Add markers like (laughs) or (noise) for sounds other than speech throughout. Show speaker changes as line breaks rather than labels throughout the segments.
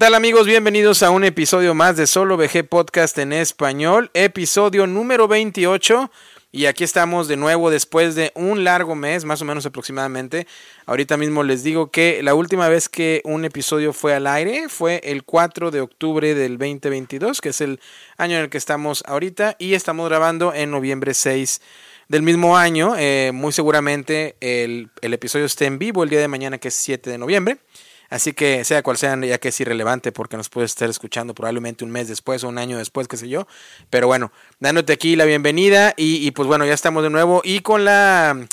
¿Qué tal amigos? Bienvenidos a un episodio más de Solo VG Podcast en español, episodio número 28. Y aquí estamos de nuevo después de un largo mes, más o menos aproximadamente. Ahorita mismo les digo que la última vez que un episodio fue al aire fue el 4 de octubre del 2022, que es el año en el que estamos ahorita. Y estamos grabando en noviembre 6 del mismo año. Eh, muy seguramente el, el episodio esté en vivo el día de mañana, que es 7 de noviembre. Así que sea cual sea, ya que es irrelevante porque nos puedes estar escuchando probablemente un mes después o un año después, qué sé yo. Pero bueno, dándote aquí la bienvenida y, pues bueno, ya estamos de nuevo y con la,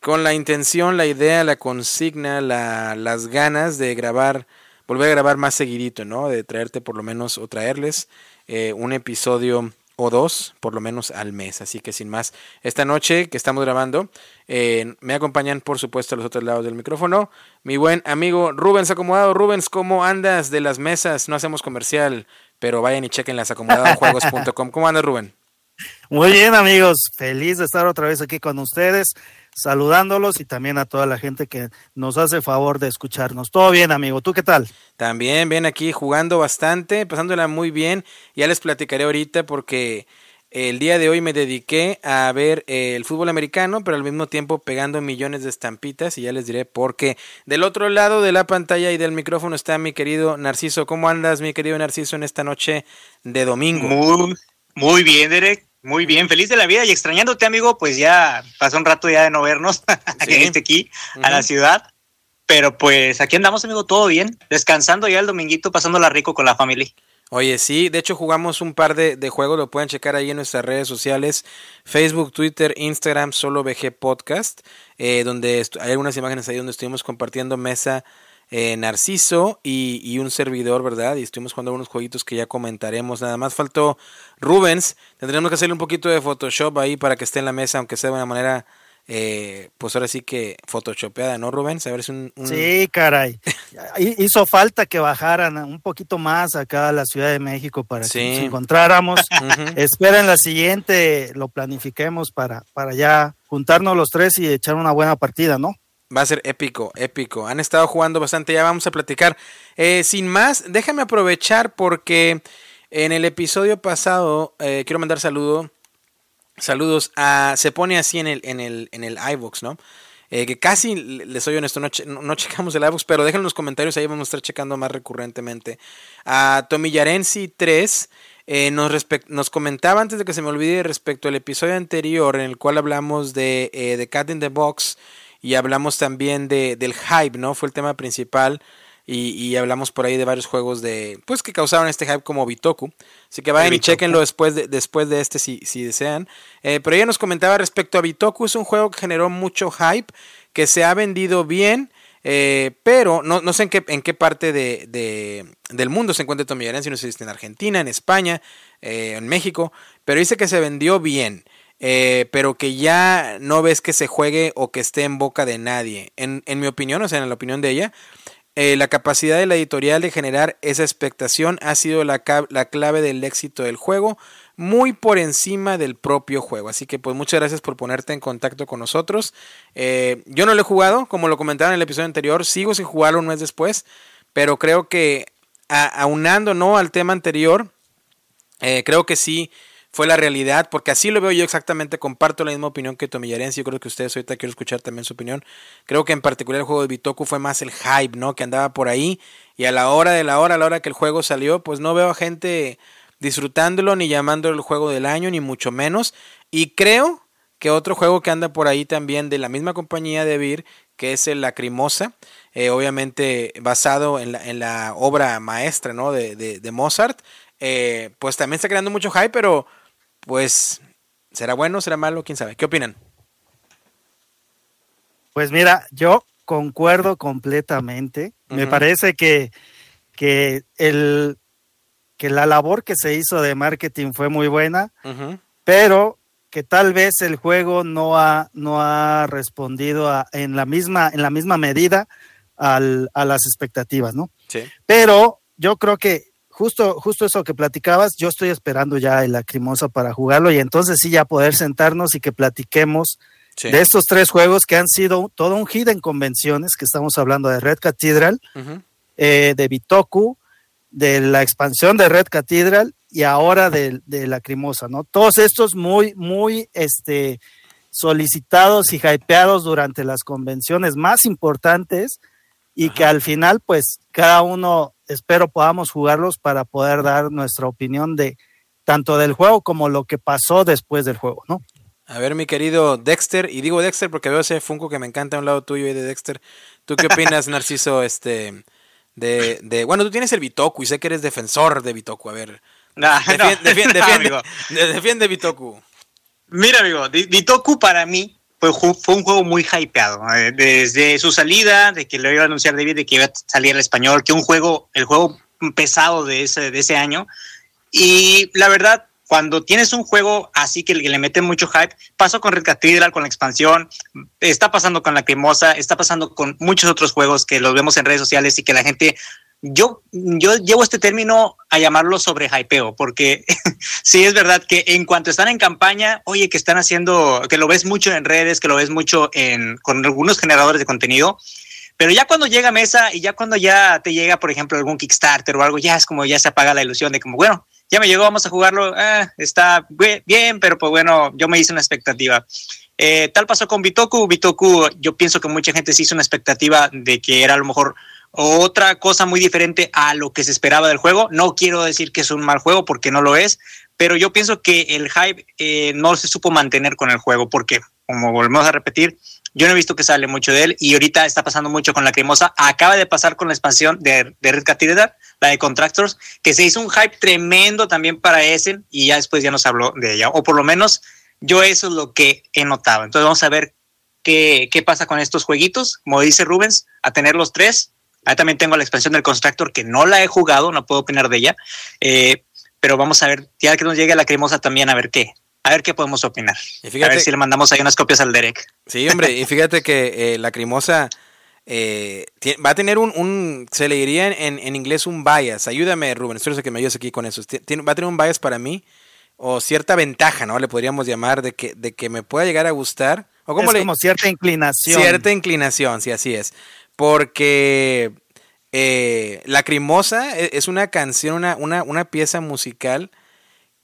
con la intención, la idea, la consigna, la, las ganas de grabar, volver a grabar más seguidito, ¿no? De traerte por lo menos o traerles eh, un episodio o dos, por lo menos al mes. Así que sin más, esta noche que estamos grabando, eh, me acompañan por supuesto a los otros lados del micrófono mi buen amigo Rubens Acomodado. Rubens, ¿cómo andas de las mesas? No hacemos comercial, pero vayan y chequen las acomodadojuegos.com. ¿Cómo andas, Rubén?
Muy bien, amigos. Feliz de estar otra vez aquí con ustedes, saludándolos y también a toda la gente que nos hace favor de escucharnos. Todo bien, amigo. ¿Tú qué tal?
También, bien aquí jugando bastante, pasándola muy bien. Ya les platicaré ahorita porque el día de hoy me dediqué a ver el fútbol americano, pero al mismo tiempo pegando millones de estampitas y ya les diré por qué. Del otro lado de la pantalla y del micrófono está mi querido Narciso. ¿Cómo andas, mi querido Narciso, en esta noche de domingo?
Muy, muy bien, Derek. Muy bien, feliz de la vida y extrañándote, amigo, pues ya pasó un rato ya de no vernos, que (laughs) este aquí, a la ciudad. Pero pues aquí andamos, amigo, todo bien, descansando ya el dominguito, pasándola rico con la familia.
Oye, sí, de hecho jugamos un par de, de, juegos, lo pueden checar ahí en nuestras redes sociales, Facebook, Twitter, Instagram, solo VG Podcast, eh, donde hay algunas imágenes ahí donde estuvimos compartiendo mesa eh, Narciso y, y, un servidor, ¿verdad? Y estuvimos jugando algunos jueguitos que ya comentaremos. Nada más faltó Rubens. Tendremos que hacerle un poquito de Photoshop ahí para que esté en la mesa, aunque sea de una manera, eh, pues ahora sí que photoshopeada, ¿no, Rubens? A ver si un, un...
Sí, caray. (laughs) Hizo falta que bajaran un poquito más acá a la Ciudad de México para
Sí.
que nos encontráramos. (laughs) Esperen la siguiente, lo planifiquemos para, para ya juntarnos los tres y echar una buena partida, ¿no?
Va a ser épico, épico. Han estado jugando bastante, ya vamos a platicar. Eh, sin más, déjame aprovechar porque en el episodio pasado eh, quiero mandar saludo, saludos a se pone así en el en el en el iVoox, ¿no? Eh, que casi les soy honesto, no, che, no, checamos el iVoox, pero dejen los comentarios, ahí vamos a estar checando más recurrentemente. A Tomillarensi 3 eh, nos, nos, comentaba antes de que se me olvide respecto al episodio anterior en el cual hablamos de, eh, de Cat in the Box y hablamos también de, del hype, ¿no? Fue el tema principal. Y, y, hablamos por ahí de varios juegos de pues que causaron este hype como Bitoku. Así que vayan y chequenlo después de, después de este si, si desean. Eh, pero ella nos comentaba respecto a Bitoku, es un juego que generó mucho hype, que se ha vendido bien, eh, pero no, no sé en qué, en qué parte de, de, del mundo se encuentra Tommy si no está en Argentina, en España, eh, en México, pero dice que se vendió bien. Eh, pero que ya no ves que se juegue o que esté en boca de nadie. En, en mi opinión, o sea, en la opinión de ella, eh, la capacidad de la editorial de generar esa expectación ha sido la, la, clave del éxito del juego, muy por encima del propio juego. Así que pues muchas gracias por ponerte en contacto con nosotros. Eh, yo no lo he jugado, como lo comentaba en el episodio anterior, sigo sin jugarlo un mes después, pero creo que aunando ¿no? al tema anterior, creo que sí fue la realidad, porque así lo veo yo exactamente, comparto la misma opinión que Tomillarense, yo creo que ustedes ahorita quiero escuchar también su opinión, creo que en particular el juego de Bitoku fue más el hype, ¿no? Que andaba por ahí, y a la hora de la hora, a la hora que el juego salió, pues no veo a gente disfrutándolo, ni llamándolo el juego del año, ni mucho menos, y creo que otro juego que anda por ahí también de la misma compañía de Vir, que es el Lacrimosa, eh, obviamente basado en la, en la, obra maestra, ¿no? De, de, de Mozart, eh, pues también está creando mucho hype, pero pues será bueno, será malo, quién sabe. ¿Qué opinan?
Pues mira, yo concuerdo completamente. Uh -huh. Me parece que, que, el, que la labor que se hizo de marketing fue muy buena, uh -huh. pero que tal vez el juego no ha, no ha respondido a, en, la misma, en la misma medida al, a las expectativas, ¿no?
Sí.
Pero yo creo que justo, justo eso que platicabas, yo estoy esperando ya el lacrimosa para jugarlo y entonces sí ya poder sentarnos y que platiquemos sí. de estos tres juegos que han sido todo un hit en convenciones, que estamos hablando de Red Cathedral, uh -huh. eh, de Bitoku de la expansión de Red Cathedral y ahora de, de Lacrimosa, ¿no? Todos estos muy, muy, este, solicitados y hypeados durante las convenciones más importantes y que al final, pues, cada uno, espero podamos jugarlos para poder dar nuestra opinión de tanto del juego como lo que pasó después del juego, ¿no?
A ver, mi querido Dexter, y digo Dexter porque veo ese Funko que me encanta a un lado tuyo y de Dexter. ¿Tú qué opinas, (laughs) Narciso, este, de, de, bueno, tú tienes el Bitoku y sé que eres defensor de Bitoku, a ver. (laughs) (laughs) defiende, defiende, Bitoku.
Mira, amigo, Bitoku para mí fue, fue, un juego muy hypeado. Eh, desde su salida, de que le iba a anunciar David de que iba a salir el español, que un juego, el juego pesado de ese, de ese año. Y la verdad, cuando tienes un juego así que le mete mucho hype, pasó con Red Cathedral, con la expansión, está pasando con la Cremosa, está pasando con muchos otros juegos que los vemos en redes sociales y que la gente yo, yo llevo este término a llamarlo sobre hypeo, porque (laughs) sí es verdad que en cuanto están en campaña, oye, que están haciendo, que lo ves mucho en redes, que lo ves mucho en, con algunos generadores de contenido, pero ya cuando llega mesa y ya cuando ya te llega, por ejemplo, algún Kickstarter o algo, ya es como ya se apaga la ilusión de como, bueno, ya me llegó, vamos a jugarlo, ah, está bien, pero pues bueno, yo me hice una expectativa. Eh, tal pasó con Bitoku. Bitoku, yo pienso que mucha gente se hizo una expectativa de que era a lo mejor otra cosa muy diferente a lo que se esperaba del juego. No quiero decir que es un mal juego porque no lo es, pero yo pienso que el hype eh, no se supo mantener con el juego porque, como volvemos a repetir, yo no he visto que sale mucho de él y ahorita está pasando mucho con la cremosa. Acaba de pasar con la expansión de, Red Cathedral, la de Contractors, que se hizo un hype tremendo también para ese y ya después ya nos habló de ella. O por lo menos yo eso es lo que he notado. Entonces vamos a ver qué, qué pasa con estos jueguitos. Como dice Rubens, a tener los tres. Ahí también tengo la expansión del Constructor que no la he jugado, no puedo opinar de ella. Eh, pero vamos a ver, ya que nos llegue la cremosa también, a ver qué, a ver qué podemos opinar. a ver si le mandamos ahí unas copias al Derek.
Sí, hombre, y fíjate que eh, la Crimosa eh, va a tener un, se le diría en, en, inglés un bias. Ayúdame, Rubén, espero que me ayudes aquí con eso. va a tener un bias para mí, o cierta ventaja, ¿no? Le podríamos llamar de que, de que me pueda llegar a gustar. O
como, como cierta inclinación.
Cierta inclinación, sí, así es. Porque eh, La Crimosa e, es una canción, una, una, una pieza musical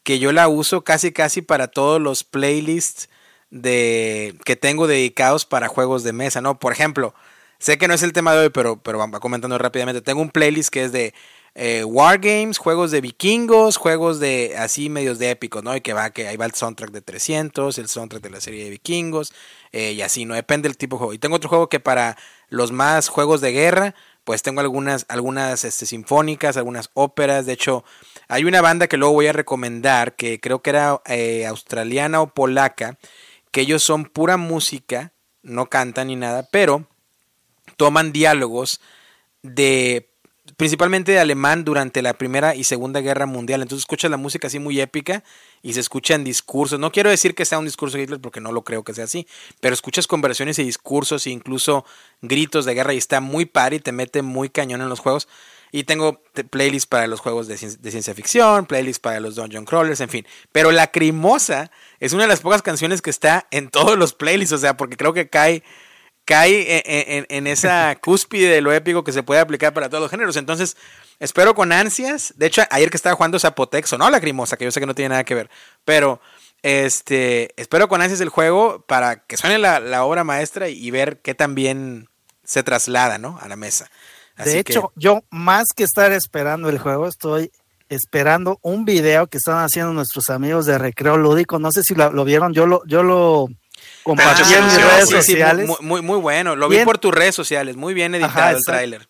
que yo la uso casi casi para todos los playlists de que tengo dedicados para juegos de mesa, ¿no? Por ejemplo, sé que no es el tema de hoy, pero, pero va comentando rápidamente. Tengo un playlist que es de eh, Wargames, juegos de vikingos, juegos de así medios de épicos, ¿no? Y que va, que ahí va el soundtrack de 300, el soundtrack de la serie de vikingos, eh, y así, ¿no? Depende del tipo de juego. Y tengo otro juego que para los más juegos de guerra, pues tengo algunas, algunas este, sinfónicas, algunas óperas. De hecho, hay una banda que luego voy a recomendar, que creo que era eh, australiana o polaca, que ellos son pura música, no cantan ni nada, pero toman diálogos de principalmente de alemán durante la Primera y Segunda Guerra Mundial. Entonces escuchas la música así muy épica y se escuchan discursos. No quiero decir que sea un discurso de Hitler porque no lo creo que sea así, pero escuchas conversiones y discursos e incluso gritos de guerra y está muy par y te mete muy cañón en los juegos. Y tengo playlists para los juegos de, ciencia ficción, playlists para los dungeon crawlers, en fin. Pero La Crimosa es una de las pocas canciones que está en todos los playlists, o sea, porque creo que cae cae en, esa (laughs) cúspide de lo épico que se puede aplicar para todos los géneros. Entonces, espero con ansias. De hecho, ayer que estaba jugando Zapotexo, no la Lacrimosa, que yo sé que no tiene nada que ver, pero este, espero con ansias el juego para que suene la, obra maestra y ver qué también se traslada, ¿no? A la mesa.
de hecho, yo más que estar esperando el juego, estoy esperando un video que están haciendo nuestros amigos de Recreo Lúdico. No sé si lo, lo vieron, yo lo, yo lo
compartí en mis redes sociales. muy, muy, bueno, lo vi por tus redes sociales, muy bien editado el tráiler.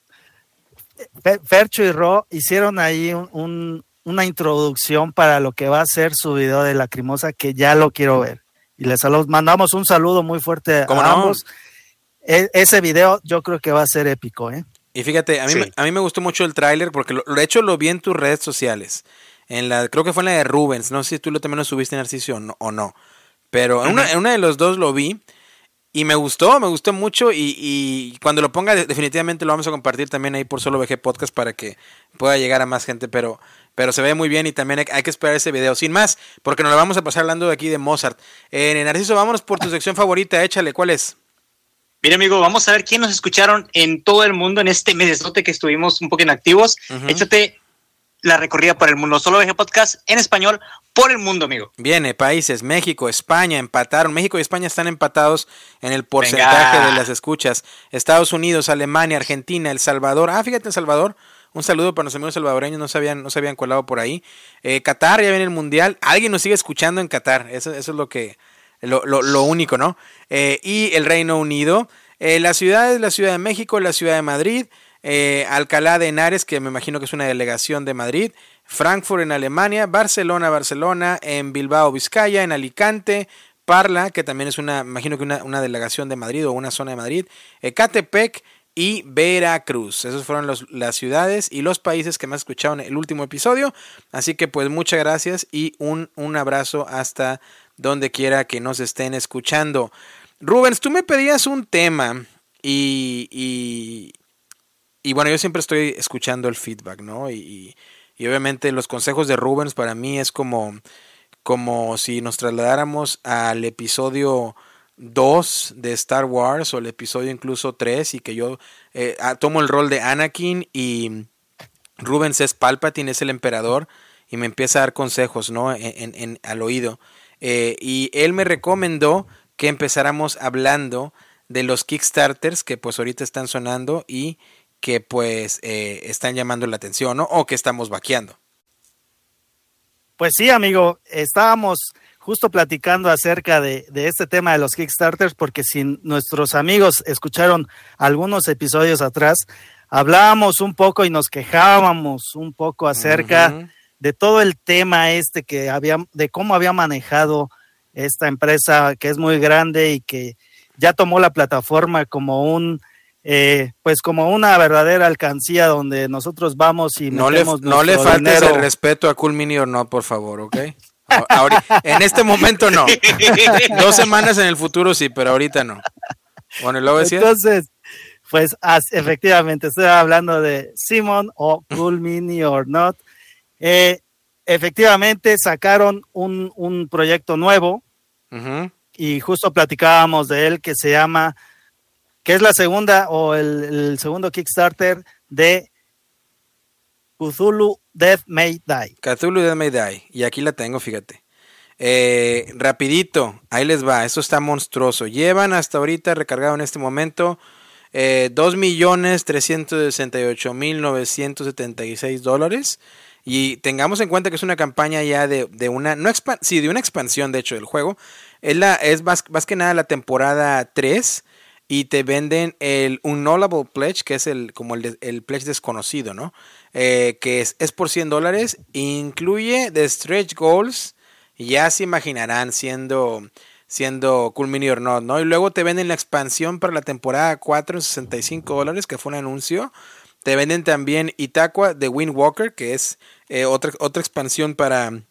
Fercho y Ro hicieron ahí una introducción para lo que va a ser su video de Lacrimosa, que ya lo quiero ver. Y les mandamos un saludo muy fuerte a ambos. E, ese video yo creo que va a ser épico, ¿eh?
Y fíjate, a mí, a mí me gustó mucho el tráiler porque lo, de hecho lo vi en tus redes sociales. En la, creo que fue en la de Rubens, no sé si tú lo, también lo subiste en Narciso o no. Pero en, una, de los dos lo vi y me gustó, me gustó mucho y, cuando lo ponga definitivamente lo vamos a compartir también ahí por Solo VG Podcast para que pueda llegar a más gente, pero, pero se ve muy bien y también hay, que esperar ese video. Sin más, porque nos lo vamos a pasar hablando de aquí de Mozart. Eh, Narciso, vámonos por tu sección favorita, échale, ¿cuál es?
Mira, amigo, vamos a ver quién nos escucharon en todo el mundo en este mesesote que estuvimos un poco inactivos. Échate la recorrida por el mundo. Solo VG Podcast en español por el mundo, amigo.
Viene, países, México, España, empataron. México y España están empatados en el porcentaje de las escuchas. Estados Unidos, Alemania, Argentina, El Salvador. Ah, fíjate, El Salvador. Un saludo para los amigos salvadoreños, no se habían, no se habían colado por ahí. Eh, Qatar, ya viene el Mundial. Alguien nos sigue escuchando en Qatar. Eso, eso es lo que, lo, lo, único, ¿no? Eh, y el Reino Unido. Eh, la ciudad es la Ciudad de México, la Ciudad de Madrid. Eh, Alcalá de Henares, que me imagino que es una delegación de Madrid, Frankfurt en Alemania, Barcelona, Barcelona, en Bilbao, Vizcaya, en Alicante, Parla, que también es una, imagino que una, delegación de Madrid o una zona de Madrid, Ecatepec y Veracruz. Esas fueron las ciudades y los países que me escucharon el último episodio. Así que pues muchas gracias y un, un abrazo hasta donde quiera que nos estén escuchando. Rubens, tú me pedías un tema y, y bueno, yo siempre estoy escuchando el feedback, ¿no? Y, y, obviamente los consejos de Rubens para mí es como, como si nos trasladáramos al episodio 2 de Star Wars o el episodio incluso 3 y que yo eh, tomo el rol de Anakin y Rubens es Palpatine, es el emperador y me empieza a dar consejos, ¿no? En, al oído. Eh, y él me recomendó que empezáramos hablando de los Kickstarters que pues ahorita están sonando y que pues eh, están llamando la atención, ¿no? O que estamos vaqueando.
Pues sí, amigo, estábamos justo platicando acerca de, este tema de los Kickstarters, porque si nuestros amigos escucharon algunos episodios atrás, hablábamos un poco y nos quejábamos un poco acerca de todo el tema este que había, de cómo había manejado esta empresa que es muy grande y que ya tomó la plataforma como un eh, pues como una verdadera alcancía donde nosotros vamos y
no le, no le faltes el respeto a Cool Mini or no, por favor, ¿ok? en este momento no. (laughs) Dos semanas en el futuro sí, pero ahorita no.
Bueno, decía. Entonces, pues efectivamente, estoy hablando de Simon o Cool Mini or Not. Eh, efectivamente, sacaron un, un proyecto nuevo y justo platicábamos de él que se llama que es la segunda o el, segundo Kickstarter de Cthulhu Death May Die.
Cthulhu Death May Die. Y aquí la tengo, fíjate. Eh, rapidito, ahí les va, eso está monstruoso. Llevan hasta ahorita recargado en este momento eh, 2.368.976 dólares. Y tengamos en cuenta que es una campaña ya de, de una, no de una expansión de hecho del juego. Es, la, es más, más que nada la temporada 3 y te venden el Unknowable Pledge, que es el como el, el pledge desconocido, ¿no? Eh, que es, es, por 100 dólares, incluye de stretch goals, ya se imaginarán siendo siendo Cool Mini ¿no? Y luego te venden la expansión para la temporada 4 en 65 dólares, que fue un anuncio. Te venden también Itaqua de Wind Walker, que es eh, otra, otra expansión para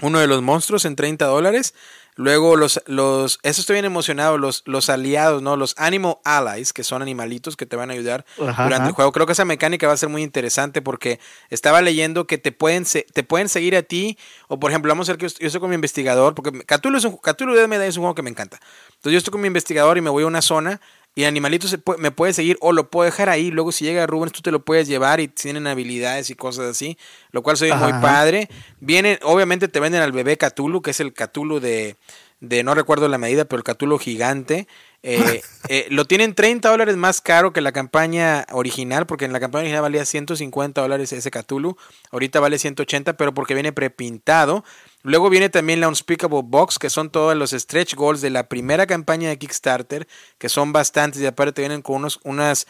uno de los monstruos en 30 dólares. Luego los, los, eso estoy bien emocionado, los, los aliados, ¿no? Los Animal Allies, que son animalitos que te van a ayudar durante el juego. Creo que esa mecánica va a ser muy interesante porque estaba leyendo que te pueden, te pueden seguir a ti, o por ejemplo, vamos a ver que yo, estoy con mi investigador, porque Cthulhu es un, Cthulhu de es un juego que me encanta. Entonces yo estoy con mi investigador y me voy a una zona y Animalito se me puede seguir o lo puedo dejar ahí. Luego, si llega Rubens, tú te lo puedes llevar y tienen habilidades y cosas así. Lo cual soy muy padre. Vienen, obviamente te venden al bebé Cthulhu, que es el Cthulhu de, de no recuerdo la medida, pero el Cthulhu gigante. (laughs) Eh, eh, lo tienen 30 dólares más caro que la campaña original, porque en la campaña original valía 150 dólares ese Cthulhu. Ahorita vale 180, pero porque viene prepintado. Luego viene también la Unspeakable Box, que son todos los stretch goals de la primera campaña de Kickstarter, que son bastantes y aparte vienen con unos, unas,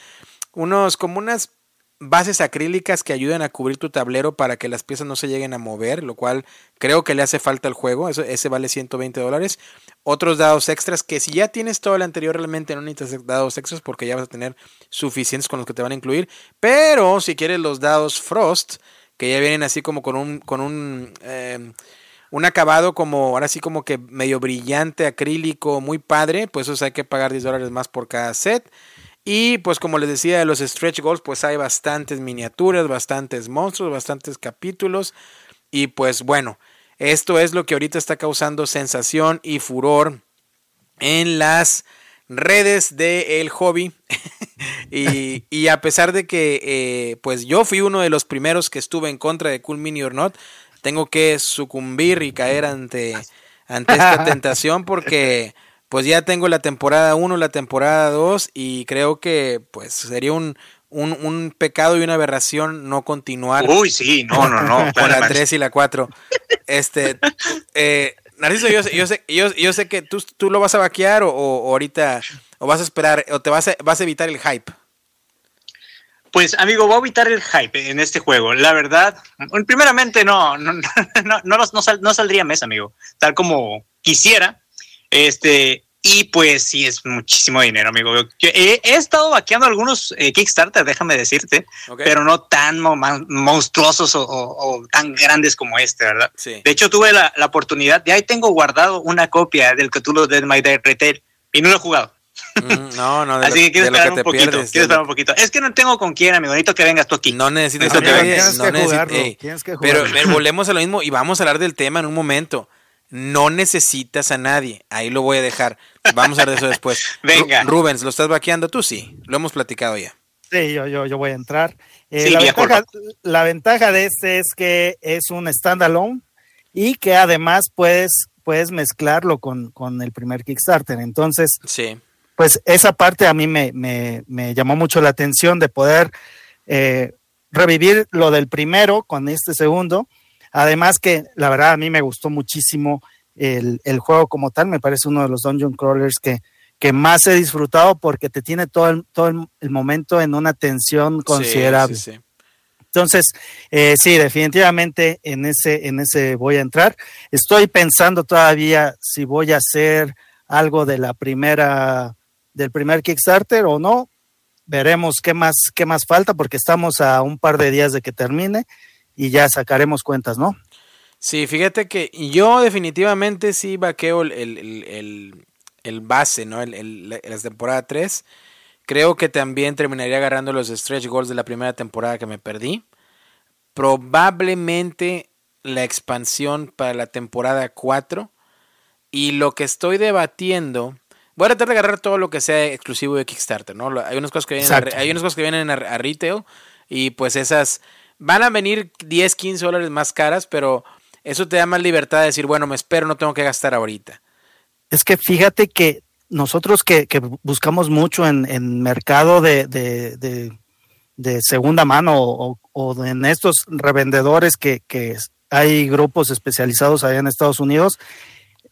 unos, como unas bases acrílicas que ayudan a cubrir tu tablero para que las piezas no se lleguen a mover, lo cual creo que le hace falta al juego. Eso, ese vale 120 dólares. Otros dados extras que si ya tienes todo el anterior realmente no necesitas dados extras porque ya vas a tener suficientes con los que te van a incluir. Pero si quieres los dados Frost, que ya vienen así como con un, con un eh, un acabado como, ahora sí como que medio brillante, acrílico, muy padre, pues eso hay que pagar 10 dólares más por cada set. Y pues como les decía de los stretch goals, pues hay bastantes miniaturas, bastantes monstruos, bastantes capítulos. Y pues bueno, esto es lo que ahorita está causando sensación y furor en las redes del hobby. (laughs) y, y, a pesar de que eh, pues yo fui uno de los primeros que estuve en contra de Cool Mini or Not, tengo que sucumbir y caer ante, ante esta (laughs) tentación porque pues ya tengo la temporada 1, la temporada 2 y creo que pues sería un, un, un, pecado y una aberración no continuar.
Uy, sí, no, no, no. (laughs)
Con la 3 y la 4. Este, eh, Narciso, yo, yo, sé, yo, yo sé que tú, tú lo vas a vaquear o, o, ahorita, o vas a esperar, o te vas a, vas a evitar el hype.
Pues, amigo, voy a evitar el hype en este juego. La verdad, primeramente, no, no, (laughs) no, no, no, no saldría mes, amigo, tal como quisiera. Este, y pues sí, es muchísimo dinero, amigo. he, he, estado vaqueando algunos eh, Kickstarter, déjame decirte, okay. pero no tan mo monstruosos o, o, o, tan grandes como este, ¿verdad?
Sí.
De hecho, tuve la, la, oportunidad, de ahí tengo guardado una copia del Cthulhu Dead My Day Retail y no lo he jugado.
Mm, no, no,
Así
lo,
que quiero esperar
que
un poquito.
Pierdes,
quiero esperar un poquito. Es que no tengo con quién, amigo. Necesito que vengas tú aquí.
No necesito
no,
que vengas. No
que
necesito,
jugarlo,
ey,
tienes que
pero,
jugarlo.
pero volvemos a lo mismo y vamos a hablar del tema en un momento. No necesitas a nadie. Ahí lo voy a dejar. Vamos a hablar de eso después. (laughs)
Venga.
Ru- Rubens, ¿lo estás vaqueando tú? Sí. Lo hemos platicado ya.
Sí, yo, yo, yo voy a entrar. Eh,
Sí,
la, ventaja, la ventaja de este es que es un standalone y que además puedes, puedes mezclarlo con, con el primer Kickstarter. Entonces,
Sí.
Pues esa parte a mí me, me, me llamó mucho la atención de poder eh, revivir lo del primero con este segundo. Además que la verdad a mí me gustó muchísimo el, el juego como tal, me parece uno de los dungeon crawlers que, que más he disfrutado porque te tiene todo el, todo el, el momento en una tensión considerable.
Sí, sí, sí.
Entonces, eh, sí, definitivamente en ese, en ese voy a entrar. Estoy pensando todavía si voy a hacer algo de la primera, del primer Kickstarter o no. Veremos qué más, qué más falta, porque estamos a un par de días de que termine y ya sacaremos cuentas, ¿no?
Sí, fíjate que yo definitivamente sí vaqueo el, el, el, el base, ¿no? La temporada 3. Creo que también terminaría agarrando los stretch goals de la primera temporada que me perdí. Probablemente la expansión para la temporada 4. Y lo que estoy debatiendo. Voy a tratar de agarrar todo lo que sea exclusivo de Kickstarter, ¿no? Hay unas cosas que vienen, a, hay unas cosas que vienen a, a, retail. Y pues esas van a venir 10, 15 dólares más caras, pero eso te da más libertad de decir, bueno, me espero, no tengo que gastar ahorita.
Es que fíjate que nosotros que, que buscamos mucho en, en mercado de, de, de, de, segunda mano o, o en estos revendedores que, que, hay grupos especializados allá en Estados Unidos,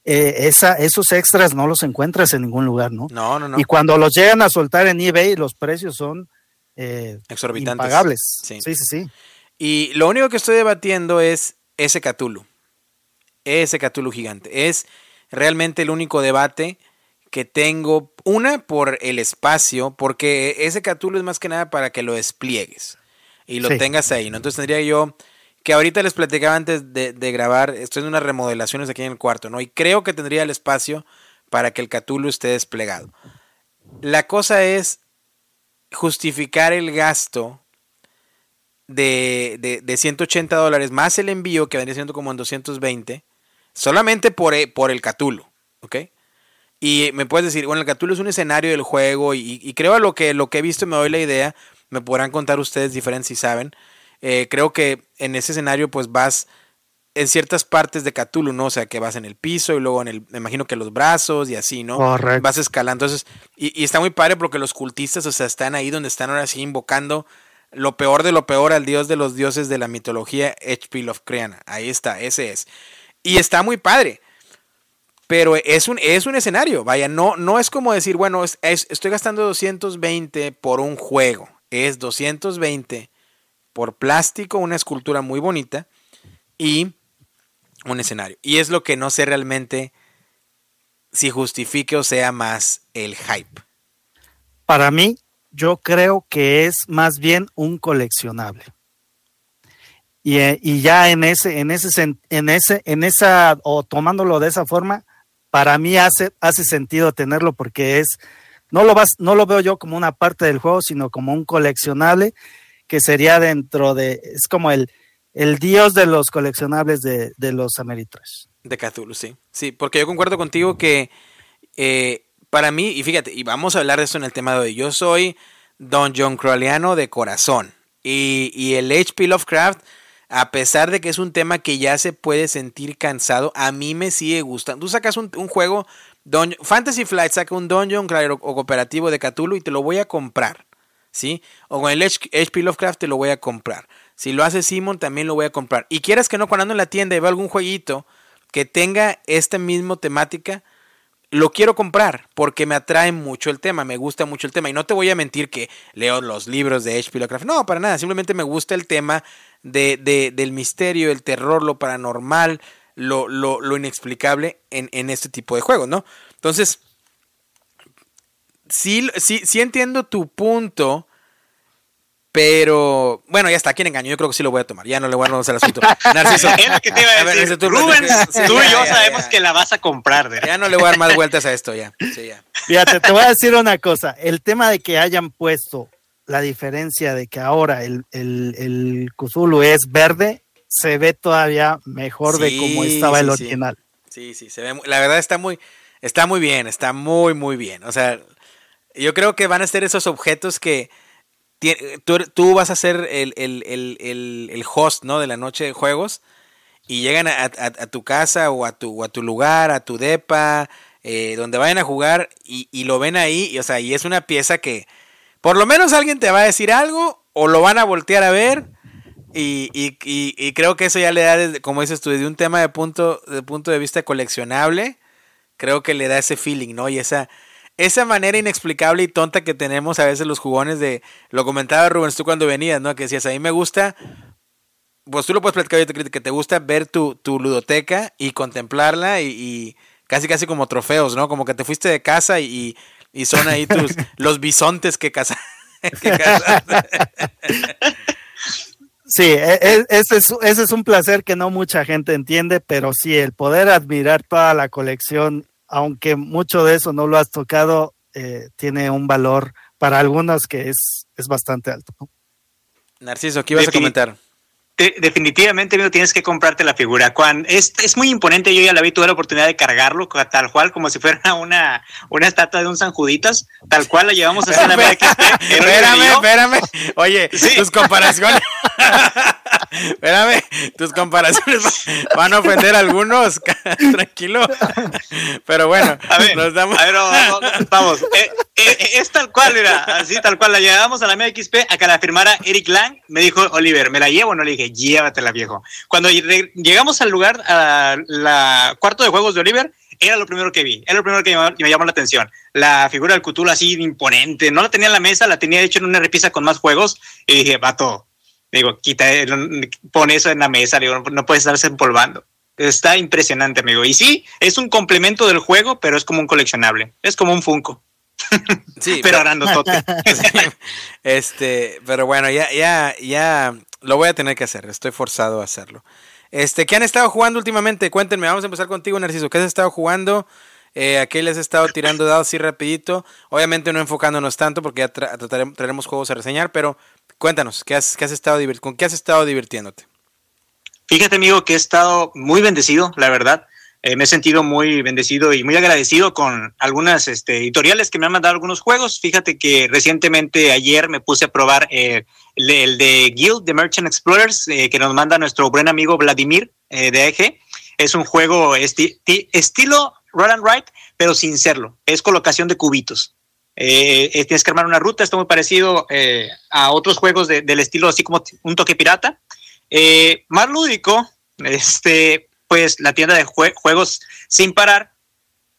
eh, esa, esos extras no los encuentras en ningún lugar, ¿no?
No, no, no.
Y cuando los llegan a soltar en eBay, los precios son eh,
exorbitantes.
Impagables.
Sí.
sí, sí, sí.
Y lo único que estoy debatiendo es ese Cthulhu. Ese Cthulhu gigante. Es realmente el único debate que tengo. Una, por el espacio, porque ese Cthulhu es más que nada para que lo despliegues y lo sí. tengas ahí, ¿no? Entonces tendría yo que ahorita les platicaba antes de, grabar, estoy en unas remodelaciones aquí en el cuarto, ¿no? Y creo que tendría el espacio para que el Cthulhu esté desplegado. La cosa es justificar el gasto de, de, de 180 dólares más el envío que vendría siendo como en 220 solamente por, por el Cthulhu, ¿ok? Y me puedes decir, bueno, el Cthulhu es un escenario del juego y, y creo a lo que, lo que he visto me doy la idea, me podrán contar ustedes diferentes si saben. Eh, creo que en ese escenario pues vas en ciertas partes de Cthulhu, ¿no? O sea, que vas en el piso y luego en el, me imagino que los brazos y así, ¿no?
Correcto.
Vas escalando. Entonces, y, y, está muy padre porque los cultistas, o sea, están ahí donde están ahora sí invocando lo peor de lo peor al dios de los dioses de la mitología, H.P. Lovecraftiana. Ahí está, ese es. Y está muy padre. Pero es un, es un escenario, vaya, no, no es como decir, bueno, es, es, estoy gastando 220 por un juego. Es 220 por plástico, una escultura muy bonita y un escenario. Y es lo que no sé realmente si justifique o sea más el hype.
Para mí, yo creo que es más bien un coleccionable. Y, y, ya en ese, en ese, en ese, en esa, o tomándolo de esa forma, para mí hace, hace sentido tenerlo porque es, no lo vas, no lo veo yo como una parte del juego, sino como un coleccionable que sería dentro de, es como el, el dios de los coleccionables de, de los Ameritrash.
De Cthulhu, sí. Sí, porque yo concuerdo contigo que eh, para mí, y fíjate, y vamos a hablar de esto en el tema de hoy, yo soy Dungeon Crawliano de corazón. Y, y el HP Lovecraft, a pesar de que es un tema que ya se puede sentir cansado, a mí me sigue gustando. Tú sacas un, juego, Fantasy Flight saca un Dungeon o, cooperativo de Cthulhu y te lo voy a comprar. ¿Sí? O con el HP Lovecraft te lo voy a comprar. Si lo hace Simon, también lo voy a comprar. Y quieras que no, cuando ando en la tienda y veo algún jueguito que tenga esta misma temática, lo quiero comprar porque me atrae mucho el tema, me gusta mucho el tema. Y no te voy a mentir que leo los libros de H.P. Lovecraft. No, para nada. Simplemente me gusta el tema de, del misterio, el terror, lo paranormal, lo, inexplicable en, en, este tipo de juegos, ¿no? Entonces, sí, sí, sí entiendo tu punto pero, bueno, ya está, ¿quién engaño? Yo creo que sí lo voy a tomar. Ya no le voy a dar el asunto. (laughs)
Narciso. es lo que te iba a decir. tú, Rubén, tú y yo sabemos que la vas a comprar.
Ya no le voy a dar más vueltas a esto, ya. Sí, ya.
Fíjate, te voy a decir una cosa. El tema de que hayan puesto la diferencia de que ahora el, el, el Cthulhu es verde, se ve todavía mejor de cómo estaba el original.
Sí, sí, se ve. La verdad está muy, está muy bien, está muy, muy bien. O sea, yo creo que van a ser esos objetos que tú, vas a ser el, host, ¿no? De la noche de juegos y llegan a, tu casa o a tu, a tu lugar, a tu depa, eh, donde vayan a jugar y, lo ven ahí, y, o sea, y es una pieza que por lo menos alguien te va a decir algo o lo van a voltear a ver. Y, y creo que eso ya le da, como dices tú, desde un tema de punto, de punto de vista coleccionable, creo que le da ese feeling, ¿no? Y esa, esa manera inexplicable y tonta que tenemos a veces los jugones de, lo comentaba Rubens tú cuando venías, ¿no? Que decías, a mí me gusta, pues tú lo puedes platicar que te gusta ver tu, tu ludoteca y contemplarla y, casi casi como trofeos, ¿no? Como que te fuiste de casa y, y son ahí tus, (laughs) los bisontes que cazas. (laughs) (laughs)
Sí, e, e, ese es, ese es un placer que no mucha gente entiende, pero sí, el poder admirar toda la colección aunque mucho de eso no lo has tocado, eh, tiene un valor para algunos que es, es bastante alto.
Narciso, ¿qué ibas a comentar?
Definitivamente, amigo, tienes que comprarte la figura. Cuando, es, es muy imponente, yo ya la vi, tuve la oportunidad de cargarlo tal cual, como si fuera (laughs) una, una estatua de un San Juditas, tal cual la llevamos a hacer la
Espérame, (laughs) espérame. Oye, (laughs) tus comparaciones. espérame, tus comparaciones van a ofender a algunos, tranquilo. Pero bueno,
a ver, nos damos. A ver, vamos, eh, eh, eh, es tal cual, era así tal cual. La llevamos a la MXP a que la firmara Eric Lang. Me dijo, Oliver, ¿me la llevo o no? Le dije, llévatela, viejo. Cuando llegamos al lugar, a la cuarto de juegos de Oliver, era lo primero que vi, era lo primero que me, llamó la atención. La figura del Cthulhu así imponente, no la tenía en la mesa, la tenía hecho en una repisa con más juegos y dije, vato, digo, quita, pon eso en la mesa, digo, no puedes estarse empolvando. Está impresionante, amigo. Y sí, es un complemento del juego, pero es como un coleccionable, es como un Funko. Sí, (laughs) pero grandotote. (laughs)
este, pero bueno, ya, ya, ya lo voy a tener que hacer, estoy forzado a hacerlo. Este, ¿qué han estado jugando últimamente? Cuéntenme, vamos a empezar contigo, Narciso. ¿Qué has estado jugando? Eh, ¿A qué les has estado tirando dados así rapidito? Obviamente no enfocándonos tanto porque ya traeremos juegos a reseñar, pero cuéntanos, ¿qué has, qué has estado ¿con qué has estado divirtiéndote?
Fíjate, amigo, que he estado muy bendecido, la verdad. Eh, me he sentido muy bendecido y muy agradecido con algunas este, editoriales que me han mandado algunos juegos. Fíjate que recientemente ayer me puse a probar eh, el, de Guild, de Merchant Explorers, eh, que nos manda nuestro buen amigo Vladimir de Eje. Es un juego estilo Roll and Write, pero sin serlo. Es colocación de cubitos. tienes que armar una ruta, está muy parecido a otros juegos del estilo así como un toque pirata. más lúdico, este, pues la tienda de juegos sin parar.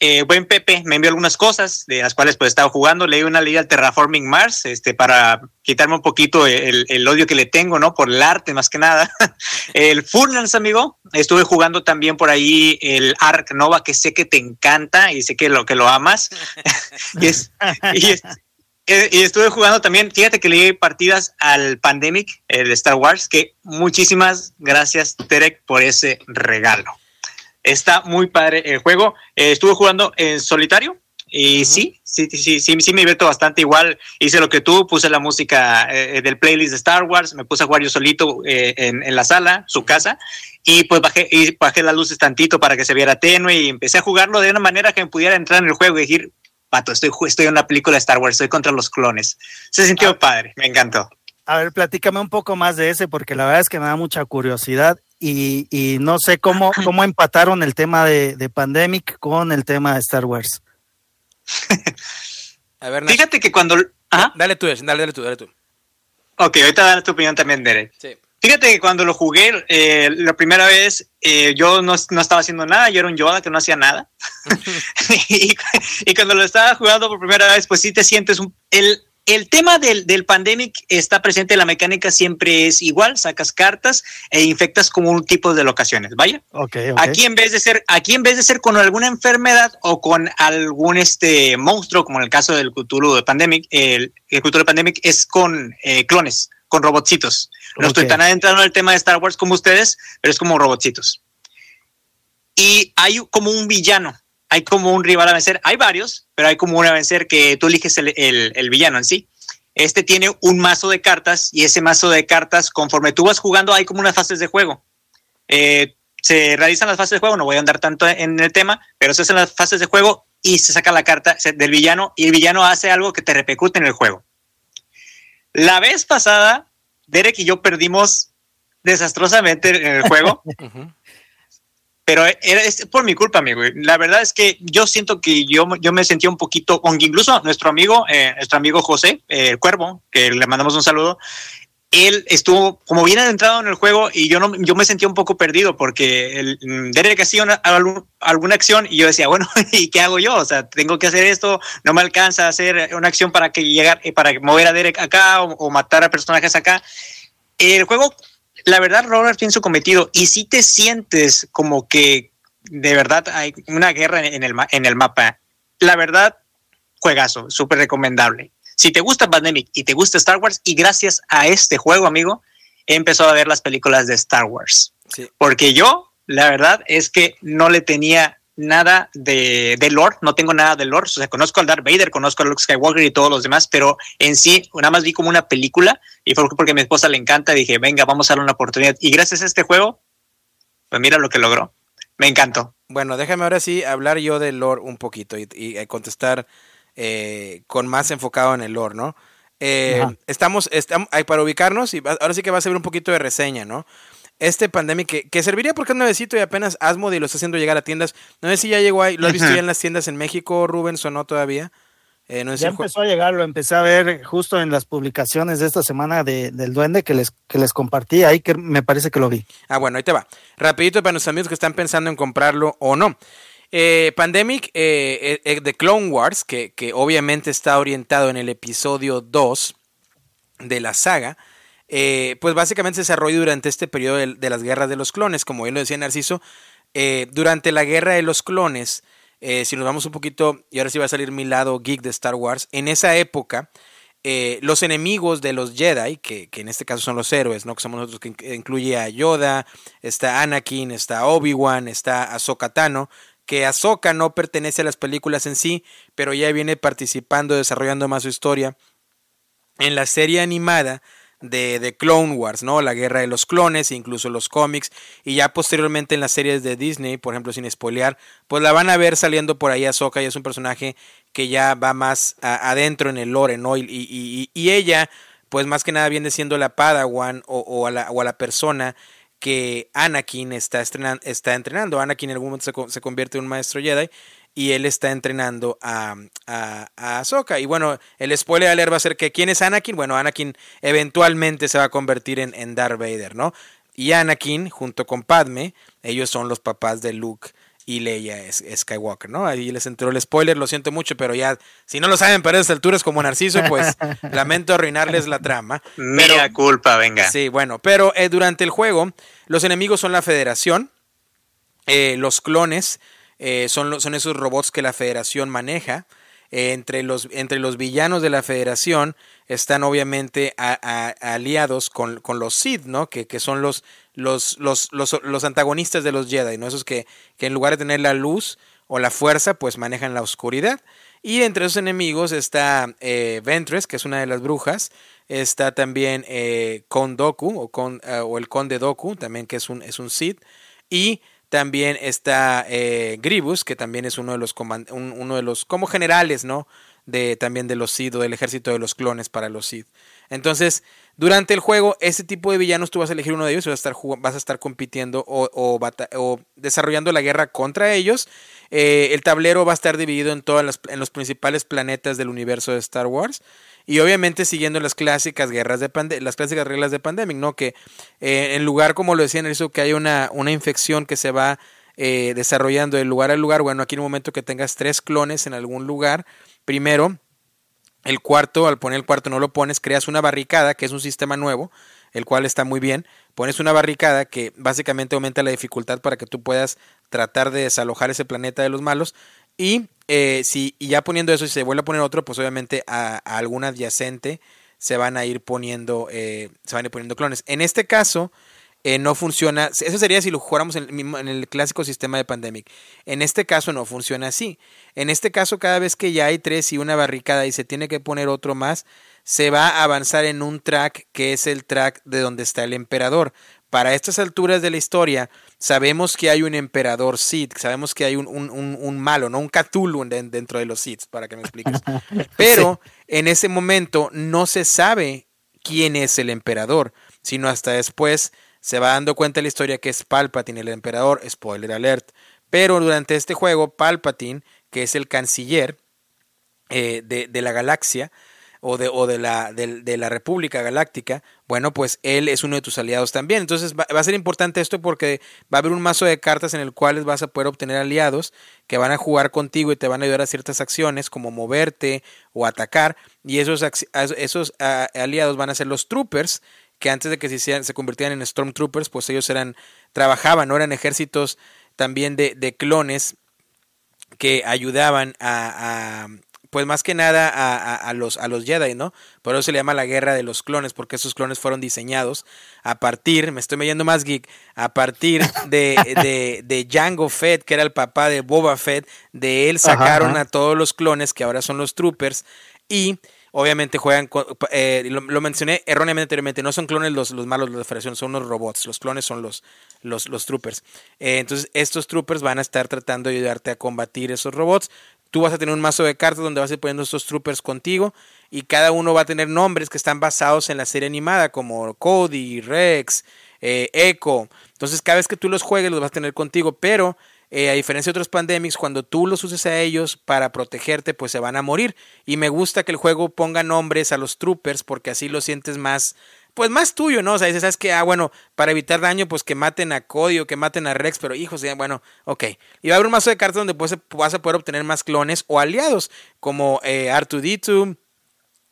Eh, buen Pepe me envió algunas cosas de las cuales pues estaba jugando. Leí una ley al Terraforming Mars este, para quitarme un poquito el, odio que le tengo, ¿no? Por el arte más que nada. (laughs) el Furlance, amigo. Estuve jugando también por ahí el Ark Nova, que sé que te encanta y sé que lo, que lo amas. (laughs) y, es, y estuve jugando también, fíjate que le di partidas al Pandemic, el de Star Wars, que muchísimas gracias, Terek, por ese regalo. Está muy padre el juego. Eh, estuve jugando en solitario y sí, sí, sí, sí, sí, me divierto bastante. Igual hice lo que tú, puse la música eh, del playlist de Star Wars, me puse a jugar yo solito en, en, la sala, su casa, y pues bajé, y bajé las luces tantito para que se viera tenue y empecé a jugarlo de una manera que me pudiera entrar en el juego y decir, pato, estoy, estoy en una película de Star Wars, estoy contra los clones. Se sintió ah. padre, me encantó.
A ver, platícame un poco más de ese, porque la verdad es que me da mucha curiosidad y, y no sé cómo, cómo empataron el tema de, de Pandemic con el tema de Star Wars.
a ver, Fíjate que cuando...
Dale tú, dale, dale tú, dale tú.
Ok, ahorita dale tu opinión también, Derek. Sí. Fíjate que cuando lo jugué eh, la primera vez, eh, yo no, no, estaba haciendo nada, yo era un Yoda que no hacía nada. (laughs) (laughs) y, y, cuando lo estaba jugando por primera vez, pues sí te sientes un, el, el tema del, del pandemic está presente, la mecánica siempre es igual, sacas cartas e infectas como un tipo de locaciones, vaya.
Okay,
Aquí en vez de ser, aquí en vez de ser con alguna enfermedad o con algún este monstruo, como en el caso del Cthulhu de Pandemic, el, el Cthulhu de Pandemic es con eh, clones, con robotcitos. No estoy tan adentrado en el tema de Star Wars como ustedes, pero es como robotcitos. Y hay como un villano hay como un rival a vencer. Hay varios, pero hay como uno a vencer que tú eliges el, el, villano en sí. Este tiene un mazo de cartas y ese mazo de cartas, conforme tú vas jugando, hay como unas fases de juego. Eh, se realizan las fases de juego, no voy a andar tanto en el tema, pero se hacen las fases de juego y se saca la carta del villano y el villano hace algo que te repercute en el juego. La vez pasada, Derek y yo perdimos desastrosamente en el juego. (laughs) pero es por mi culpa, amigo. La verdad es que yo siento que yo, yo me sentía un poquito, aunque incluso nuestro amigo, eh, nuestro amigo José, eh, el Cuervo, que le mandamos un saludo, él estuvo como bien adentrado en el juego y yo no yo me sentía un poco perdido porque el mm, Derek hacía alguna acción y yo decía bueno (laughs) y qué hago yo o sea tengo que hacer esto no me alcanza a hacer una acción para que llegar eh, para mover a Derek acá o, matar a personajes acá el juego la verdad, Robert tiene su cometido y si te sientes como que de verdad hay una guerra en el, en el mapa. La verdad, juegazo, súper recomendable. Si te gusta Pandemic y te gusta Star Wars, y gracias a este juego, amigo, he empezado a ver las películas de Star Wars. Porque yo, la verdad, es que no le tenía nada de, de lore, no tengo nada de lore, o sea, conozco al Darth Vader, conozco a Luke Skywalker y todos los demás, pero en sí, nada más vi como una película y fue porque a mi esposa le encanta, dije, venga, vamos a darle una oportunidad. Y gracias a este juego, pues mira lo que logró. Me encantó.
Bueno, déjame ahora sí hablar yo del lore un poquito y, y contestar eh, con más enfocado en el lore, ¿no? Eh, estamos, estamos, para ubicarnos y ahora sí que va a ser un poquito de reseña, ¿no? este Pandemic que, serviría porque es nuevecito y apenas Asmodee lo está haciendo llegar a tiendas. No sé si ya llegó ahí, ¿lo has visto ya en las tiendas en México, Rubén, o no todavía?
Eh, ya empezó a llegar, lo empecé a ver justo en las publicaciones de esta semana de, del Duende que les, que les compartí, ahí que me parece que lo vi.
Ah, bueno, ahí te va. Rapidito para nuestros amigos que están pensando en comprarlo o no. Eh, Pandemic eh, de Clone Wars, que, que obviamente está orientado en el episodio 2 de la saga, eh, pues básicamente se desarrolla durante este periodo de, las guerras de los clones, como bien lo decía Narciso, eh, durante la guerra de los clones, eh, si nos vamos un poquito, y ahora sí va a salir mi lado geek de Star Wars, en esa época, los enemigos de los Jedi, que, en este caso son los héroes, ¿no? Que somos nosotros, que incluye a Yoda, está Anakin, está Obi-Wan, está Ahsoka Tano, que Ahsoka no pertenece a las películas en sí, pero ya viene participando, desarrollando más su historia en la serie animada de, de, Clone Wars, ¿no? La guerra de los clones, incluso los cómics, y ya posteriormente en las series de Disney, por ejemplo, sin spoilear, pues la van a ver saliendo por ahí a Soka y es un personaje que ya va más adentro en el lore, ¿no? Y, y, ella, pues más que nada viene siendo la Padawan o, a, la, o a la persona que Anakin está, está entrenando. Anakin en algún momento se, convierte en un maestro Jedi y él está entrenando a, a, a Ahsoka. Y bueno, el spoiler alert va a ser que ¿quién es Anakin? Bueno, Anakin eventualmente se va a convertir en, en Darth Vader, ¿no? Y Anakin, junto con Padme, ellos son los papás de Luke y Leia es, Skywalker, ¿no? Ahí les entró el spoiler, lo siento mucho, pero ya, si no lo saben para estas alturas como Narciso, pues (laughs) lamento arruinarles la trama.
Mira culpa, venga.
Sí, bueno, pero eh, durante el juego, los enemigos son la Federación, eh, los clones, eh, son, son esos robots que la federación maneja. Eh, entre, los, entre los villanos de la federación están obviamente aliados con, con, los Sith, ¿no? Que, que son los, los, los, los, antagonistas de los Jedi, ¿no? Esos que, que en lugar de tener la luz o la fuerza, pues manejan la oscuridad. Y entre esos enemigos está eh, Ventress, que es una de las brujas. Está también eh, Kondoku o, con, o el Conde Doku, también que es un, es un Sith. Y También está eh, Gribus, que también es uno de los uno de los como generales, ¿no? De también de los Sith o del ejército de los clones para los Sith. Entonces, durante el juego, ese tipo de villanos tú vas a elegir uno de ellos y vas a estar, vas a estar compitiendo o, desarrollando la guerra contra ellos. Eh, el tablero va a estar dividido en, todas las, en los principales planetas del universo de Star Wars. Y obviamente siguiendo las clásicas guerras de las clásicas reglas de Pandemic, ¿no? Que eh, en lugar, como lo decían, eso que hay una, una infección que se va eh, desarrollando de lugar a lugar. Bueno, aquí en un momento que tengas tres clones en algún lugar, primero el cuarto, al poner el cuarto no lo pones, creas una barricada, que es un sistema nuevo, el cual está muy bien. Pones una barricada que básicamente aumenta la dificultad para que tú puedas tratar de desalojar ese planeta de los malos. Y eh, si y ya poniendo eso, si se vuelve a poner otro, pues obviamente a, algún adyacente se van a ir poniendo, eh, se van a ir poniendo clones. En este caso, eh, no funciona. Eso sería si lo jugáramos en el, en el, clásico sistema de Pandemic. En este caso no funciona así. En este caso, cada vez que ya hay tres y una barricada y se tiene que poner otro más, se va a avanzar en un track que es el track de donde está el emperador. Para estas alturas de la historia, sabemos que hay un emperador Sith, sabemos que hay un, un, un, malo, no un Cthulhu dentro de los Sith, para que me expliques. (laughs) Pero en ese momento no se sabe quién es el emperador, sino hasta después se va dando cuenta de la historia que es Palpatine el emperador, spoiler alert. Pero durante este juego, Palpatine, que es el canciller eh, de, de, la galaxia, o de, o de, la, de, la República Galáctica, bueno, pues él es uno de tus aliados también. Entonces va, a ser importante esto porque va a haber un mazo de cartas en el cual vas a poder obtener aliados que van a jugar contigo y te van a ayudar a ciertas acciones como moverte o atacar. Y esos, esos aliados van a ser los troopers, que antes de que se, se convirtieran en Stormtroopers, pues ellos eran, trabajaban, ¿no? Eran ejércitos también de, de clones que ayudaban a, a pues más que nada a, a, los, a los Jedi, ¿no? Por eso se le llama la guerra de los clones, porque esos clones fueron diseñados a partir, me estoy metiendo más geek, a partir de, de, de Jango Fett, que era el papá de Boba Fett, de él sacaron a todos los clones, que ahora son los troopers, y Obviamente juegan, eh, lo, mencioné erróneamente anteriormente, no son clones los, los malos de la federación, son unos robots, los clones son los, los, los troopers. Eh, entonces estos troopers van a estar tratando de ayudarte a combatir esos robots. Tú vas a tener un mazo de cartas donde vas a ir poniendo estos troopers contigo y cada uno va a tener nombres que están basados en la serie animada como Cody, Rex, eh, Echo. Entonces cada vez que tú los juegues los vas a tener contigo, pero eh, a diferencia de otros pandemics, cuando tú los uses a ellos para protegerte, pues se van a morir. Y me gusta que el juego ponga nombres a los troopers porque así lo sientes más, pues más tuyo, ¿no? O sea, dices, ¿sabes qué? Ah, bueno, para evitar daño, pues que maten a Cody o que maten a Rex, pero hijos, bueno, ok. Y va a haber un mazo de cartas donde pues, vas a poder obtener más clones o aliados, como eh, R2D2,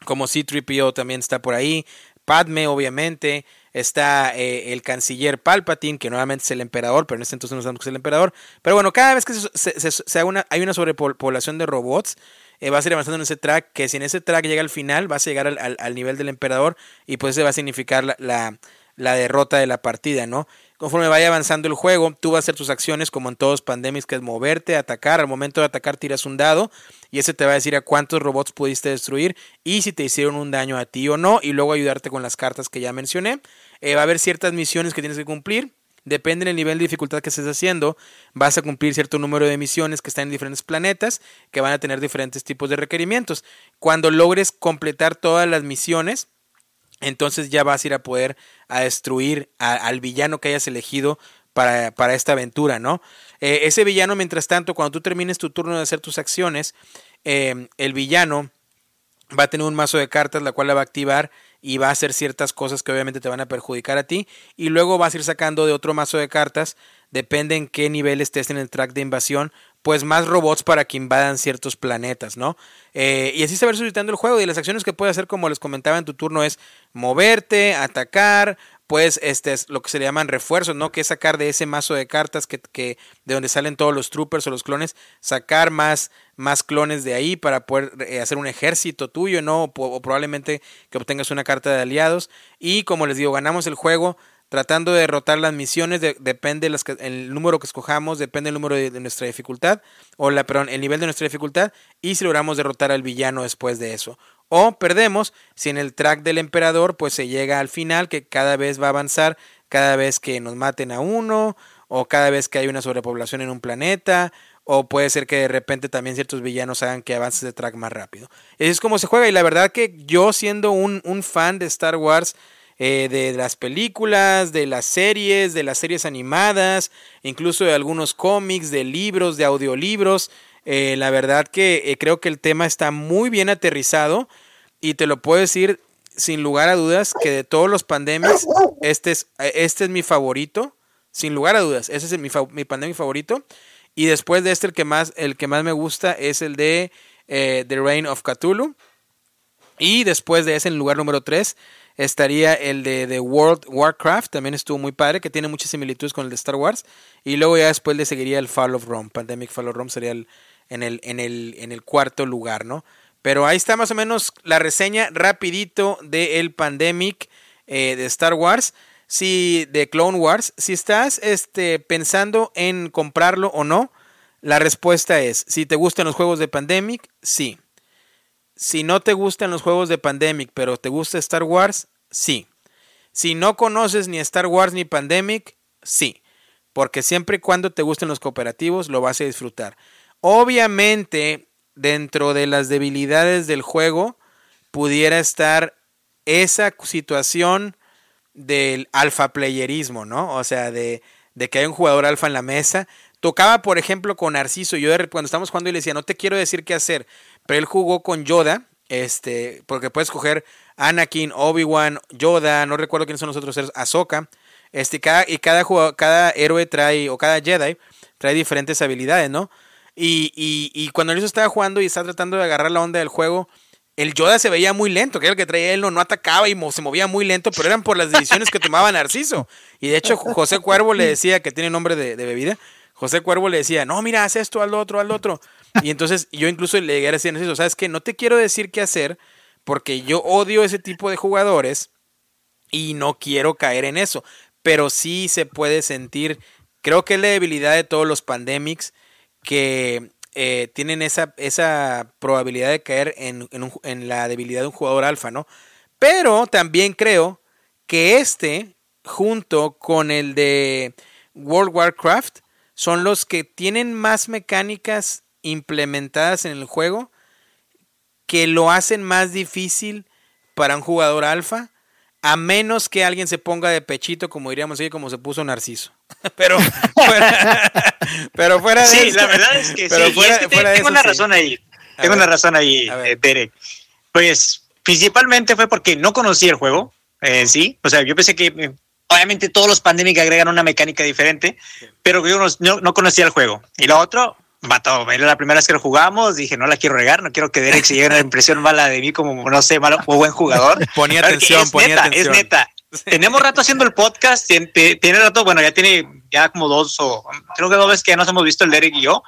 como C3PO también está por ahí, Padme, obviamente, está eh, el canciller Palpatine, que nuevamente es el emperador, pero en este entonces no sabemos que es el emperador. Pero bueno, cada vez que se, una, hay una sobrepoblación de robots, eh, vas a ir avanzando en ese track, que si en ese track llega al final, vas a llegar al, nivel del emperador y pues ese va a significar la, la, derrota de la partida, ¿no? Conforme vaya avanzando el juego, tú vas a hacer tus acciones como en todos pandemics, que es moverte, atacar. Al momento de atacar tiras un dado y ese te va a decir a cuántos robots pudiste destruir y si te hicieron un daño a ti o no y luego ayudarte con las cartas que ya mencioné. Eh, va a haber ciertas misiones que tienes que cumplir. Depende del nivel de dificultad que estés haciendo, vas a cumplir cierto número de misiones que están en diferentes planetas, que van a tener diferentes tipos de requerimientos. Cuando logres completar todas las misiones, entonces ya vas a ir a poder a destruir al villano que hayas elegido para, para esta aventura, ¿no? Eh, ese villano, mientras tanto, cuando tú termines tu turno de hacer tus acciones, eh, el villano va a tener un mazo de cartas, la cual la va a activar y va a hacer ciertas cosas que obviamente te van a perjudicar a ti y luego vas a ir sacando de otro mazo de cartas, depende en qué nivel estés en el track de invasión, pues más robots para que invadan ciertos planetas, ¿no? Eh, y así se va suscitando el juego y las acciones que puedes hacer, como les comentaba en tu turno, es moverte, atacar, pues este es lo que se le llaman refuerzos, ¿no? Que es sacar de ese mazo de cartas que, que, de donde salen todos los troopers o los clones, sacar más, más clones de ahí para poder eh, hacer un ejército tuyo, ¿no? O, probablemente que obtengas una carta de aliados. Y como les digo, ganamos el juego tratando de derrotar las misiones, depende las el número que escojamos, depende el número de, nuestra dificultad, o la, perdón, el nivel de nuestra dificultad, y si logramos derrotar al villano después de eso. O perdemos si en el track del emperador pues se llega al final que cada vez va a avanzar cada vez que nos maten a uno o cada vez que hay una sobrepoblación en un planeta, o puede ser que de repente también ciertos villanos hagan que avances de track más rápido. Es como se juega y la verdad que yo siendo un fan de Star Wars, eh, de las películas, de las series, de las series animadas, incluso de algunos cómics, de libros, de audiolibros, eh, la verdad que eh, creo que el tema está muy bien aterrizado y te lo puedo decir sin lugar a dudas que de todos los pandemics, este es, este es mi favorito, sin lugar a dudas, ese es mi, mi pandemic favorito. Y después de este, el que más, el que más me gusta es el de The Reign of Cthulhu. Y después de ese, en lugar número 3, estaría el de The World Warcraft. También estuvo muy padre, que tiene muchas similitudes con el de Star Wars. Y luego ya después le seguiría el Fall of Rome. Pandemic Fall of Rome sería el, en, el, en, el, en el cuarto lugar, ¿no? Pero ahí está más o menos la reseña rapidito de el Pandemic eh, de Star Wars si de Clone Wars, si estás este, pensando en comprarlo o no, la respuesta es, si te gustan los juegos de Pandemic, sí. Si no te gustan los juegos de Pandemic, pero te gusta Star Wars, sí. Si no conoces ni Star Wars ni Pandemic, sí. Porque siempre y cuando te gusten los cooperativos, lo vas a disfrutar. Obviamente, dentro de las debilidades del juego, pudiera estar esa situación del alfa playerismo, ¿no? O sea, de, de, que hay un jugador alfa en la mesa. Tocaba, por ejemplo, con Narciso. Yo cuando estamos jugando y le decía, no te quiero decir qué hacer. Pero él jugó con Yoda, este, porque puedes coger Anakin, Obi-Wan, Yoda, no recuerdo quiénes son los otros seres, Ahsoka. Este, y cada, cada héroe trae, o cada Jedi, trae diferentes habilidades, ¿no? Y, y, y cuando Narciso estaba jugando y estaba tratando de agarrar la onda del juego, el Yoda se veía muy lento, que era el que traía él, no, no atacaba y se movía muy lento, pero eran por las decisiones que tomaba Narciso. Y de hecho, José Cuervo le decía, que tiene nombre de, bebida, José Cuervo le decía, no, mira, haz esto, lo otro, lo otro. Y entonces yo incluso le llegué a decir, Narciso, ¿sabes qué? No te quiero decir qué hacer, porque yo odio ese tipo de jugadores y no quiero caer en eso. Pero sí se puede sentir, creo que es la debilidad de todos los pandemics, que eh, tienen esa, esa probabilidad de caer en, en, la debilidad de un jugador alfa, ¿no? Pero también creo que este, junto con el de World Warcraft, son los que tienen más mecánicas implementadas en el juego que lo hacen más difícil para un jugador alfa a menos que alguien se ponga de pechito, como diríamos así, como se puso Narciso. (laughs) pero fuera, (laughs) pero fuera de
Sí, la verdad es que sí. tengo una razón ahí. tengo una razón ahí, Derek. Pues principalmente fue porque no conocía el juego en sí. O sea, yo pensé que eh, obviamente todos los Pandemic agregan una mecánica diferente, pero yo no, no conocía el juego. Y lo otro, mató. Era la primera vez que lo jugamos. Dije, no la quiero regar, no quiero que Derek se lleve una impresión (laughs) mala de mí como, no sé, malo o buen jugador. (laughs)
ponía atención, ponía
neta,
atención.
Es neta. Tenemos rato haciendo el podcast, tiene, rato, bueno, ya tiene ya como dos o creo que dos veces que ya nos hemos visto el Derek y yo.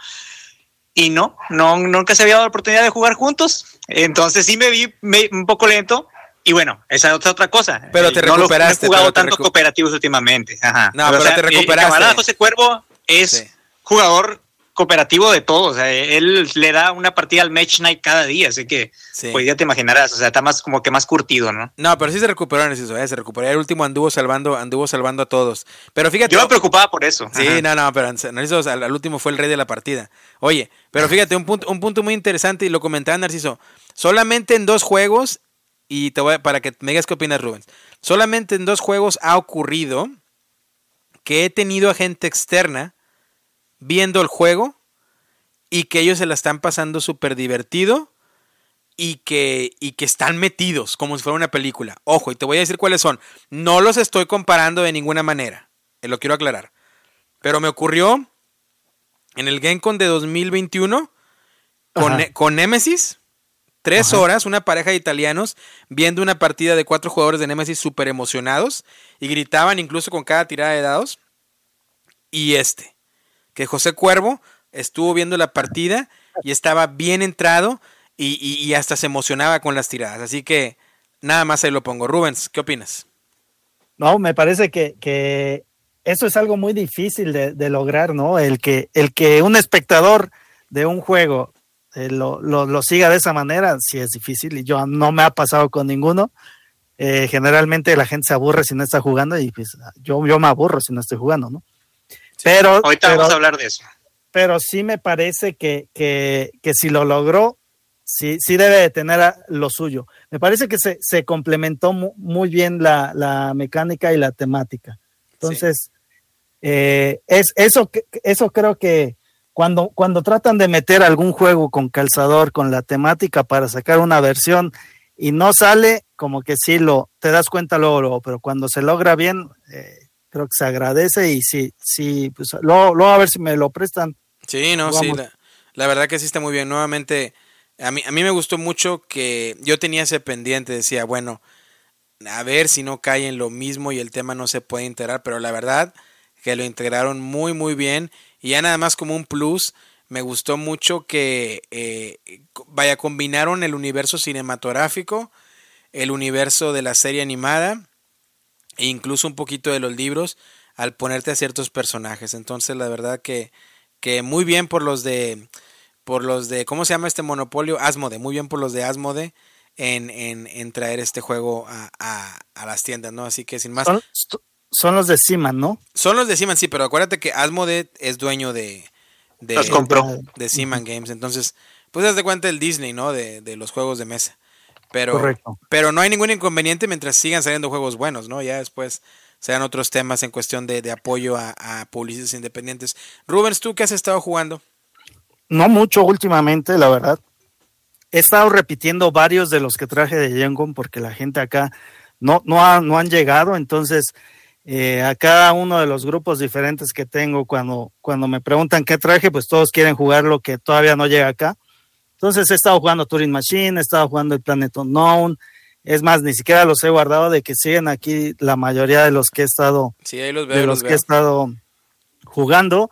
Y no, no, nunca se había dado la oportunidad de jugar juntos. Entonces sí me vi un poco lento, y bueno, esa es otra cosa.
Pero te eh, recuperaste.
No, he jugado tanto cooperativos últimamente. Ajá.
No, pero, te recuperaste.
Camarada José Cuervo es jugador cooperativo de todo. O sea, él le da una partida al Match Night cada día, así que pues ya te imaginarás. O sea, está más como que más curtido, ¿no?
No, pero sí se recuperó en eso, ¿eh? se recuperó. El último anduvo salvando, anduvo salvando a todos. Pero fíjate.
Yo me preocupaba por eso.
Sí, no, no, pero Narciso al, último fue el rey de la partida. Oye, pero fíjate, un punto, un punto muy interesante, y lo comentaba Narciso. Solamente en dos juegos, y te voy para que me digas qué opinas, Rubens. Solamente en dos juegos ha ocurrido que he tenido a gente externa viendo el juego y que ellos se la están pasando súper divertido y que, y que están metidos como si fuera una película. Ojo, y te voy a decir cuáles son. No los estoy comparando de ninguna manera, eh, lo quiero aclarar. Pero me ocurrió en el GameCon de 2021 con, con Nemesis. Tres horas, una pareja de italianos viendo una partida de cuatro jugadores de Nemesis súper emocionados y gritaban incluso con cada tirada de dados. Y este, que José Cuervo estuvo viendo la partida y estaba bien entrado y, hasta se emocionaba con las tiradas. Así que nada más ahí lo pongo. Rubens, ¿qué opinas?
No, me parece que, eso es algo muy difícil de, lograr, ¿no? El que, el que un espectador de un juego eh, lo, lo, siga de esa manera, sí es difícil y yo no me ha pasado con ninguno. Eh, generalmente la gente se aburre si no está jugando y pues yo, yo me aburro si no estoy jugando, ¿no? Pero,
ahorita vamos a hablar de eso.
Pero sí me parece que, que, que si lo logró, sí, sí debe de tener lo suyo. Me parece que se, se complementó muy bien la, la, mecánica y la temática. Entonces, eh, es, eso, eso creo que cuando, cuando tratan de meter algún juego con calzador, con la temática para sacar una versión y no sale, como que sí lo, te das cuenta luego, pero cuando se logra bien, eh, creo que se agradece y sí, sí, pues luego, a ver si me lo prestan.
Sí, no, sí, la, la, verdad que sí está muy bien. Nuevamente, a mí, a mí me gustó mucho que yo tenía ese pendiente, decía, bueno, a ver si no cae en lo mismo y el tema no se puede integrar, pero la verdad que lo integraron muy muy bien y ya nada más como un plus, me gustó mucho que eh, vaya, combinaron el universo cinematográfico, el universo de la serie animada e incluso un poquito de los libros al ponerte a ciertos personajes. Entonces la verdad que, que muy bien por los de por los de, ¿cómo se llama este monopolio? Asmode, muy bien por los de Asmode en, en, en traer este juego a, a, las tiendas, ¿no? Así que sin más.
Son los de Siman, ¿no?
Son los de Siman, sí, pero acuérdate que Asmode es dueño de, de,
los compró.
de Siman Games, entonces, pues haz de cuenta el Disney, ¿no? De, de los juegos de mesa. Pero,
Correcto.
pero no hay ningún inconveniente mientras sigan saliendo juegos buenos, ¿no? Ya después sean otros temas en cuestión de, de apoyo a, a publicistas independientes. Rubens, ¿tú qué has estado jugando?
No mucho últimamente, la verdad. He estado repitiendo varios de los que traje de Yengon porque la gente acá no, no, ha, no han llegado. Entonces, eh, a cada uno de los grupos diferentes que tengo, cuando, cuando me preguntan qué traje, pues todos quieren jugar lo que todavía no llega acá. Entonces he estado jugando Turing Machine, he estado jugando el Planet Unknown. Es más, ni siquiera los he guardado de que siguen aquí la mayoría de los que he estado,
sí, ahí los veo,
de los,
los
que he estado jugando.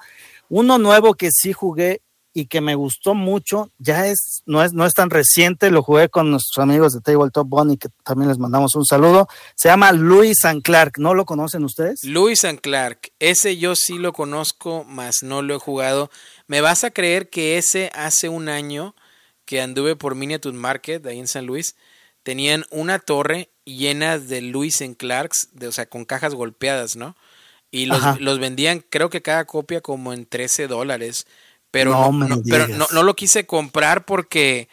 Uno nuevo que sí jugué y que me gustó mucho, ya es no, es, no es tan reciente, lo jugué con nuestros amigos de Tabletop Bunny, que también les mandamos un saludo, se llama Louis and Clark, ¿no lo conocen ustedes?
Louis and Clark, ese yo sí lo conozco, mas no lo he jugado. ¿Me vas a creer que ese hace un año que anduve por Miniature Market, ahí en San Luis, tenían una torre llena de Louis and Clarks, de, o sea, con cajas golpeadas, ¿no? Y los, los vendían, creo que cada copia como en 13 dólares pero no, no, no pero no, no, lo quise comprar porque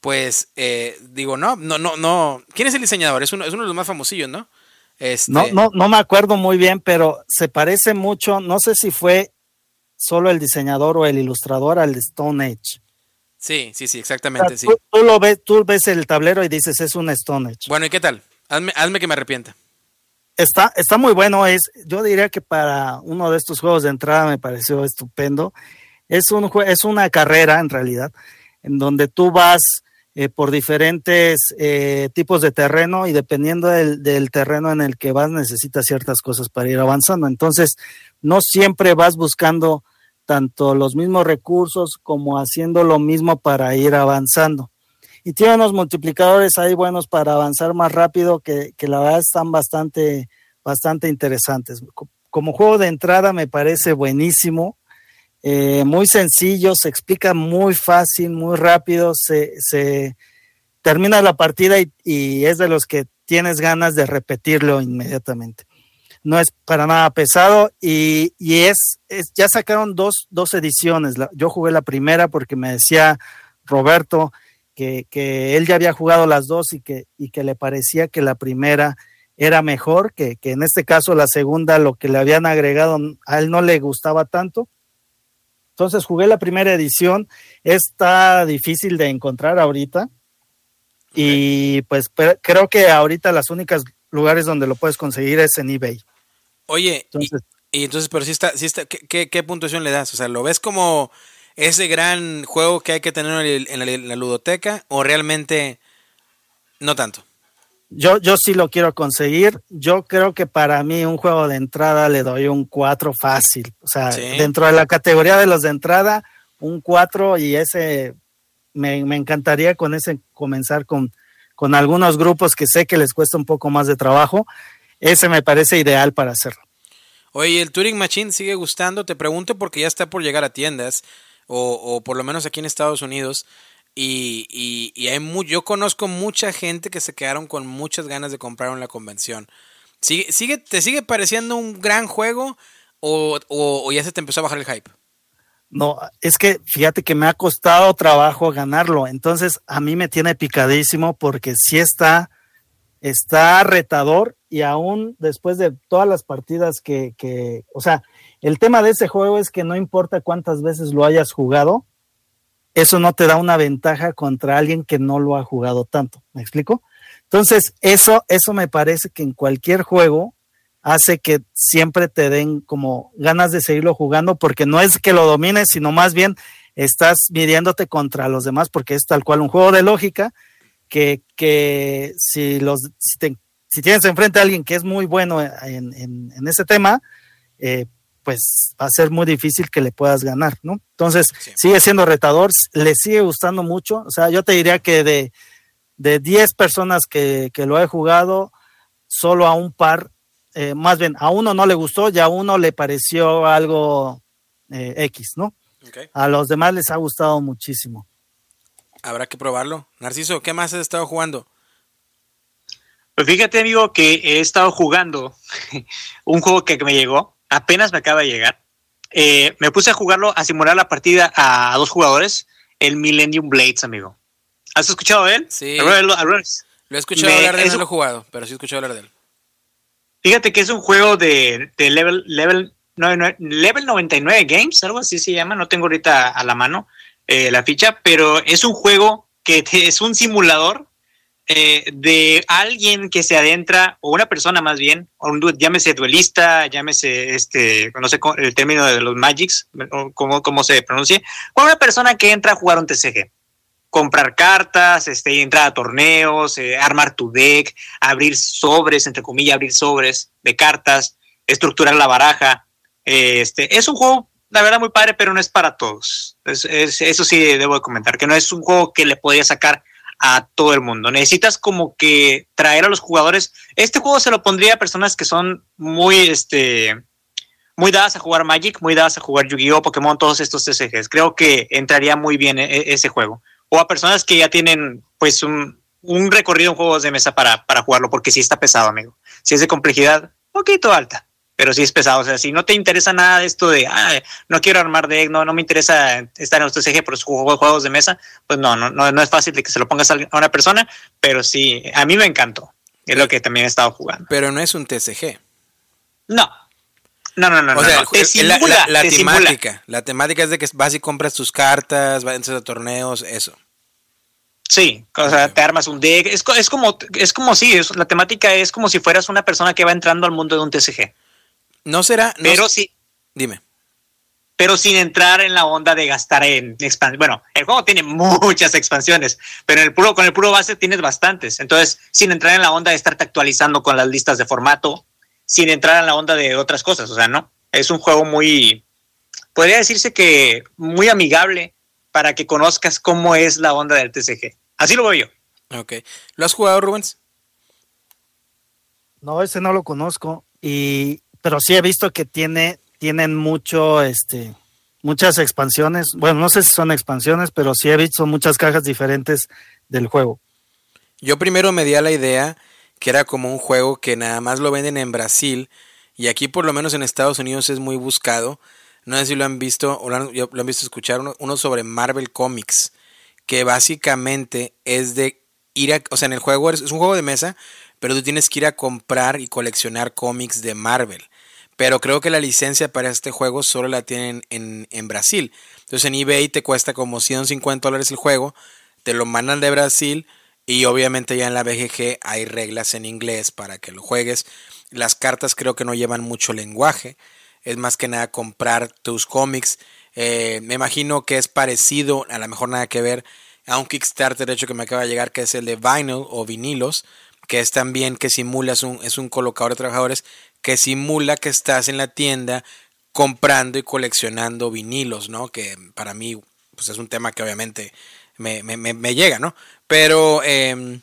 pues eh, digo no no no no. Quién es el diseñador es uno es uno de los más famosillos no
este... no no no me acuerdo muy bien pero se parece mucho. No sé si fue solo el diseñador o el ilustrador al Stone Age.
Sí sí sí exactamente
o
sea,
sí. Tú, tú, lo ves tú ves el tablero y dices es un Stone Age
bueno y qué tal hazme, hazme que me arrepienta.
Está, está muy bueno, es, yo diría que para uno de estos juegos de entrada me pareció estupendo. Es, un, es una carrera en realidad, en donde tú vas eh, por diferentes eh, tipos de terreno y dependiendo del, del, terreno en el que vas necesitas ciertas cosas para ir avanzando. Entonces, no siempre vas buscando tanto los mismos recursos como haciendo lo mismo para ir avanzando. Y tiene unos multiplicadores ahí buenos para avanzar más rápido que, que la verdad están bastante, bastante interesantes. Como juego de entrada me parece buenísimo eh, muy sencillo, se explica muy fácil, muy rápido, se, se termina la partida y, y, es de los que tienes ganas de repetirlo inmediatamente. No es para nada pesado y, y es, es, ya sacaron dos, dos ediciones. Yo jugué la primera porque me decía Roberto que, que él ya había jugado las dos y que, y que le parecía que la primera era mejor, que, que en este caso la segunda lo que le habían agregado a él no le gustaba tanto entonces jugué la primera edición, está difícil de encontrar ahorita. Okay. Y pues creo que ahorita las únicas lugares donde lo puedes conseguir es en eBay.
Oye, entonces, y, y, entonces, pero si está, si está ¿qué, qué, ¿qué, puntuación le das? O sea, ¿lo ves como ese gran juego que hay que tener en la, en la ludoteca o realmente no tanto?
Yo, yo sí lo quiero conseguir. Yo creo que para mí un juego de entrada le doy un 4 fácil. O sea, ¿Sí? dentro de la categoría de los de entrada, un 4 y ese me, me, encantaría con ese comenzar con, con algunos grupos que sé que les cuesta un poco más de trabajo. Ese me parece ideal para hacerlo.
Oye, ¿el Turing Machine sigue gustando? Te pregunto porque ya está por llegar a tiendas, o, o por lo menos aquí en Estados Unidos. Y, y, y, hay muy, yo conozco mucha gente que se quedaron con muchas ganas de comprar en la convención. ¿Sigue, sigue, ¿Te sigue pareciendo un gran juego o, ya se te empezó a bajar el hype?
No, es que fíjate que me ha costado trabajo ganarlo, entonces a mí me tiene picadísimo porque sí está, está retador y aún después de todas las partidas que, que, o sea, el tema de ese juego es que no importa cuántas veces lo hayas jugado, eso no te da una ventaja contra alguien que no lo ha jugado tanto. ¿Me explico? Entonces, eso, eso me parece que en cualquier juego hace que siempre te den como ganas de seguirlo jugando, porque no es que lo domines, sino más bien estás midiéndote contra los demás, porque es tal cual un juego de lógica, que, que si, los, si, tienes enfrente a alguien que es muy bueno en, en, ese tema, eh, pues va a ser muy difícil que le puedas ganar, ¿no? Entonces, sigue siendo retador, le sigue gustando mucho, o sea, yo te diría que de, de 10 personas que, que, lo he jugado, solo a un par, eh, más bien, a uno no le gustó y a uno le pareció algo eh, X, ¿no? A los demás les ha gustado muchísimo.
Habrá que probarlo. Narciso, ¿qué más has estado jugando?
Pues fíjate, amigo, que he estado jugando (laughs) un juego que me llegó, apenas me acaba de llegar. Eh, me puse a jugarlo, a simular la partida a, dos jugadores, el Millennium Blades, amigo. ¿Has escuchado de él?
Sí. Lo, he escuchado hablar de él, no lo he jugado, pero sí he escuchado hablar de él.
Fíjate que es un juego de, level, level, level 99 Games, algo así se llama, no tengo ahorita a la mano eh, la ficha, pero es un juego que es un simulador eh, de alguien que se adentra, o una persona más bien, un, llámese duelista, llámese, este, no sé el término de los Magics, cómo, cómo se pronuncie, o una persona que entra a jugar un TCG. Comprar cartas, este, entrar a torneos, eh, armar tu deck, abrir sobres, entre comillas, abrir sobres de cartas, estructurar la baraja. este, es un juego, la verdad, muy padre, pero no es para todos. eso sí debo de comentar, que no es un juego que le podría sacar a todo el mundo. Necesitas como que traer a los jugadores. Este juego se lo pondría a personas que son muy, este, muy dadas a jugar Magic, muy dadas a jugar Yu-Gi-Oh, Pokémon, todos estos TCGs. Creo que entraría muy bien e, e, ese juego. O a personas que ya tienen, pues, un, un recorrido en juegos de mesa para, para jugarlo, porque sí está pesado, amigo. Si es de complejidad, poquito alta pero sí es pesado. O sea, si no te interesa nada de esto de, ah, no quiero armar deck, no, no me interesa estar en los TCG por los juegos de mesa, pues no, no, no, es fácil de que se lo pongas a una persona, pero sí, a mí me encantó. Es lo que también he estado jugando.
Pero no es un TCG.
No. No, no, no.
O sea, la, temática. La temática es de que vas y compras tus cartas, vas a torneos, eso.
Sí, o sea, te armas un deck. Es, es como, es como si, la temática es como si fueras una persona que va entrando al mundo de un TCG.
No será.
pero sí.
Dime.
Pero sin entrar en la onda de gastar en expansión. Bueno, el juego tiene muchas expansiones, pero en el puro, con el puro base tienes bastantes. Entonces, sin entrar en la onda de estarte actualizando con las listas de formato, sin entrar en la onda de otras cosas. O sea, no. Es un juego muy. Podría decirse que muy amigable para que conozcas cómo es la onda del TCG. Así lo veo
yo. Ok. ¿Lo has jugado, Rubens?
No, ese no lo conozco. Y pero sí he visto que tiene, tienen mucho, este, muchas expansiones. Bueno, no sé si son expansiones, pero sí he visto muchas cajas diferentes del juego.
Yo primero me di a la idea que era como un juego que nada más lo venden en Brasil y aquí por lo menos en Estados Unidos es muy buscado. No sé si lo han visto o lo han, lo han visto escuchar, uno, sobre Marvel Comics, que básicamente es de ir a, o sea, en el juego es un juego de mesa, pero tú tienes que ir a comprar y coleccionar cómics de Marvel. Pero creo que la licencia para este juego solo la tienen en, en Brasil. Entonces en eBay te cuesta como 150 dólares el juego, te lo mandan de Brasil y obviamente ya en la BGG hay reglas en inglés para que lo juegues. Las cartas creo que no llevan mucho lenguaje, es más que nada comprar tus cómics. Eh, me imagino que es parecido, a lo mejor nada que ver, a un Kickstarter hecho que me acaba de llegar, que es el de vinyl o vinilos, que es también que simula, es un, es un colocador de trabajadores que simula que estás en la tienda comprando y coleccionando vinilos, ¿no? Que para mí pues es un tema que obviamente me, me, llega, ¿no? Pero, em,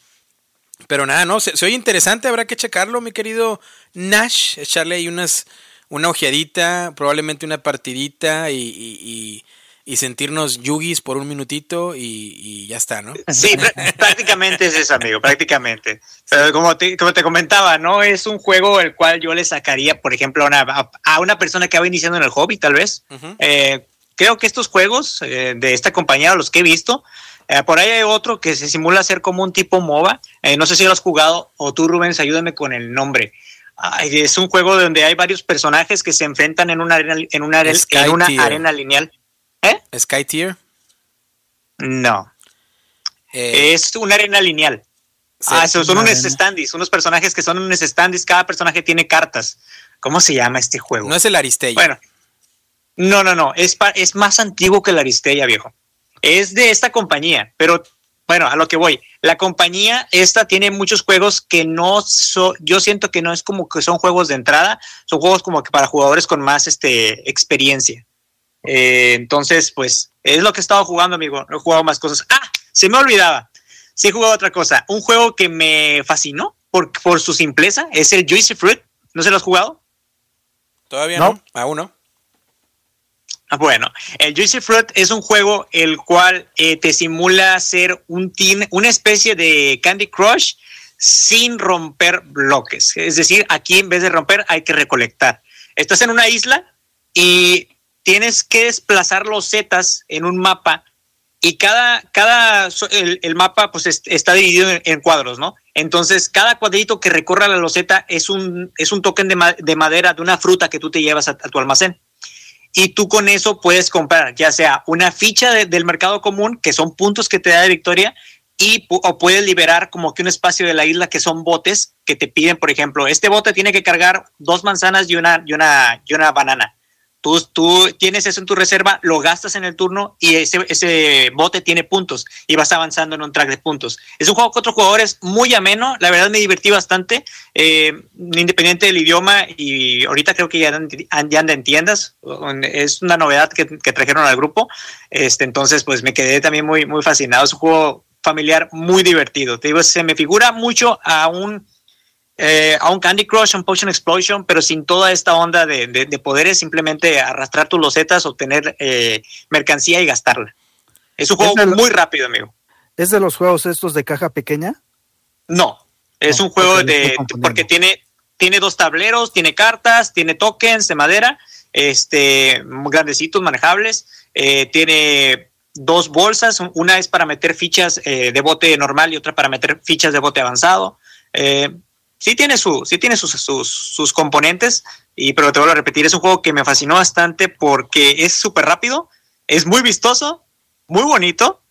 pero nada, ¿no? Se, oye interesante, habrá que checarlo, mi querido Nash, echarle ahí unas, una ojeadita, probablemente una partidita y, y sentirnos yugis por un minutito y, ya está, ¿no?
Sí, prácticamente es eso, amigo, prácticamente. Pero como te, como te comentaba, ¿no? Es un juego el cual yo le sacaría, por ejemplo, a una, a una persona que va iniciando en el hobby, tal vez. Eh, creo que estos juegos eh, de esta compañía, los que he visto, eh, por ahí hay otro que se simula ser como un tipo MOBA. no sé si lo has jugado o tú, Rubens, ayúdame con el nombre. es un juego donde hay varios personajes que se enfrentan en una arena, en una, en una arena lineal.
¿Eh? ¿Sky Tier?
No. Eh, es una arena lineal. ah, son, unos standis, unos personajes que son unos standis, cada personaje tiene cartas. ¿Cómo se llama este juego?
No es el Aristella.
Bueno, no, no, no, es, es más antiguo que el Aristella, viejo. Es de esta compañía, pero bueno, a lo que voy. La compañía esta tiene muchos juegos que no son, yo siento que no es como que son juegos de entrada, son juegos como que para jugadores con más este, experiencia. Eh, entonces, pues es lo que he estado jugando, amigo. No he jugado más cosas. Ah, se me olvidaba. Sí he jugado otra cosa. Un juego que me fascinó por, por su simpleza es el Juicy Fruit. ¿No se lo has jugado?
Todavía no, aún no.
Ah, bueno, el Juicy Fruit es un juego el cual eh, te simula ser un team, una especie de Candy Crush sin romper bloques. Es decir, aquí en vez de romper hay que recolectar. Estás en una isla y tienes que desplazar los zetas en un mapa y cada, cada el, mapa pues está dividido en, cuadros, ¿no? Entonces, cada cuadrito que recorra la loseta es un, es un token de, madera de una fruta que tú te llevas a, tu almacén. Y tú con eso puedes comprar ya sea una ficha del mercado común, que son puntos que te da de victoria, y o puedes liberar como que un espacio de la isla que son botes que te piden, por ejemplo, este bote tiene que cargar dos manzanas y una, y una, y una banana. Tú, tienes eso en tu reserva, lo gastas en el turno y ese, ese bote tiene puntos y vas avanzando en un track de puntos. Es un juego con otros jugadores muy ameno, la verdad me divertí bastante, eh, independiente del idioma y ahorita creo que ya, anda en tiendas, es una novedad que, trajeron al grupo, este, entonces pues me quedé también muy, muy fascinado, es un juego familiar muy divertido, te digo, se me figura mucho a un eh, a un Candy Crush, un Potion Explosion, pero sin toda esta onda de, de, poderes, simplemente arrastrar tus losetas, obtener eh, mercancía y gastarla. Es un juego muy rápido, amigo.
¿Es de los juegos estos de caja pequeña?
No, es un juego de, porque tiene, tiene dos tableros, tiene cartas, tiene tokens de madera, este, grandecitos, manejables, eh, tiene dos bolsas, una es para meter fichas eh, de bote normal y otra para meter fichas de bote avanzado. Eh, sí tiene, su, sí tiene sus, sus, sus, componentes, y, pero te vuelvo a repetir, es un juego que me fascinó bastante porque es súper rápido, es muy vistoso, muy bonito,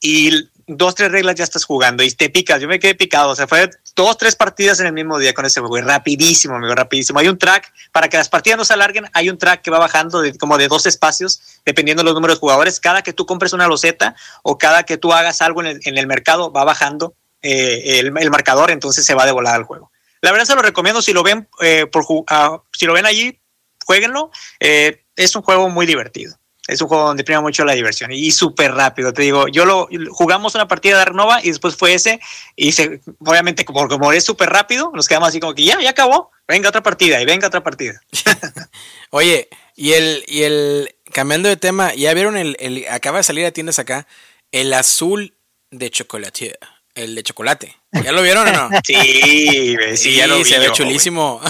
y dos, tres reglas ya estás jugando y te picas. Yo me quedé picado, o sea, fue dos, tres partidas en el mismo día con ese juego, y rapidísimo, amigo, rapidísimo. Hay un track, para que las partidas no se alarguen, hay un track que va bajando de, como de dos espacios, dependiendo de los números de jugadores. Cada que tú compres una loseta o cada que tú hagas algo en el, en el mercado, va bajando eh, el, el, marcador, entonces se va de volada al juego. La verdad se lo recomiendo si lo ven eh, por uh, si lo ven allí, jueguenlo. Eh, es un juego muy divertido. Es un juego donde prima mucho la diversión y, súper rápido. Te digo, yo lo jugamos una partida de Renova y después fue ese. Y se, obviamente, como, como es súper rápido, nos quedamos así como que ya, ya acabó. Venga otra partida y venga otra partida. (laughs)
Oye, y el, y el, cambiando de tema, ya vieron el, el, acaba de salir a tiendas acá, el azul de chocolate el de chocolate. ¿Ya lo vieron o no? (laughs)
Sí, sí, ya lo
vi, se ve chulísimo.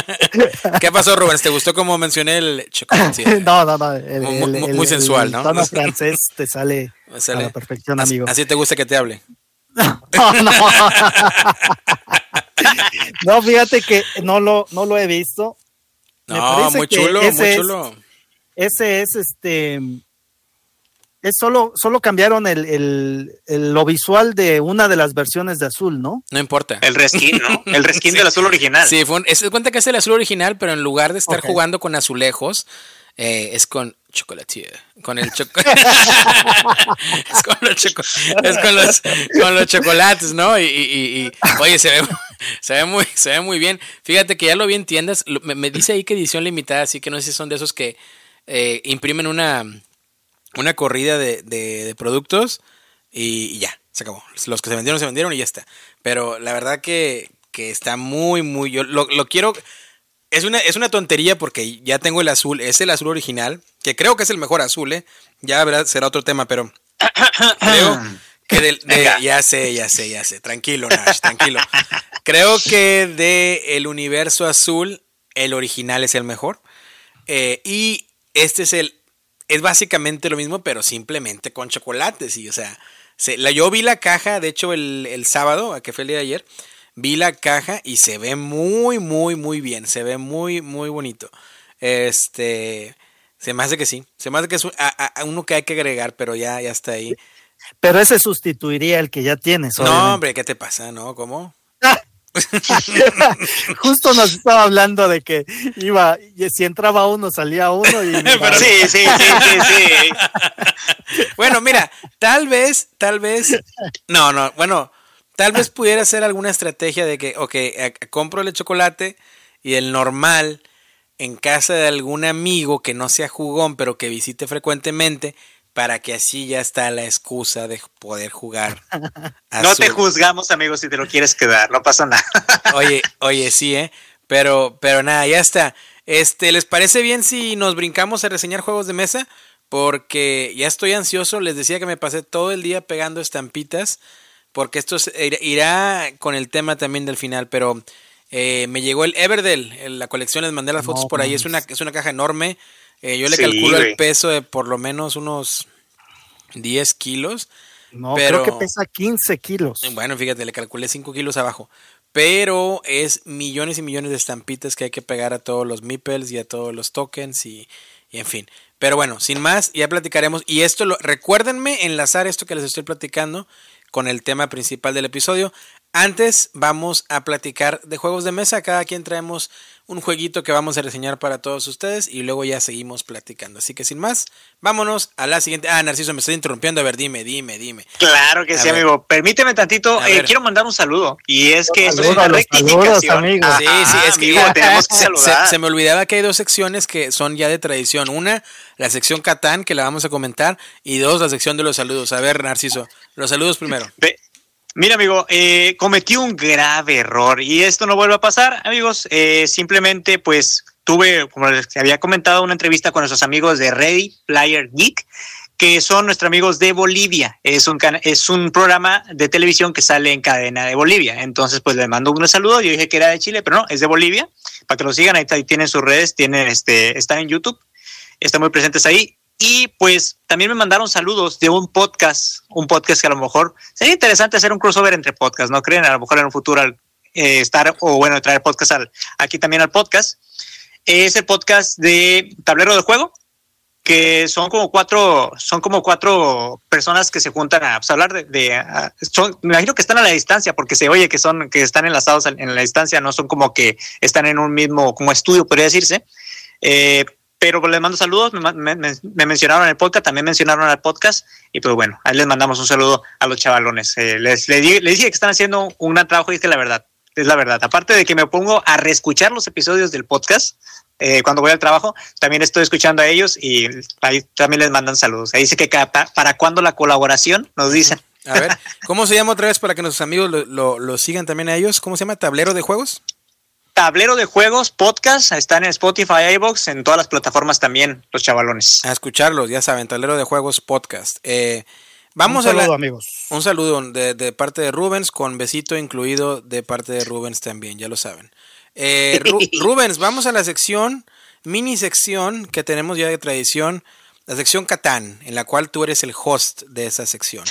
(laughs) ¿Qué pasó, Rubén? ¿Te gustó cómo mencioné el chocolate? (laughs)
No, no, no.
muy, sensual, ¿no?
El tono francés te sale, a la perfección, amigo.
Así te gusta que te hable.
No, no. no, fíjate que no lo, no lo he visto.
no, muy chulo, muy chulo.
ese es este es solo, solo cambiaron el, el, lo visual de una de las versiones de azul, ¿no?
No importa.
El reskin, ¿no? (laughs) El reskin del azul original.
Sí, fue se cuenta que es el azul original, pero en lugar de estar jugando con azulejos, eh, es con chocolate. Con el chocolate. (laughs) (laughs) es, con los, es con los, con los chocolates, ¿no? Y, y, oye, se ve, se, ve muy, se ve muy bien. Fíjate que ya lo vi en tiendas. Me, dice ahí que edición limitada, así que no sé si son de esos que eh, imprimen una una corrida de, de, productos y, ya, se acabó. Los que se vendieron se vendieron y ya está. Pero la verdad que, que está muy, muy... Yo lo, quiero... es una, es una tontería porque ya tengo el azul, es el azul original, que creo que es el mejor azul, ¿eh? Ya ¿verdad? será otro tema, pero (coughs) creo que del, ya sé, ya sé, ya sé, tranquilo, Nash, tranquilo. Creo que de el universo azul, el original es el mejor. Eh, y este es el, es básicamente lo mismo, pero simplemente con chocolate, sí, o sea, se, la, yo vi la caja, de hecho el, el sábado, a que fue el día de ayer, vi la caja y se ve muy, muy, muy bien. Se ve muy, muy bonito. Este. Se me hace que sí. Se me hace que es uno que hay que agregar, pero ya, ya está ahí.
Pero ese sustituiría el que ya tienes.
No, hombre, ¿qué te pasa? ¿No? ¿Cómo? (laughs)
Justo nos estaba hablando de que iba, si entraba uno, salía uno. Y (laughs)
sí, sí, sí, sí, (laughs)
bueno, mira, tal vez, tal vez. No, no, bueno, Tal vez pudiera ser alguna estrategia de que, ok, compro el chocolate y el normal en casa de algún amigo que no sea jugón, pero que visite frecuentemente, para que así ya está la excusa de poder jugar. (laughs)
No te juzgamos, amigo, si te lo quieres quedar, no pasa nada. (laughs)
Oye, oye, sí, ¿eh? Pero, pero nada, ya está. Este, ¿les parece bien si nos brincamos a reseñar juegos de mesa? Porque ya estoy ansioso, les decía que me pasé todo el día pegando estampitas porque esto irá con el tema también del final, pero eh, me llegó el Everdell, la colección, les mandé las fotos por ahí, es una, es una caja enorme, eh, yo le calculo el peso de por lo menos unos 10 kilos.
No, pero, creo que pesa 15 kilos.
Bueno, fíjate, le calculé 5 kilos abajo. Pero es millones y millones de estampitas que hay que pegar a todos los meeples y a todos los tokens y, y en fin. Pero bueno, sin más, ya platicaremos. Y esto lo, recuérdenme enlazar esto que les estoy platicando con el tema principal del episodio. Antes vamos a platicar de juegos de mesa. Cada quien traemos un jueguito que vamos a reseñar para todos ustedes y luego ya seguimos platicando. Así que sin más, vámonos a la siguiente. Ah, Narciso, me estoy interrumpiendo. A ver, dime, dime, dime.
Claro que sí, amigo. Permíteme tantito. Eh, quiero mandar un saludo. Y es que esto es una rectificación.
sí,
sí, es que tenemos (laughs) que saludar. Se, me olvidaba que hay dos secciones que son ya de tradición. Una, la sección Catán, que la vamos a comentar. Y dos, la sección de los saludos. A ver, Narciso, los saludos primero.
Mira, amigo, eh, cometí un grave error y esto no vuelve a pasar, amigos. Eh, simplemente, pues, tuve, como les había comentado, una entrevista con nuestros amigos de Ready Player Geek, que son nuestros amigos de Bolivia. Es un, es un programa de televisión que sale en cadena de Bolivia. Entonces, pues, le mando un saludo. Yo dije que era de Chile, pero no, es de Bolivia. Para que lo sigan, ahí, ahí tienen sus redes, tienen, este, están en YouTube, están muy presentes ahí. Y pues también me mandaron saludos de un podcast, un podcast que a lo mejor sería interesante hacer un crossover entre podcasts, ¿no creen? A lo mejor en un futuro eh, estar, o bueno, traer podcast al, aquí también al podcast. Es el podcast de Tablero de Juego, que son como cuatro, son como cuatro personas que se juntan a pues, hablar de, son, me imagino que están a la distancia porque se oye que son, que están enlazados en la distancia, no son como que están en un mismo, como estudio, podría decirse. Eh, pero les mando saludos, me, mencionaron en el podcast, también mencionaron al podcast, y pues bueno, ahí les mandamos un saludo a los chavalones. Eh, les, les, dije que están haciendo un gran trabajo y es que la verdad, es la verdad. Aparte de que me pongo a reescuchar los episodios del podcast eh, cuando voy al trabajo, también estoy escuchando a ellos y ahí también les mandan saludos. Ahí dice que para, cuándo la colaboración, nos dicen.
A ver, ¿cómo se llama otra vez para que nuestros amigos lo, lo sigan también a ellos? ¿Cómo se llama? ¿Tablero de juegos?
Tablero de Juegos Podcast, están en Spotify, iBox, en todas las plataformas también, los chavalones.
A escucharlos, ya saben, Tablero de Juegos Podcast. Eh, vamos
un
saludo,
amigos.
Un saludo de, parte de Rubens, con besito incluido de parte de Rubens también, ya lo saben. Eh, (laughs) Rubens, vamos a la sección, mini sección que tenemos ya de tradición, la sección Catán, en la cual tú eres el host de esa sección.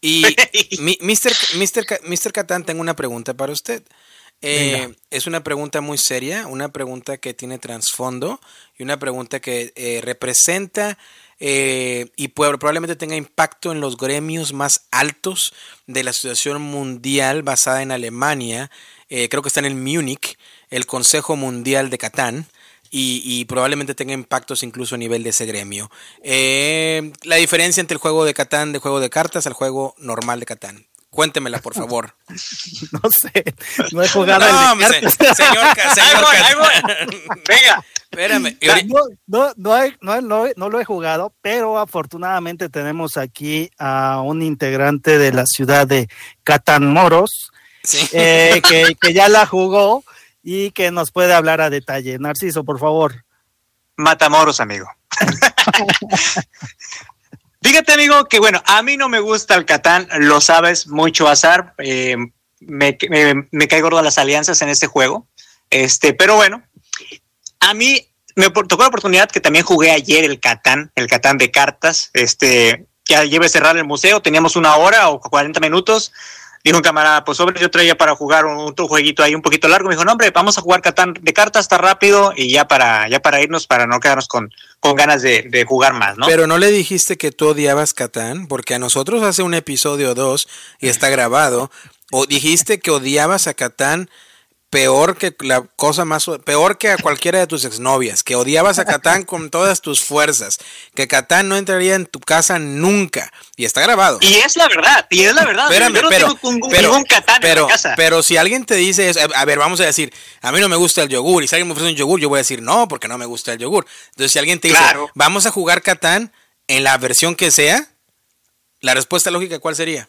Y (laughs) Mr. Mister, Mister Catán, tengo una pregunta para usted. Eh, es una pregunta muy seria, una pregunta que tiene trasfondo y una pregunta que eh, representa eh, y probablemente tenga impacto en los gremios más altos de la Asociación Mundial basada en Alemania. creo que está en el Múnich, el Consejo Mundial de Catán. Y, y, probablemente tenga impactos incluso a nivel de ese gremio. la diferencia entre el juego de Catán de juego de cartas al juego normal de Catán. Cuéntemela, por favor. (laughs)
No sé, no he jugado no, el de
señor, (laughs) señor
Venga.
Espérame.
No, no, no, no, lo he jugado, pero afortunadamente tenemos aquí a un integrante de la ciudad de Catamoros, eh, que, que ya la jugó y que nos puede hablar a detalle. Narciso, por favor.
Matamoros, amigo. (laughs) Fíjate, amigo, que bueno, a mí no me gusta el Catán, lo sabes, mucho azar. Eh, me, cae gordo las alianzas en este juego. Este, pero bueno, a mí me tocó la oportunidad que también jugué ayer el Catán, el Catán de cartas. Este, que lleve a cerrar el museo, teníamos una hora o 40 minutos dijo un camarada, pues sobre yo traía para jugar un, jueguito ahí un poquito largo. Me dijo, no, hombre, vamos a jugar Catán de cartas, está rápido y ya para, ya para irnos, para no quedarnos con, con ganas de, de, jugar más, ¿no?
Pero no le dijiste que tú odiabas Catán, porque a nosotros hace un episodio o dos y está grabado, o dijiste que odiabas a Catán peor que la cosa más peor que a cualquiera de tus exnovias, que odiabas a Catán con todas tus fuerzas, que Catán no entraría en tu casa nunca y está grabado.
Y es la verdad, y es la verdad.
Espérame, Yo no pero, tengo pero, Catán en casa. Pero si alguien te dice eso, a ver, vamos a decir, a mí no me gusta el yogur y si alguien me ofrece un yogur, yo voy a decir no, porque no me gusta el yogur. Entonces, si alguien te dice, "Vamos a jugar Catán en la versión que sea", la respuesta lógica ¿cuál sería?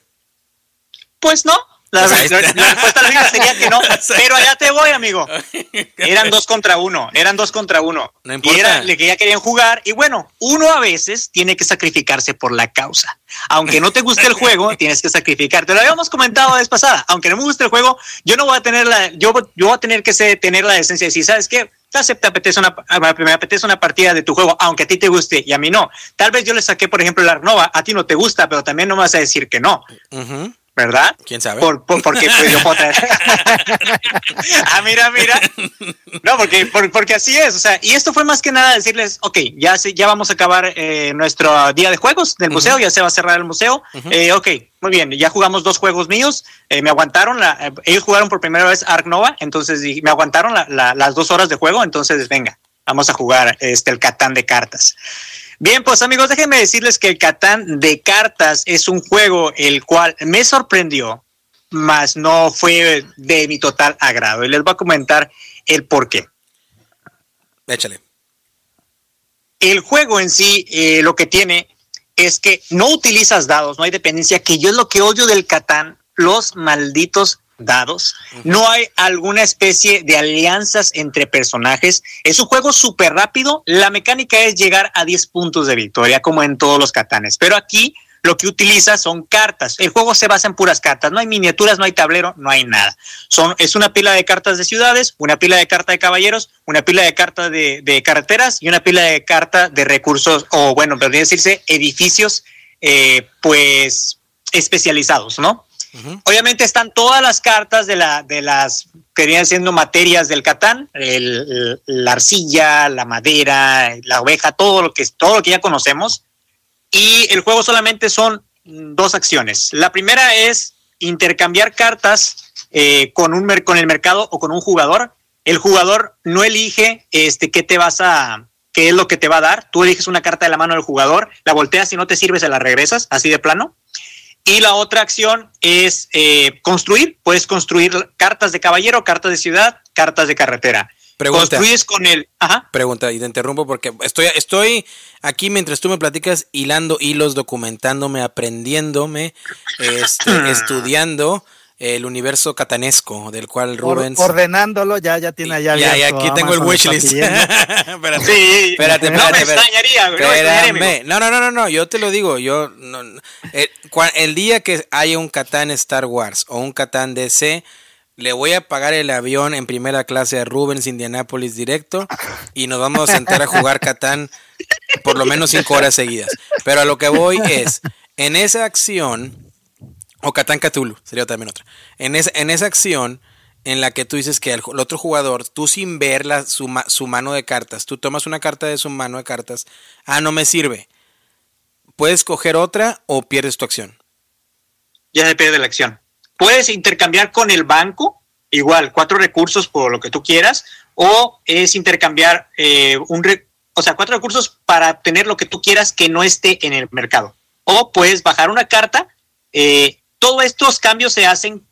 Pues no, la, respuesta lógica sería que no, (laughs) pero allá te voy, amigo. (laughs) Eran dos contra uno, eran dos contra uno. No importa. Y era que ya querían jugar. Y bueno, uno a veces tiene que sacrificarse por la causa. Aunque no te guste el juego, (laughs) tienes que sacrificar. Te lo habíamos comentado la vez pasada. Aunque no me guste el juego, yo no voy a tener la, yo, yo voy a tener que tener la decencia de decir, ¿sabes qué? te apetece una, me apetece una partida de tu juego, aunque a ti te guste y a mí no. Tal vez yo le saqué, por ejemplo, la Arnova, a ti no te gusta, pero también no me vas a decir que no. ¿Verdad?
¿Quién sabe?
Por, porque pues, yo puedo traer. ah, mira, mira. No, porque, porque así es. O sea, y esto fue más que nada decirles, ok, ya, ya vamos a acabar eh, nuestro día de juegos del museo, ya se va a cerrar el museo. eh, ok, muy bien, ya jugamos dos juegos míos, eh, me aguantaron, la, eh, ellos jugaron por primera vez Ark Nova, entonces me aguantaron la, las dos horas de juego, entonces venga, vamos a jugar este, el Catán de cartas. Bien, pues amigos, déjenme decirles que el Catán de cartas es un juego el cual me sorprendió, mas no fue de mi total agrado. Y les voy a comentar el por qué.
Échale.
El juego en sí, eh, lo que tiene es que no utilizas dados, no hay dependencia, que yo es lo que odio del Catán, los malditos dados. No hay alguna especie de alianzas entre personajes. Es un juego súper rápido. La mecánica es llegar a 10 puntos de victoria, como en todos los catanes. Pero aquí lo que utiliza son cartas. El juego se basa en puras cartas. No hay miniaturas, no hay tablero, no hay nada. Son, es una pila de cartas de ciudades, una pila de cartas de caballeros, una pila de cartas de, carreteras y una pila de cartas de recursos, o bueno, podría decirse edificios, eh, pues especializados, ¿no? Obviamente están todas las cartas de, la, de las que vienen siendo materias del Catán, la arcilla, la madera, la oveja, todo lo que todo lo que ya conocemos. Y el juego solamente son dos acciones. La primera es intercambiar cartas eh, con, un, con el mercado o con un jugador. El jugador no elige este, qué te vas a, qué es lo que te va a dar. Tú eliges una carta de la mano del jugador, la volteas y no te sirve, se la regresas, así de plano. Y la otra acción es eh, construir. Puedes construir cartas de caballero, cartas de ciudad, cartas de carretera.
Pregunta.
Construyes con el. Ajá.
Pregunta, y te interrumpo porque estoy, estoy aquí mientras tú me platicas, hilando hilos, documentándome, aprendiéndome, este, (clears throat) estudiando el universo catanesco del cual Rubens
ordenándolo ya ya tiene allá
ya, ya aquí tengo el wishlist. (laughs)
espérate, sí,
espérate,
no me extrañaría,
no, no, no, no, no, yo te lo digo, yo no, el, el, día que haya un Catán Star Wars o un Catán DC le voy a pagar el avión en primera clase a Rubens Indianapolis directo y nos vamos a sentar a jugar Catán por lo menos cinco horas seguidas. Pero a lo que voy es, en esa acción o Catán Cthulhu, sería también otra. En, en esa acción en la que tú dices que el, otro jugador, tú sin ver la, su, mano de cartas, tú tomas una carta de su mano de cartas, ah, no me sirve. ¿Puedes coger otra o pierdes tu acción?
Ya depende de la acción. Puedes intercambiar con el banco, igual, cuatro recursos por lo que tú quieras, o es intercambiar eh, un, o sea, cuatro recursos para tener lo que tú quieras que no esté en el mercado. O puedes bajar una carta eh, todos estos cambios se hacen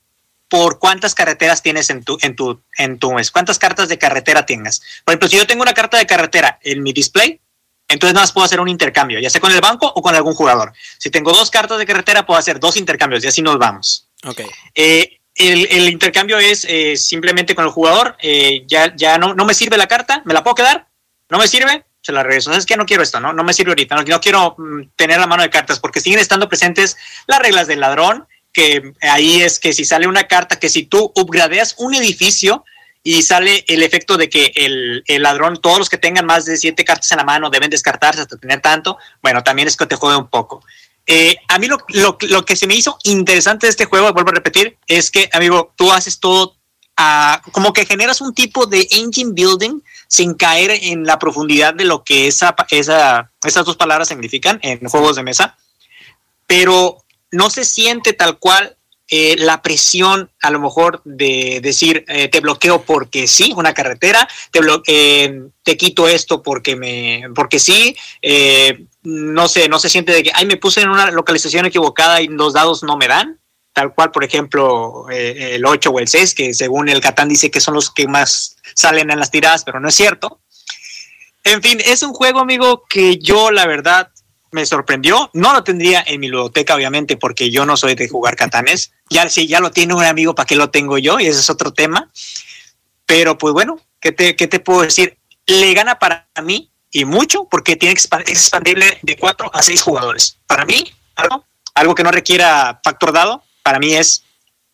por cuántas carreteras tienes en tu, en tu, en tu mes, cuántas cartas de carretera tengas. Por ejemplo, si yo tengo una carta de carretera en mi display, entonces nada más puedo hacer un intercambio, ya sea con el banco o con algún jugador. Si tengo dos cartas de carretera, puedo hacer dos intercambios y así nos vamos.
Okay.
Eh, el, intercambio es eh, simplemente con el jugador, eh, ya, ya no, no me sirve la carta, me la puedo quedar, no me sirve, se la regreso. Es que no quiero esto, ¿no? No me sirve ahorita, no, no quiero mm, tener la mano de cartas porque siguen estando presentes las reglas del ladrón, ahí es que si sale una carta, que si tú upgradeas un edificio y sale el efecto de que el, ladrón, todos los que tengan más de siete cartas en la mano deben descartarse hasta tener tanto, bueno, también es que te jode un poco. Eh, a mí lo, lo, lo, que se me hizo interesante de este juego, vuelvo a repetir, es que, amigo, tú haces todo como que generas un tipo de engine building sin caer en la profundidad de lo que esa, esa, esas dos palabras significan en juegos de mesa, pero no se siente tal cual eh, la presión a lo mejor de decir eh, te bloqueo porque sí, una carretera, te, eh, te quito esto porque me porque sí, no sé, no se siente de que ay me puse en una localización equivocada y los dados no me dan tal cual, por ejemplo, eh, el 8 o el 6, que según el Catán dice que son los que más salen en las tiradas, pero no es cierto. En fin, es un juego, amigo, que yo la verdad me sorprendió. No lo tendría en mi ludoteca, obviamente, porque yo no soy de jugar Catanes. Ya si ya lo tiene un amigo, ¿para qué lo tengo yo? Y ese es otro tema. Pero pues bueno, ¿qué te, qué te puedo decir? Le gana para mí y mucho porque tiene expandible de 4 a 6 jugadores. Para mí, algo, que no requiera factor dado, para mí es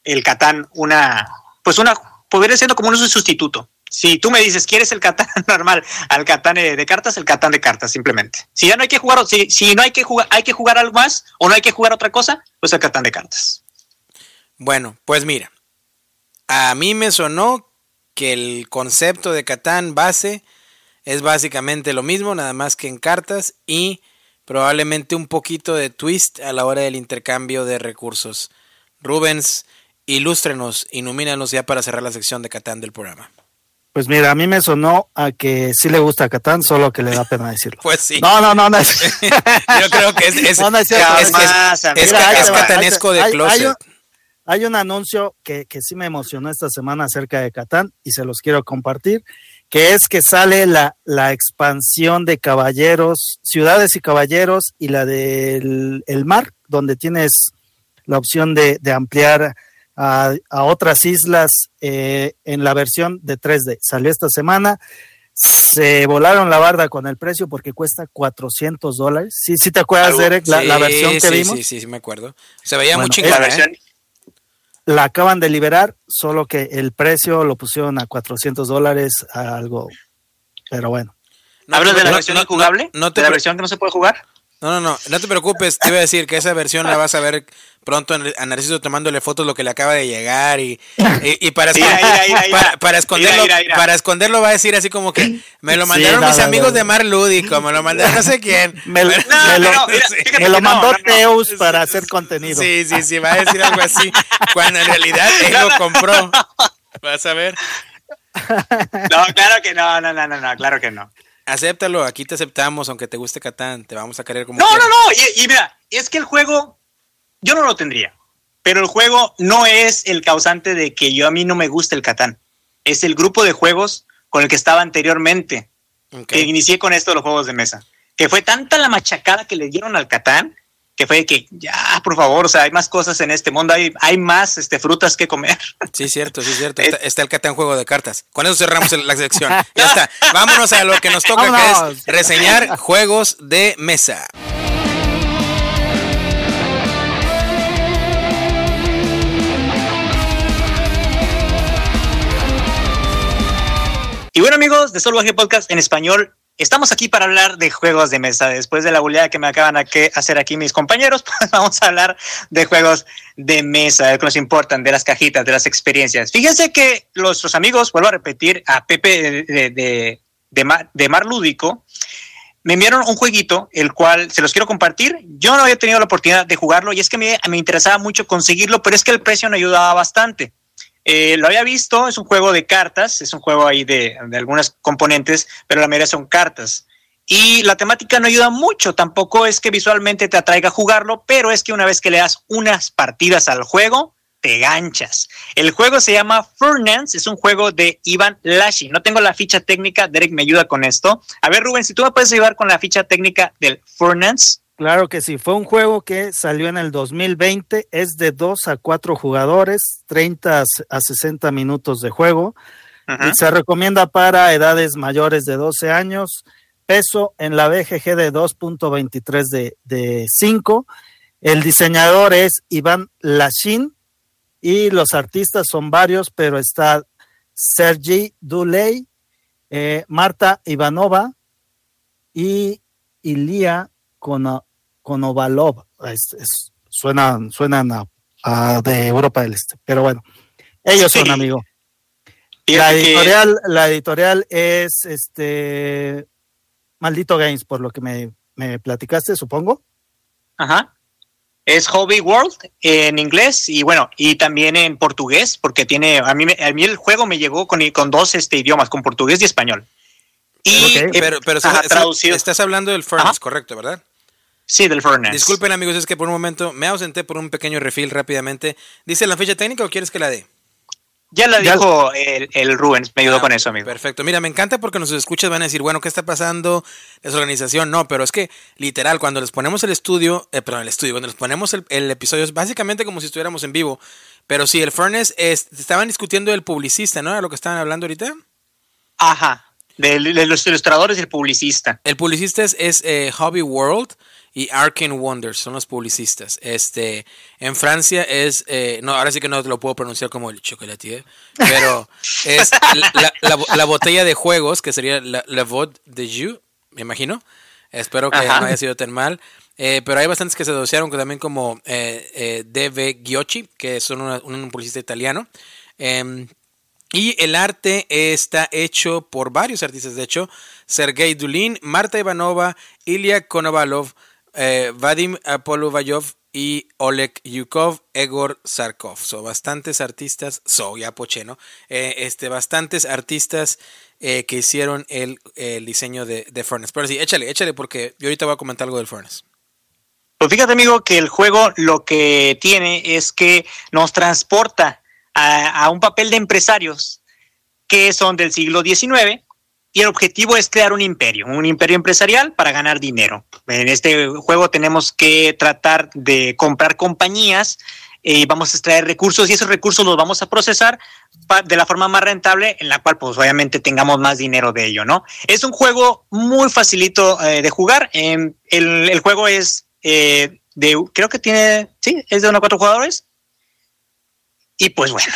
el Catán una, pues una, podría ser como un sustituto. Si tú me dices, ¿quieres el Catán (laughs) normal al Catán de cartas? El Catán de cartas, simplemente. Si ya no hay que jugar, si, si no hay que jugar, hay que jugar algo más o no hay que jugar otra cosa, pues el Catán de cartas.
Bueno, pues mira, a mí me sonó que el concepto de Catán base es básicamente lo mismo, nada más que en cartas y probablemente un poquito de twist a la hora del intercambio de recursos. Rubens, ilústrenos, ilumínanos ya para cerrar la sección de Catán del programa.
Pues mira, a mí me sonó a que sí le gusta Catán, solo que le da pena decirlo.
pues sí.
No, no, no, no. (laughs)
Yo creo que es, es, no, es, catanesco de closet.
Hay, un, anuncio que, que sí me emocionó esta semana acerca de Catán y se los quiero compartir, que es que sale la, la expansión de caballeros, ciudades y caballeros y la del el mar, donde tienes la opción de, ampliar a, otras islas eh, en la versión de 3D. Salió esta semana. Se volaron la barda con el precio porque cuesta 400 dólares. Sí, sí te acuerdas, Derek, la, la versión que vimos.
Sí, sí, sí, me acuerdo. Se veía muy chingada. ¿eh?
La acaban de liberar, solo que el precio lo pusieron a 400 dólares, algo. Pero bueno.
¿Hablas de la versión jugable? ¿De la versión que no se puede jugar?
No, no, no, no te preocupes, te iba a decir que esa versión la vas a ver pronto a Narciso tomándole fotos lo que le acaba de llegar y, y, para, para, esconderlo para esconderlo va a decir así como que me lo mandaron mis amigos de Mar Lúdico, me lo mandaron no sé quién. (laughs)
Me, lo, mandó Teus para hacer contenido.
Sí, sí, sí, va a decir algo así, cuando en realidad él lo compró. (laughs) Vas a ver.
No, claro que no, no, no, no, claro que no.
Acéptalo, aquí te aceptamos, aunque te guste Catán, te vamos a querer como.
No, no, no, y, y, mira, es que el juego, yo no lo tendría, pero el juego no es el causante de que yo a mí no me guste el Catán. Es el grupo de juegos con el que estaba anteriormente, que inicié con esto de los juegos de mesa. Que fue tanta la machacada que le dieron al Catán que fue que ya, por favor, o sea, hay más cosas en este mundo, hay, hay más este, frutas que comer.
Sí, cierto, sí, cierto. Está, el Catán juego de cartas. Con eso cerramos la sección. (laughs) Ya está. Vámonos a lo que nos toca, que es reseñar juegos de mesa.
Y bueno amigos de Solo Podcast en español, Estamos aquí para hablar de juegos de mesa. Después de la buleada que me acaban de hacer aquí mis compañeros, (laughs) pues vamos a hablar de juegos de mesa, de que nos importan, de las cajitas, de las experiencias. Fíjense que nuestros amigos, vuelvo a repetir, a Pepe de, de, de, Mar, Lúdico, me enviaron un jueguito, el cual se los quiero compartir. Yo no había tenido la oportunidad de jugarlo y es que me, me interesaba mucho conseguirlo, pero es que el precio no ayudaba bastante. Eh, lo había visto, es un juego de cartas, es un juego ahí de, de algunas componentes, pero la mayoría son cartas. Y la temática no ayuda mucho, tampoco es que visualmente te atraiga a jugarlo, pero es que una vez que le das unas partidas al juego, te ganchas. El juego se llama Furnance, es un juego de Ivan Lashi. No tengo la ficha técnica, Derek me ayuda con esto. A ver, Rubén, si tú me puedes ayudar con la ficha técnica del Furnance.
Claro que sí, fue un juego que salió en el 2020, es de 2 a 4 jugadores, 30 a 60 minutos de juego. Y se recomienda para edades mayores de 12 años, peso en la BGG de 2.23 de, de 5. El diseñador es Iván Lashin y los artistas son varios, pero está Sergi Duley, eh, Marta Ivanova y Ilia Konovalov. suenan, suenan a, de Europa del Este, pero bueno, ellos son amigos. La editorial, la editorial es este Maldito Games, por lo que me, me platicaste, supongo.
Ajá. Es Hobby World en inglés y bueno, y también en portugués, porque tiene, a mí, a mí el juego me llegó con, con dos este, idiomas, con portugués y español.
Y, pero, pero estás hablando del Furnace, correcto, ¿verdad?
Sí, del Furnace.
Disculpen amigos, es que por un momento me ausenté por un pequeño refill rápidamente. ¿Dice la ficha técnica o quieres que la dé?
Ya la dijo el, el, Rubens, me ayudó ah, con eso, amigo.
Perfecto. Mira, me encanta porque nos escuchas van a decir, bueno, ¿qué está pasando? Desorganización. No, pero es que, literal, cuando les ponemos el estudio, eh, perdón, el estudio, cuando les ponemos el, episodio, es básicamente como si estuviéramos en vivo. Pero sí, el Furnace, es, estaban discutiendo el publicista, ¿no? ¿Era lo que estaban hablando ahorita?
Ajá, de, los ilustradores y el publicista.
El publicista es, es eh, Hobby World y Arcane Wonders son los publicistas. Este, en Francia es, eh, no, ahora sí que no lo puedo pronunciar como el chocolatier, pero (laughs) es la, botella de juegos, que sería la, la de Jus, me imagino. Espero que no haya sido tan mal. Eh, pero hay bastantes que se asociaron también como eh, eh DV Giocchi, que son un publicista italiano. Em, y el arte está hecho por varios artistas, de hecho, Sergei Dulin, Marta Ivanova, Ilya Konovalov, eh, Vadim Apollovayov y Oleg Yukov, Egor Sarkov. Son bastantes artistas, so ya ¿no? Eh, este, bastantes artistas eh, que hicieron el, diseño de, de, Furnace. Pero sí, échale, échale, porque yo ahorita voy a comentar algo del Furnace.
Pues fíjate, amigo, que el juego lo que tiene es que nos transporta a, a un papel de empresarios que son del siglo XIX y el objetivo es crear un imperio, un imperio empresarial para ganar dinero. En este juego tenemos que tratar de comprar compañías, eh, vamos a extraer recursos y esos recursos los vamos a procesar de la forma más rentable en la cual pues obviamente tengamos más dinero de ello, ¿no? Es un juego muy facilito eh, de jugar. Em, el, juego es eh, de, creo que tiene, sí, es de uno a cuatro jugadores. Y pues bueno,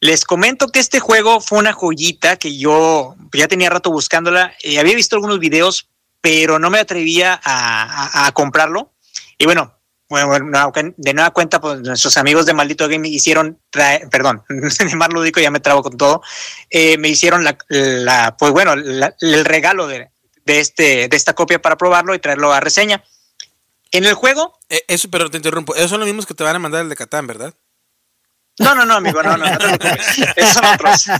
les comento que este juego fue una joyita que yo ya tenía rato buscándola. Eh, había visto algunos videos, pero no me atrevía a, comprarlo. Y bueno, bueno, de nueva cuenta, pues nuestros amigos de Maldito Game hicieron, perdón, (laughs) de Mar Lúdico ya me trabo con todo, eh, me hicieron la, pues bueno, el regalo de, de, este, de esta copia para probarlo y traerlo a reseña. En el juego.
Eh, eso, pero te interrumpo. Esos son los mismos que te van a mandar el de Catán, ¿verdad?
No, no, no, amigo, no, no, no Esos son otros. (laughs)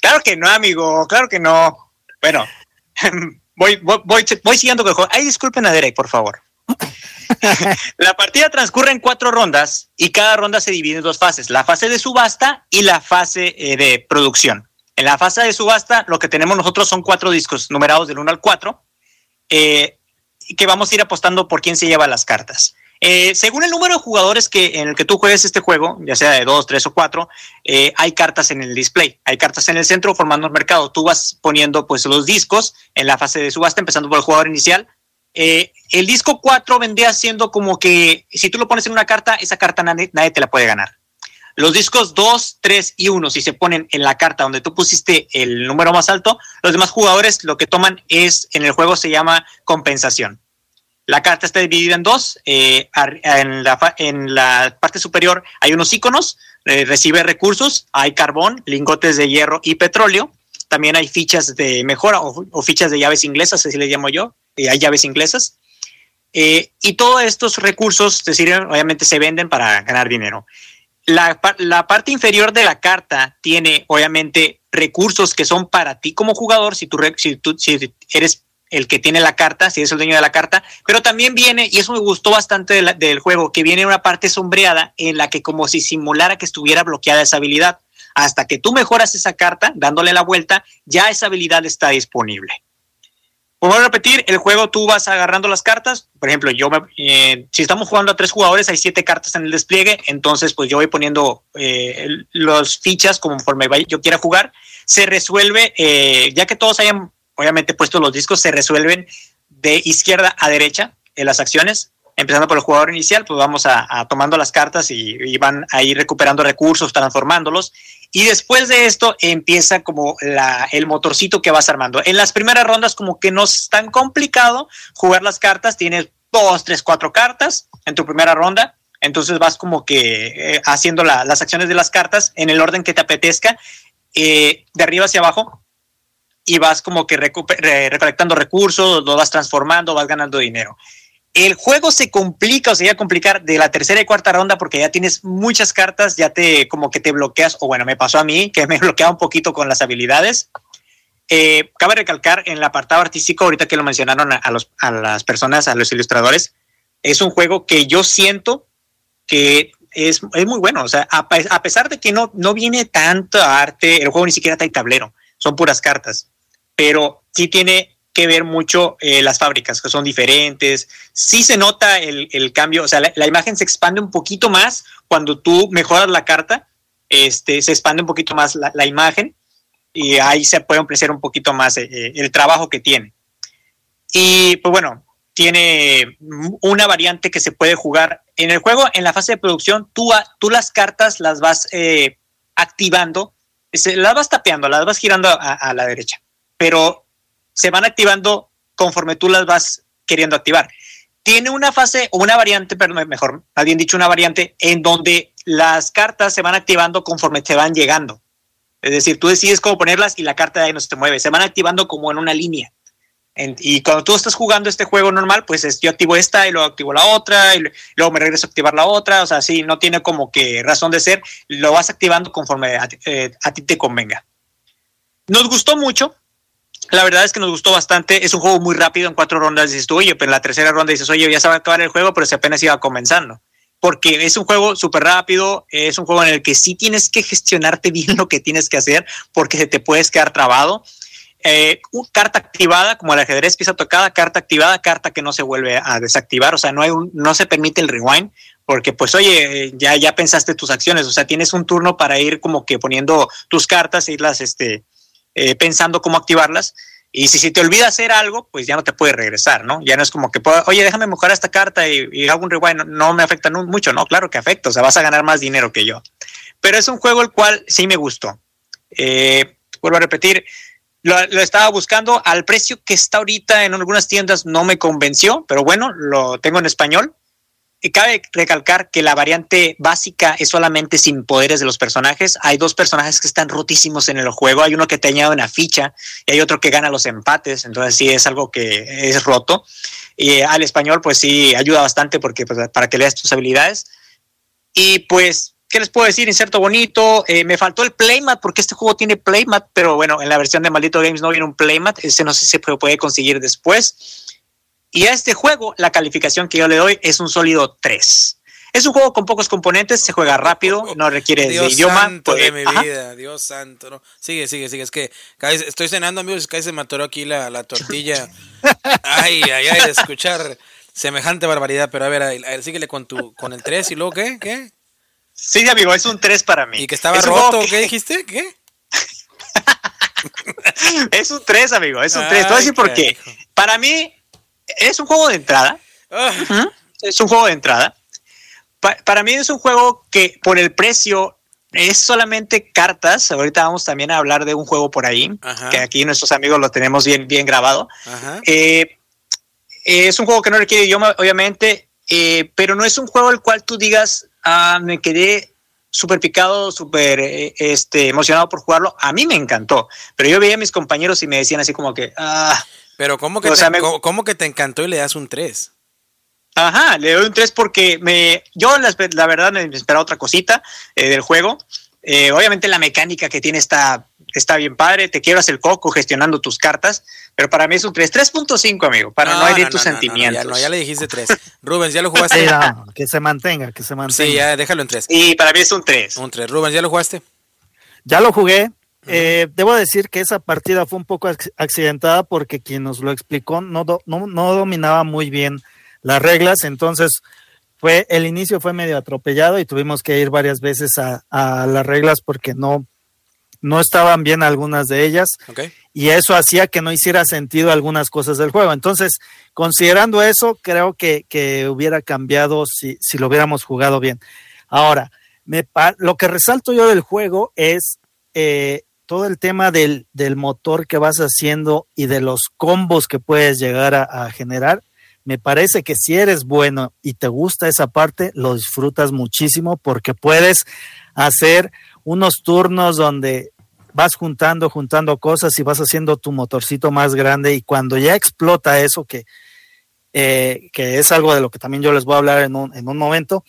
claro que no, amigo, claro que no. Bueno, (laughs) voy, voy, voy, siguiendo con el juego. Ay, disculpen a Derek, por favor. (laughs) la partida transcurre en cuatro rondas y cada ronda se divide en dos fases, la fase de subasta y la fase eh, de producción. En la fase de subasta lo que tenemos nosotros son cuatro discos numerados del 1 al 4 eh, que vamos a ir apostando por quién se lleva las cartas. Eh, según el número de jugadores que, en el que tú juegues este juego, ya sea de dos, tres o cuatro, eh, hay cartas en el display, hay cartas en el centro formando el mercado. Tú vas poniendo pues los discos en la fase de subasta, empezando por el jugador inicial. Eh, el disco 4 vendría siendo como que si tú lo pones en una carta, esa carta nadie, nadie te la puede ganar. Los discos 2, 3 y 1, si se ponen en la carta donde tú pusiste el número más alto, los demás jugadores lo que toman es, en el juego se llama compensación. La carta está dividida en dos. Eh, en, la, parte superior hay unos iconos, eh, recibe recursos, hay carbón, lingotes de hierro y petróleo. También hay fichas de mejora o, fichas de llaves inglesas, así les llamo yo. y hay llaves inglesas. Eh, y todos estos recursos obviamente se venden para ganar dinero. La, parte inferior de la carta tiene, obviamente, recursos que son para ti como jugador. Si tú, si tú si eres el que tiene la carta, si es el dueño de la carta, pero también viene, y eso me gustó bastante del juego, que viene una parte sombreada en la que como si simulara que estuviera bloqueada esa habilidad. Hasta que tú mejoras esa carta, dándole la vuelta, ya esa habilidad está disponible. Como a repetir, el juego tú vas agarrando las cartas. Por ejemplo, yo eh, si estamos jugando a tres jugadores, hay siete cartas en el despliegue. Entonces, pues yo voy poniendo eh, los fichas conforme yo quiera jugar. Se resuelve, eh, ya que todos hayan obviamente puesto los discos, se resuelven de izquierda a derecha en las acciones. Empezando por el jugador inicial, pues vamos a, tomando las cartas y, y, van a ir recuperando recursos, transformándolos. Y después de esto empieza como la, el motorcito que vas armando. En las primeras rondas como que no es tan complicado jugar las cartas. Tienes dos, tres, cuatro cartas en tu primera ronda. Entonces vas como que eh, haciendo las acciones de las cartas en el orden que te apetezca, eh, de arriba hacia abajo. Y vas como que recolectando recursos, lo vas transformando, vas ganando dinero. El juego se complica o se llega a complicar de la tercera y cuarta ronda porque ya tienes muchas cartas, ya te como que te bloqueas, o bueno, me pasó a mí que me (laughs) bloqueaba un poquito con las habilidades. Eh, cabe recalcar en el apartado artístico, ahorita que lo mencionaron a, los, a las personas, a los ilustradores, es un juego que yo siento que es, es muy bueno. O sea, a, a, pesar de que no, no viene tanto arte, el juego ni siquiera trae tablero, son puras cartas, pero sí tiene que ver mucho eh, las fábricas, que son diferentes. Sí se nota el, el cambio, o sea, la, imagen se expande un poquito más cuando tú mejoras la carta, este, se expande un poquito más la, imagen y ahí se puede apreciar un poquito más eh, eh, el trabajo que tiene. Y pues bueno, tiene una variante que se puede jugar en el juego, en la fase de producción, tú, tú las cartas las vas activando, las vas tapeando, las vas girando a, la derecha, pero se van activando conforme tú las vas queriendo activar. Tiene una fase o una variante, perdón, mejor, bien dicho, una variante en donde las cartas se van activando conforme te van llegando. Es decir, tú decides cómo ponerlas y la carta de ahí no se te mueve. Se van activando como en una línea. Y cuando tú estás jugando este juego normal, pues es, yo activo esta y luego activo la otra y luego me regreso a activar la otra. O sea, sí, no tiene como que razón de ser. Lo vas activando conforme a, eh, a ti te convenga. Nos gustó mucho. La verdad es que nos gustó bastante. Es un juego muy rápido. En cuatro rondas dices tú, oye, pero en la tercera ronda dices, oye, ya se va a acabar el juego, pero se apenas iba comenzando. Porque es un juego súper rápido. Es un juego en el que sí tienes que gestionarte bien (laughs) lo que tienes que hacer porque te puedes quedar trabado. Eh, carta activada, como el ajedrez, pieza tocada, carta activada, carta que no se vuelve a desactivar. O sea, no, hay no se permite el rewind porque pues oye, ya, ya pensaste tus acciones, o sea, tienes un turno para ir como que poniendo tus cartas e irlas este, eh, pensando cómo activarlas. Y si, si te olvida hacer algo, pues ya no te puede regresar, ¿no? Ya no es como que, oye, déjame mejorar esta carta y, hago un rewind. No, me afecta mucho, ¿no? Claro que afecta, o sea, vas a ganar más dinero que yo. Pero es un juego el cual sí me gustó. Eh, vuelvo a repetir, lo, estaba buscando al precio que está ahorita en algunas tiendas, no me convenció, pero bueno, lo tengo en español. Y cabe recalcar que la variante básica es solamente sin poderes de los personajes. Hay dos personajes que están rotísimos en el juego. Hay uno que te añade una ficha y hay otro que gana los empates. Entonces sí es algo que es roto. Y al español pues sí ayuda bastante porque pues, para que leas tus habilidades. Y pues, ¿qué les puedo decir? Inserto bonito. Eh, me faltó el playmat porque este juego tiene playmat, pero bueno, en la versión de Maldito Games no viene un playmat. Ese no sé si se puede conseguir después. Y a este juego, la calificación que yo le doy es un sólido 3. Es un juego con pocos componentes, se juega rápido, no requiere
Dios
de idioma.
Santo de mi vida, Dios santo. No. Sigue, sigue, sigue. Es que estoy cenando, amigos, y se me atoró aquí la, la tortilla. ay, ay, ay, de escuchar semejante barbaridad. Pero a ver, a ver, síguele con, tu, con el 3 y luego, ¿qué? ¿Qué?
Sí, amigo, es un 3 para mí.
¿Y que estaba roto? ¿Qué dijiste? ¿Qué? (laughs)
es un 3, amigo, es un 3. Te voy a decir por qué. Para mí, es un juego de entrada. Ah. Es un juego de entrada. para mí es un juego que por el precio es solamente cartas. Ahorita vamos también a hablar de un juego por ahí, que aquí nuestros amigos lo tenemos bien, bien grabado. Eh, es un juego que no requiere idioma, obviamente, eh, pero no es un juego el cual tú digas, ah, me quedé súper picado, súper eh, este, emocionado por jugarlo. A mí me encantó, pero yo veía a mis compañeros y me decían así como que, ah,
pero ¿cómo que, te, que te encantó y le das un 3?
Ajá, le doy un 3 porque me, yo la, verdad me esperaba otra cosita eh, del juego. Eh, obviamente la mecánica que tiene está, está bien padre, te quiebras el coco gestionando tus cartas, pero para mí es un 3, 3.5 amigo, para no, herir tus sentimientos.
Ya, ya, le dijiste 3. (laughs) Rubens, ¿ya lo jugaste?
que se mantenga, que se mantenga.
Sí, ya déjalo en 3.
Y para mí es un 3.
Un 3. Rubens, ¿ya lo jugaste?
Ya lo jugué, eh, debo decir que esa partida fue un poco accidentada porque quien nos lo explicó no, no, no dominaba muy bien las reglas, entonces fue el inicio fue medio atropellado y tuvimos que ir varias veces a, a las reglas porque no, no estaban bien algunas de ellas y eso hacía que no hiciera sentido algunas cosas del juego. Entonces, considerando eso, creo que, que hubiera cambiado si, si, lo hubiéramos jugado bien. Ahora, me, lo que resalto yo del juego es eh, todo el tema del, del, motor que vas haciendo y de los combos que puedes llegar a, a generar. Me parece que si eres bueno y te gusta esa parte, lo disfrutas muchísimo porque puedes hacer unos turnos donde vas juntando, juntando cosas y vas haciendo tu motorcito más grande y cuando ya explota eso, que, eh, que es algo de lo que también yo les voy a hablar en un, en un momento,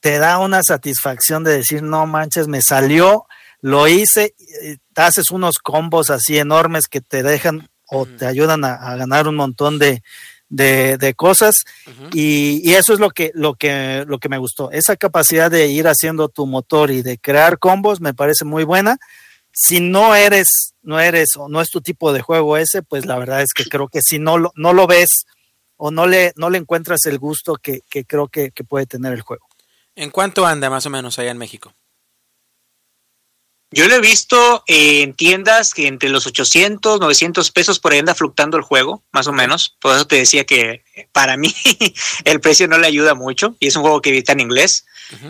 te da una satisfacción de decir, no manches, me salió, lo hice, te haces unos combos así enormes que te dejan o te ayudan a ganar un montón de, de, de cosas y, y, eso es lo que, lo, que, lo que me gustó. Esa capacidad de ir haciendo tu motor y de crear combos me parece muy buena. Si no eres, no eres o no es tu tipo de juego ese, pues la verdad es que creo que si no lo, no lo ves o no le, no le encuentras el gusto que, que creo que, que puede tener el juego.
¿En cuánto anda más o menos allá en México?
Yo lo he visto en tiendas que entre los 800, 900 pesos por ahí anda fluctuando el juego, más o menos. Por eso te decía que para mí (laughs) el precio no le ayuda mucho y es un juego que está en inglés.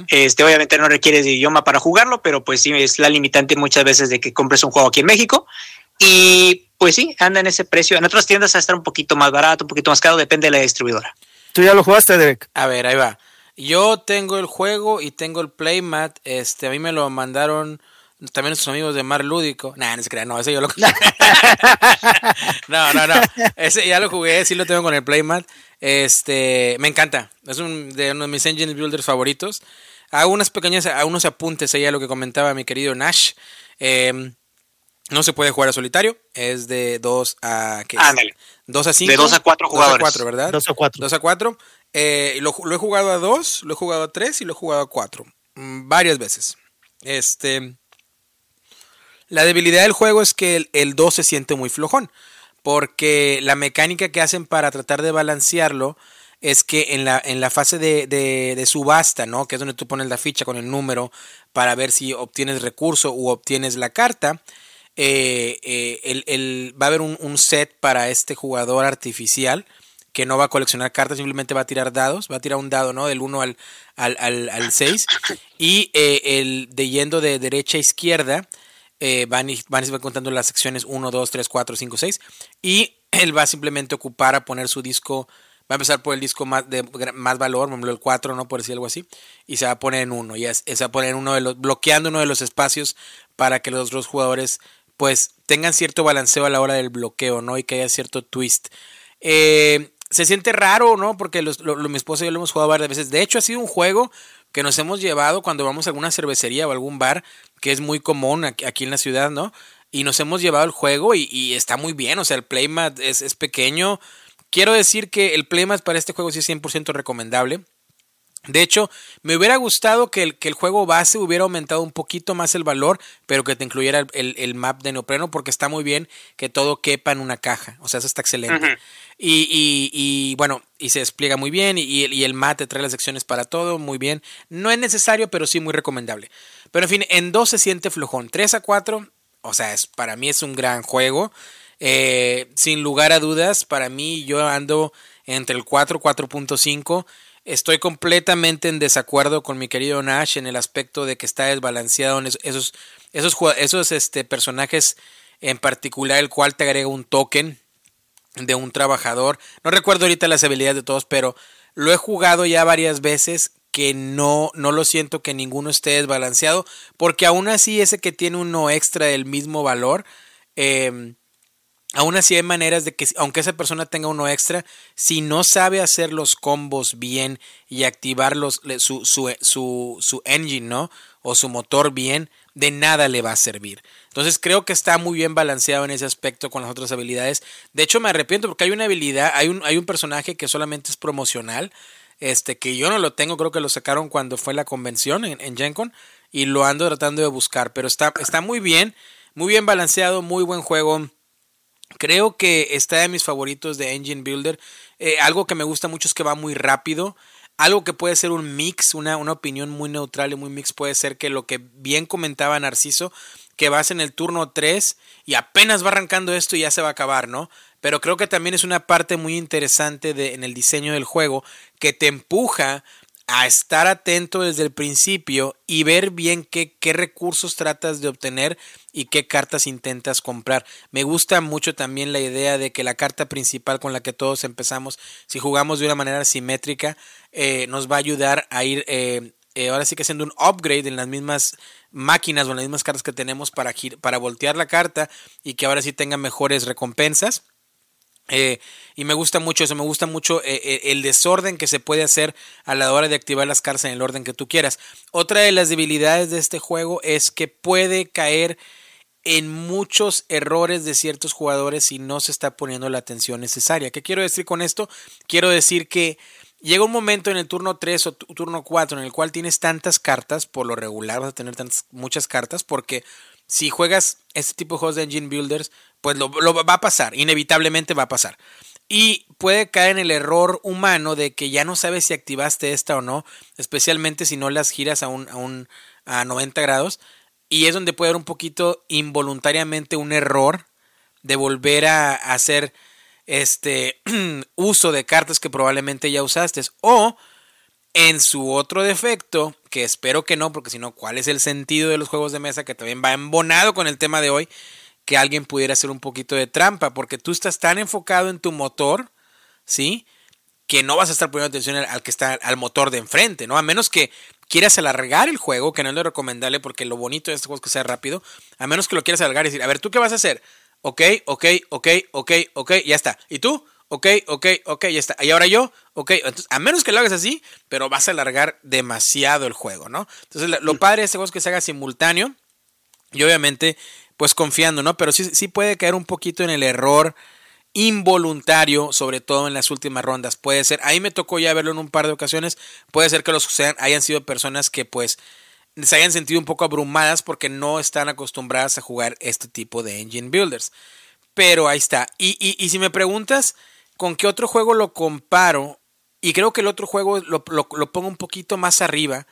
Este, obviamente no requiere de idioma para jugarlo, pero pues sí es la limitante muchas veces de que compres un juego aquí en México. Y pues sí, anda en ese precio. En otras tiendas va a estar un poquito más barato, un poquito más caro, depende de la distribuidora.
¿Tú ya lo jugaste, Derek?
A ver, ahí va. Yo tengo el juego y tengo el playmat. Este, a mí me lo mandaron también nuestros amigos de Mar Lúdico. Nah, no se crean, no, ese yo lo (laughs) No, no, no. Ese ya lo jugué, sí lo tengo con el Playmat. Este, me encanta. Es un de uno de mis engine builders favoritos. Hago unas pequeñas, a unos apuntes ahí a lo que comentaba mi querido Nash. Eh, no se puede jugar a solitario, es de 2 a ¿qué
es?
2 a 5.
De 2 a 4 jugadores.
2 a 4, ¿verdad?
2 a 4.
2 a 4. Eh, lo, lo, he jugado a 2, lo he jugado a 3 y lo he jugado a 4. Mm, varias veces. Este la debilidad del juego es que el, 2 se siente muy flojón, porque la mecánica que hacen para tratar de balancearlo es que en la, en la fase de, de, subasta, ¿no? Que es donde tú pones la ficha con el número para ver si obtienes recurso u obtienes la carta. Eh, eh, el, el, va a haber un, set para este jugador artificial que no va a coleccionar cartas, simplemente va a tirar dados, va a tirar un dado, ¿no? Del 1 al, al, al, al 6. Y eh, el de yendo de derecha a izquierda, eh, van, y, van a contando las secciones 1, 2, 3, 4, 5, 6 y (clears throat) él va a simplemente ocupar a poner su disco, va a empezar por el disco más de más valor, el 4, ¿no? Por decir algo así, y se va a poner en uno, y es, se va a poner uno de los, bloqueando uno de los espacios para que los otros jugadores pues tengan cierto balanceo a la hora del bloqueo, ¿no? Y que haya cierto twist. Eh, se siente raro, ¿no? Porque los, lo, mi esposa y yo lo hemos jugado varias veces. De hecho, ha sido un juego que nos hemos llevado cuando vamos a alguna cervecería o algún bar, que es muy común aquí, en la ciudad, ¿no? Y nos hemos llevado el juego y, está muy bien, o sea, el playmat es, es, pequeño. Quiero decir que el playmat para este juego sí es 100% recomendable. De hecho, me hubiera gustado que el, que el, juego base hubiera aumentado un poquito más el valor, pero que te incluyera el, el, map de neopreno, porque está muy bien que todo quepa en una caja. O sea, eso está excelente. Y, y, y, bueno, y se despliega muy bien, y, y, el mat te trae las secciones para todo, muy bien. No es necesario, pero sí muy recomendable. Pero en fin, en 2 se siente flojón. 3 a 4, o sea, es, para mí es un gran juego. Eh, sin lugar a dudas, para mí yo ando entre el 4 4.5 Estoy completamente en desacuerdo con mi querido Nash en el aspecto de que está desbalanceado en esos, esos, esos este, personajes, en particular el cual te agrega un token de un trabajador. No recuerdo ahorita las habilidades de todos, pero lo he jugado ya varias veces que no, no lo siento que ninguno esté desbalanceado, porque aún así ese que tiene uno extra del mismo valor, eh, Aún así hay maneras de que, aunque esa persona tenga uno extra, si no sabe hacer los combos bien y activar los, su, su, su, su engine, ¿no? O su motor bien, de nada le va a servir. Entonces creo que está muy bien balanceado en ese aspecto con las otras habilidades. De hecho me arrepiento porque hay una habilidad, hay un, hay un personaje que solamente es promocional, este, que yo no lo tengo, creo que lo sacaron cuando fue la convención en, en Gen Con y lo ando tratando de buscar, pero está, está muy bien muy bien balanceado, muy buen juego. Creo que está de mis favoritos de Engine Builder. Eh, algo que me gusta mucho es que va muy rápido. Algo que puede ser un mix, una, una opinión muy neutral y muy mix puede ser que lo que bien comentaba Narciso, que vas en el turno 3 y apenas va arrancando esto y ya se va a acabar, ¿no? Pero creo que también es una parte muy interesante de, en el diseño del juego que te empuja a estar atento desde el principio y ver bien qué, qué, recursos tratas de obtener y qué cartas intentas comprar. Me gusta mucho también la idea de que la carta principal con la que todos empezamos, si jugamos de una manera simétrica, eh, nos va a ayudar a ir eh, eh, ahora sí que haciendo un upgrade en las mismas máquinas o en las mismas cartas que tenemos para, para voltear la carta y que ahora sí tenga mejores recompensas. Eh, y me gusta mucho eso, me gusta mucho eh, el desorden que se puede hacer a la hora de activar las cartas en el orden que tú quieras. Otra de las debilidades de este juego es que puede caer en muchos errores de ciertos jugadores si no se está poniendo la atención necesaria. ¿Qué quiero decir con esto? Quiero decir que llega un momento en el turno 3 o turno 4 en el cual tienes tantas cartas, por lo regular vas a tener tantas, muchas cartas porque si juegas este tipo de juegos de engine builders, pues lo, va a pasar, inevitablemente va a pasar. Y puede caer en el error humano de que ya no sabes si activaste esta o no, especialmente si no las giras a un, a, un, a 90 grados. Y es donde puede haber un poquito involuntariamente un error de volver a hacer este (clears throat) uso de cartas que probablemente ya usaste. O en su otro defecto, que espero que no, porque si no, ¿cuál es el sentido de los juegos de mesa? Que también va embonado con el tema de hoy, que alguien pudiera hacer un poquito de trampa, porque tú estás tan enfocado en tu motor, ¿sí? Que no vas a estar poniendo atención al, que está al motor de enfrente, ¿no? A menos que quieras alargar el juego, que no es lo recomendable, porque lo bonito de este juego es que sea rápido, a menos que lo quieras alargar y decir, a ver, ¿tú qué vas a hacer? Ok, ok, ok, ok, ok, ya está. ¿Y tú? ok, ok, ok, ya está. Y ahora yo, ok, entonces, a menos que lo hagas así, pero vas a alargar demasiado el juego, ¿no? Entonces, lo padre de este juego es que se haga simultáneo y obviamente, pues confiando, ¿no? Pero sí, sí puede caer un poquito en el error involuntario, sobre todo en las últimas rondas. Puede ser, ahí me tocó ya verlo en un par de ocasiones, puede ser que los sean, hayan sido personas que pues se hayan sentido un poco abrumadas porque no están acostumbradas a jugar este tipo de engine builders. Pero ahí está. Y, y, y si me preguntas, ¿Con qué otro juego lo comparo? Y creo que el otro juego lo, pongo un poquito más arriba,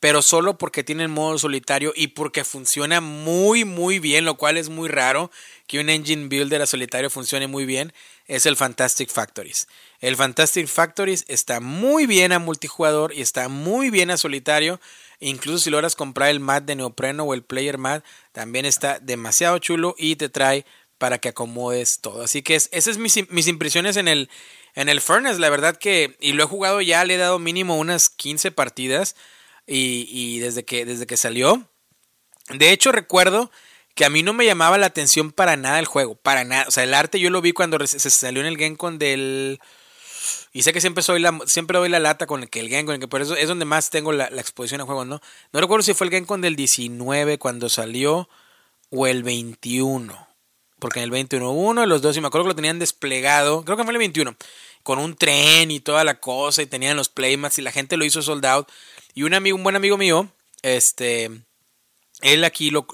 pero solo porque tiene el modo solitario y porque funciona muy, muy bien, lo cual es muy raro que un engine builder a solitario funcione muy bien, es el Fantastic Factories. El Fantastic Factories está muy bien a multijugador y está muy bien a solitario. Incluso si logras comprar el mat de neopreno o el player mat, también está demasiado chulo y te trae para que acomodes todo. Así que es, esas son mis, mis, impresiones en el, en el Furnace. La verdad que, y lo he jugado ya, le he dado mínimo unas 15 partidas y, y desde, que, desde que salió. De hecho, recuerdo que a mí no me llamaba la atención para nada el juego, para nada. O sea, el arte yo lo vi cuando se salió en el Gencon del... Y sé que siempre soy la, siempre doy la lata con el que el Gencon, que por eso es donde más tengo la, exposición a juego, ¿no? No recuerdo si fue el Gencon del 19 cuando salió o el 21 porque en el 21 los dos, y me acuerdo que lo tenían desplegado, creo que fue el 21, con un tren y toda la cosa, y tenían los playmats, y la gente lo hizo sold out. Y un amigo, un buen amigo mío, este, él aquí lo,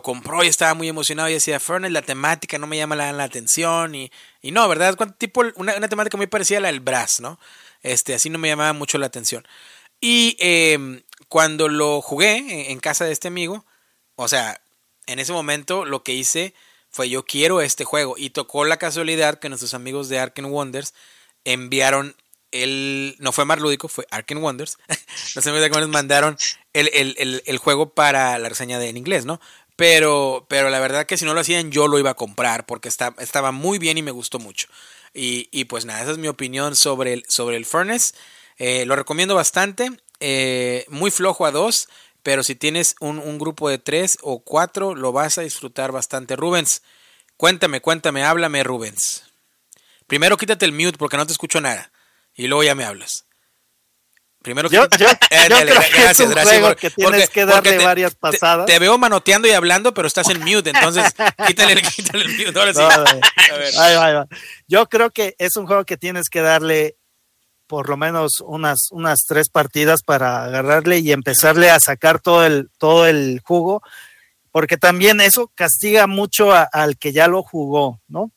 compró y estaba muy emocionado y decía, Furnace, la temática no me llama la, la atención, y, y, no, ¿verdad? Tipo, una, una, temática muy parecida a la del Brass, ¿no? Este, así no me llamaba mucho la atención. Y em, cuando lo jugué en casa de este amigo, o sea, en ese momento lo que hice fue yo quiero este juego y tocó la casualidad que nuestros amigos de Arken Wonders enviaron el no fue más lúdico fue Arken Wonders (laughs) los amigos de Arken Wonders mandaron el, el, el, juego para la reseña de en inglés no pero pero la verdad que si no lo hacían yo lo iba a comprar porque estaba muy bien y me gustó mucho y, y, pues nada esa es mi opinión sobre el sobre el Furnace eh, lo recomiendo bastante eh, muy flojo a dos pero si tienes un, grupo de tres o cuatro, lo vas a disfrutar bastante. Rubens, cuéntame, cuéntame, háblame, Rubens. Primero quítate el mute porque no te escucho nada. Y luego ya me hablas. Primero
yo, yo, gracias, gracias, que tienes que darle varias pasadas.
Te, veo manoteando y hablando, pero estás en mute, entonces (laughs) quítale, quítale el mute. Ahora sí. (laughs)
a ver. Ahí va, ahí va. Yo creo que es un juego que tienes que darle por lo menos unas, unas tres partidas para agarrarle y empezarle a sacar todo el, todo el jugo. porque también eso castiga mucho al que ya lo jugó, ¿no?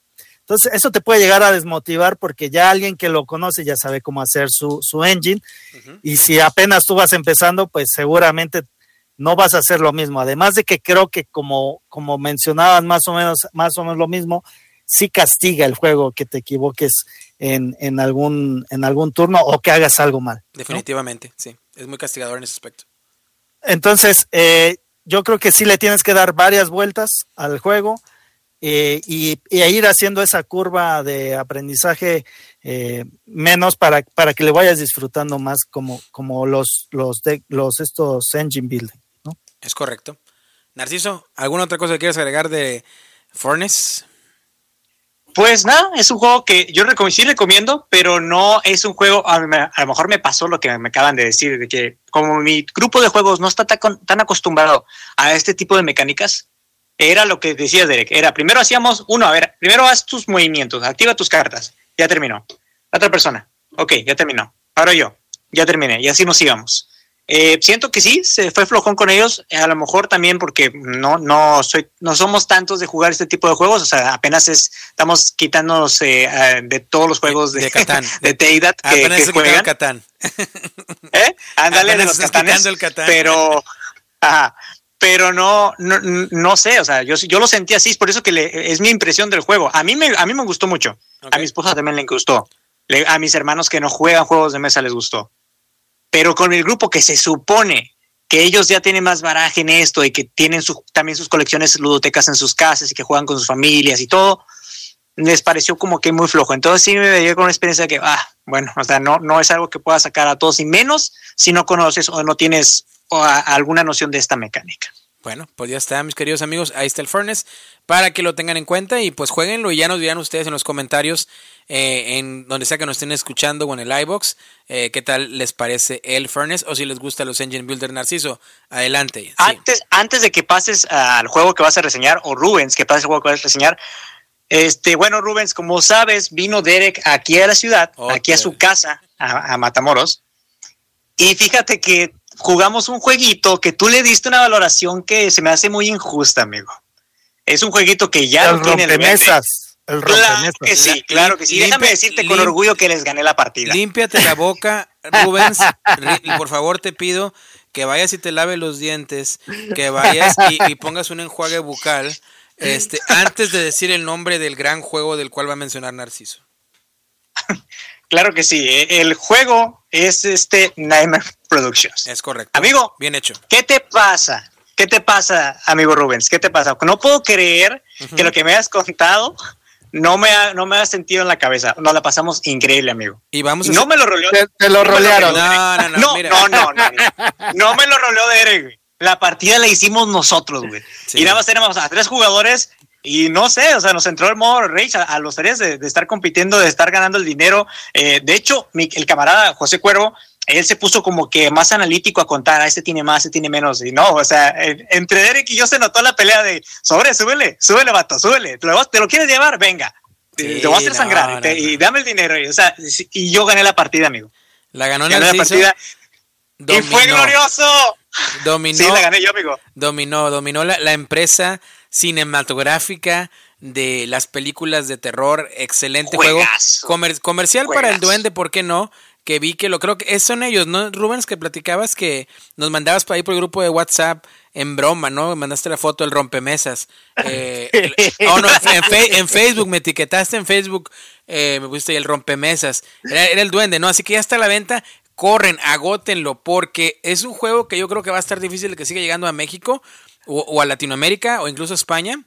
Entonces, eso te puede llegar a desmotivar porque ya alguien que lo conoce ya sabe cómo hacer su, su engine. Y si apenas tú vas empezando, pues seguramente no vas a hacer lo mismo. Además de que creo que como, como mencionaban más o menos, más o menos lo mismo, sí castiga el juego que te equivoques en, en, algún, en algún turno o que hagas algo mal.
Definitivamente, sí. Es muy castigador en ese aspecto.
Entonces, eh, yo creo que sí le tienes que dar varias vueltas al juego eh, y, ir haciendo esa curva de aprendizaje eh, menos para, para que le vayas disfrutando más como, como los, los, de, los estos engine building. ¿no?
Es correcto. Narciso, ¿alguna otra cosa que quieras agregar de Furnace?
Pues nada, es un juego que yo sí recomiendo, pero no es un juego, a, lo mejor me pasó lo que me acaban de decir, de que como mi grupo de juegos no está tan, acostumbrado a este tipo de mecánicas, era lo que decía Derek, era primero hacíamos uno, a ver, primero haz tus movimientos, activa tus cartas, ya terminó. La otra persona, ok, ya terminó. Ahora yo, ya terminé, y así nos íbamos. Eh, siento que sí, se fue flojón con ellos, a lo mejor también porque no, no, soy, no somos tantos de jugar este tipo de juegos, o sea, apenas es, estamos quitándonos eh, de todos los juegos de, de Catán, (laughs) de, Teidat que, que juegan. Catán. ¿Eh? Ándale de los Catanes, el Catán. pero, pero no, no, no, sé, o sea, yo, yo lo sentí así, es por eso que le, es mi impresión del juego. A mí me, a mí me gustó mucho, a mi esposa también le gustó, a mis hermanos que no juegan juegos de mesa les gustó pero con el grupo que se supone que ellos ya tienen más baraje en esto y que tienen también sus colecciones ludotecas en sus casas y que juegan con sus familias y todo, les pareció como que muy flojo. Entonces sí me dio con una experiencia de que, ah, bueno, o sea, no, no es algo que pueda sacar a todos y menos si no conoces o no tienes alguna noción de esta mecánica.
Bueno, pues ya está, mis queridos amigos. Ahí está el Furnace para que lo tengan en cuenta y pues jueguenlo y ya nos dirán ustedes en los comentarios, eh, en donde sea que nos estén escuchando o en el iBox, eh, qué tal les parece el Furnace o si les gusta los Engine Builder Narciso. Adelante.
Antes, antes de que pases al juego que vas a reseñar, o Rubens, que pases al juego que vas a reseñar, este, bueno, Rubens, como sabes, vino Derek aquí a la ciudad, aquí a su casa, a Matamoros. Y fíjate que jugamos un jueguito que tú le diste una valoración que se me hace muy injusta, amigo. Es un jueguito que ya
el tiene el mesas.
El claro que sí, claro que sí. Déjame decirte con orgullo que les gané la partida.
Límpiate la boca, (laughs) Rubens. por favor, te pido que vayas y te laves los dientes, que vayas y, pongas un enjuague bucal este, antes de decir el nombre del gran juego del cual va a mencionar Narciso. (laughs)
Claro que sí. Eh, el juego es este Nightmare Productions.
Es correcto.
Amigo,
bien hecho.
¿Qué te pasa? ¿Qué te pasa, amigo Rubens? ¿Qué te pasa? No puedo creer que lo que me has contado no me ha, no me ha sentido en la cabeza. Nos la pasamos increíble, amigo.
Y vamos
no me lo roleó.
Te, lo rolearon.
No, no, no. No, no, no, no, no, me lo roleó Derek, güey. La partida la hicimos nosotros, güey. Y nada más tenemos a tres jugadores y no sé, o sea, nos entró el modo rage a, los tres de, estar compitiendo, de estar ganando el dinero. Eh, de hecho, el camarada José Cuervo, él se puso como que más analítico a contar, a ah, este tiene más, este tiene menos. Y no, o sea, entre Derek y yo se notó la pelea de sobre, súbele, súbele, vato, súbele. ¿Te lo, quieres llevar? Venga. te voy a hacer sangrar y, dame el dinero. Y, o sea, y yo gané la partida, amigo.
La ganó la partida.
Y fue glorioso.
Dominó.
Sí, la gané yo, amigo.
Dominó, dominó la, la empresa cinematográfica de las películas de terror. Excelente juego. comercial para el duende, ¿por qué no? Que vi que lo creo que son ellos, ¿no? Rubens, que platicabas que nos mandabas por ahí por el grupo de WhatsApp en broma, ¿no? Mandaste la foto del rompemesas. Eh, (laughs) oh, no, en, Facebook, me etiquetaste en Facebook, eh, me pusiste el rompemesas. Era, era el duende, ¿no? Así que ya está a la venta corren, agótenlo, porque es un juego que yo creo que va a estar difícil de que siga llegando a México o, a Latinoamérica o incluso a España.